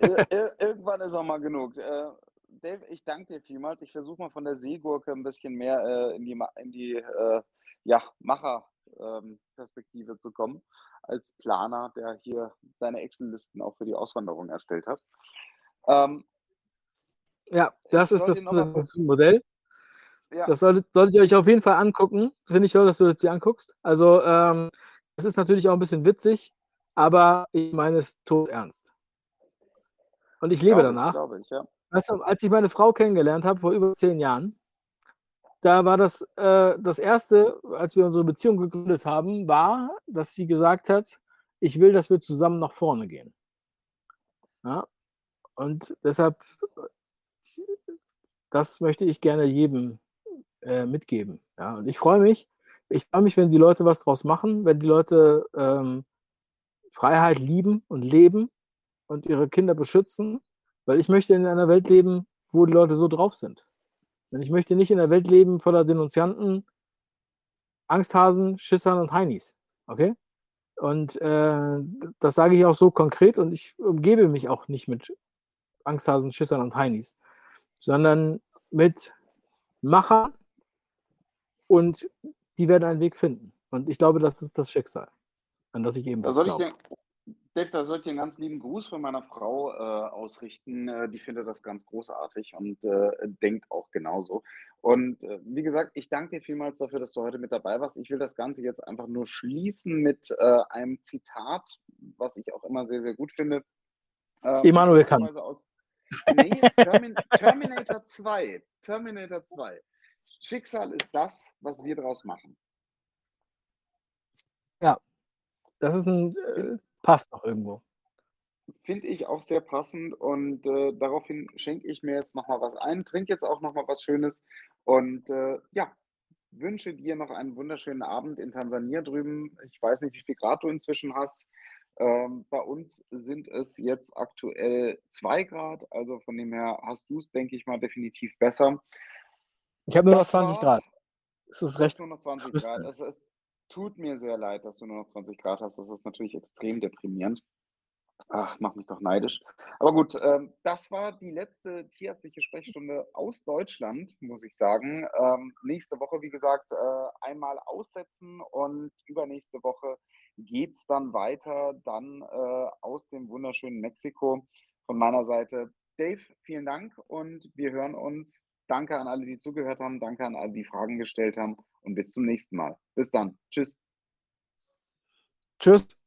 Ir ir irgendwann ist auch mal genug. Äh, Dave, ich danke dir vielmals. Ich versuche mal von der Seegurke 'n bisschen mehr, äh, in die in die, äh, ja, Macher ähm, zu kommen als Planer, der hier seine Excel-Listen auch für die Auswanderung erstellt hat. Ähm Ja, das ich ist das das Modell. Ja. Das solltet solltet ihr euch auf jeden Fall angucken. Finde ich toll, dass du das dir anguckst. Also, ähm, es ist natürlich auch 'n bisschen witzig, aber ich meine es todernst. Und ich lebe Glaube danach. glaube ich, ja. Du, als ich meine Frau kennengelernt habe vor über 10 Jahren, da war das äh, das 1., als wir unsere Beziehung gegründet haben, war, dass sie gesagt hat: „Ich will, dass wir zusammen nach vorne gehen.“ Ja? Und deshalb das möchte ich gerne jedem, äh, mitgeben, ja? Und ich freue mich ich freue mich, wenn die Leute was draus machen, wenn die Leute, ähm, Freiheit lieben und leben und ihre Kinder beschützen, weil ich möchte in einer Welt leben, wo die Leute so drauf sind. Und ich möchte nicht in 'ner Welt leben voller Denunzianten, Angsthasen, Schissern und Heinis, okay? Und, äh, das sage ich auch so konkret und ich umgebe mich auch nicht mit Angsthasen, Schissern und Heinis, sondern mit Machern und die werden einen Weg finden. Und ich glaube, das ist das Schicksal, an das ich Da ebenfalls soll ich glaube. dir Dave, da soll ich dir 'n ganz lieben Gruß von meiner Frau, äh, ausrichten. Äh, die findet das ganz großartig und, äh, denkt auch genauso. Und, äh, wie gesagt, ich danke dir vielmals dafür, dass du heute mit dabei warst. Ich will das Ganze jetzt einfach nur schließen mit, äh, einem Zitat, was ich auch immer sehr, sehr gut finde. Ähm, Immanuel Kant. aus ne, Termin Terminator 2. Terminator 2. „Schicksal ist das, was wir draus machen.“ Ja. Das ist 'n äh, passt auch irgendwo. Finde ich auch sehr passend und, äh, daraufhin schenke ich mir jetzt noch mal was ein, trinke jetzt auch noch mal was Schönes und, äh, ja, wünsche dir noch einen wunderschönen Abend in Tansania drüben. Ich weiß nicht, wie viel Grad du inzwischen hast. Ähm, bei uns sind es jetzt aktuell 2 Grad, also von dem her hast du's, denke ich mal, definitiv besser. Ich habe nur noch Das 20 war Grad. ist es Du recht nur noch 20 Grad. Es, es tut mir sehr leid, dass du nur noch 20 Grad hast. Das ist natürlich extrem deprimierend. Ach, macht mich doch neidisch. Aber gut, ähm, das war die letzte tierärztliche Sprechstunde aus Deutschland, muss ich sagen. Ähm, nächste Woche, wie gesagt, äh, einmal aussetzen und übernächste Woche geht es dann weiter, dann äh, aus dem wunderschönen Mexiko. Von meiner Seite, Dave, vielen Dank und wir hören uns. Danke an alle, die zugehört haben. Danke an alle, die Fragen gestellt haben und bis zum nächsten Mal. Bis dann. Tschüss. Tschüss.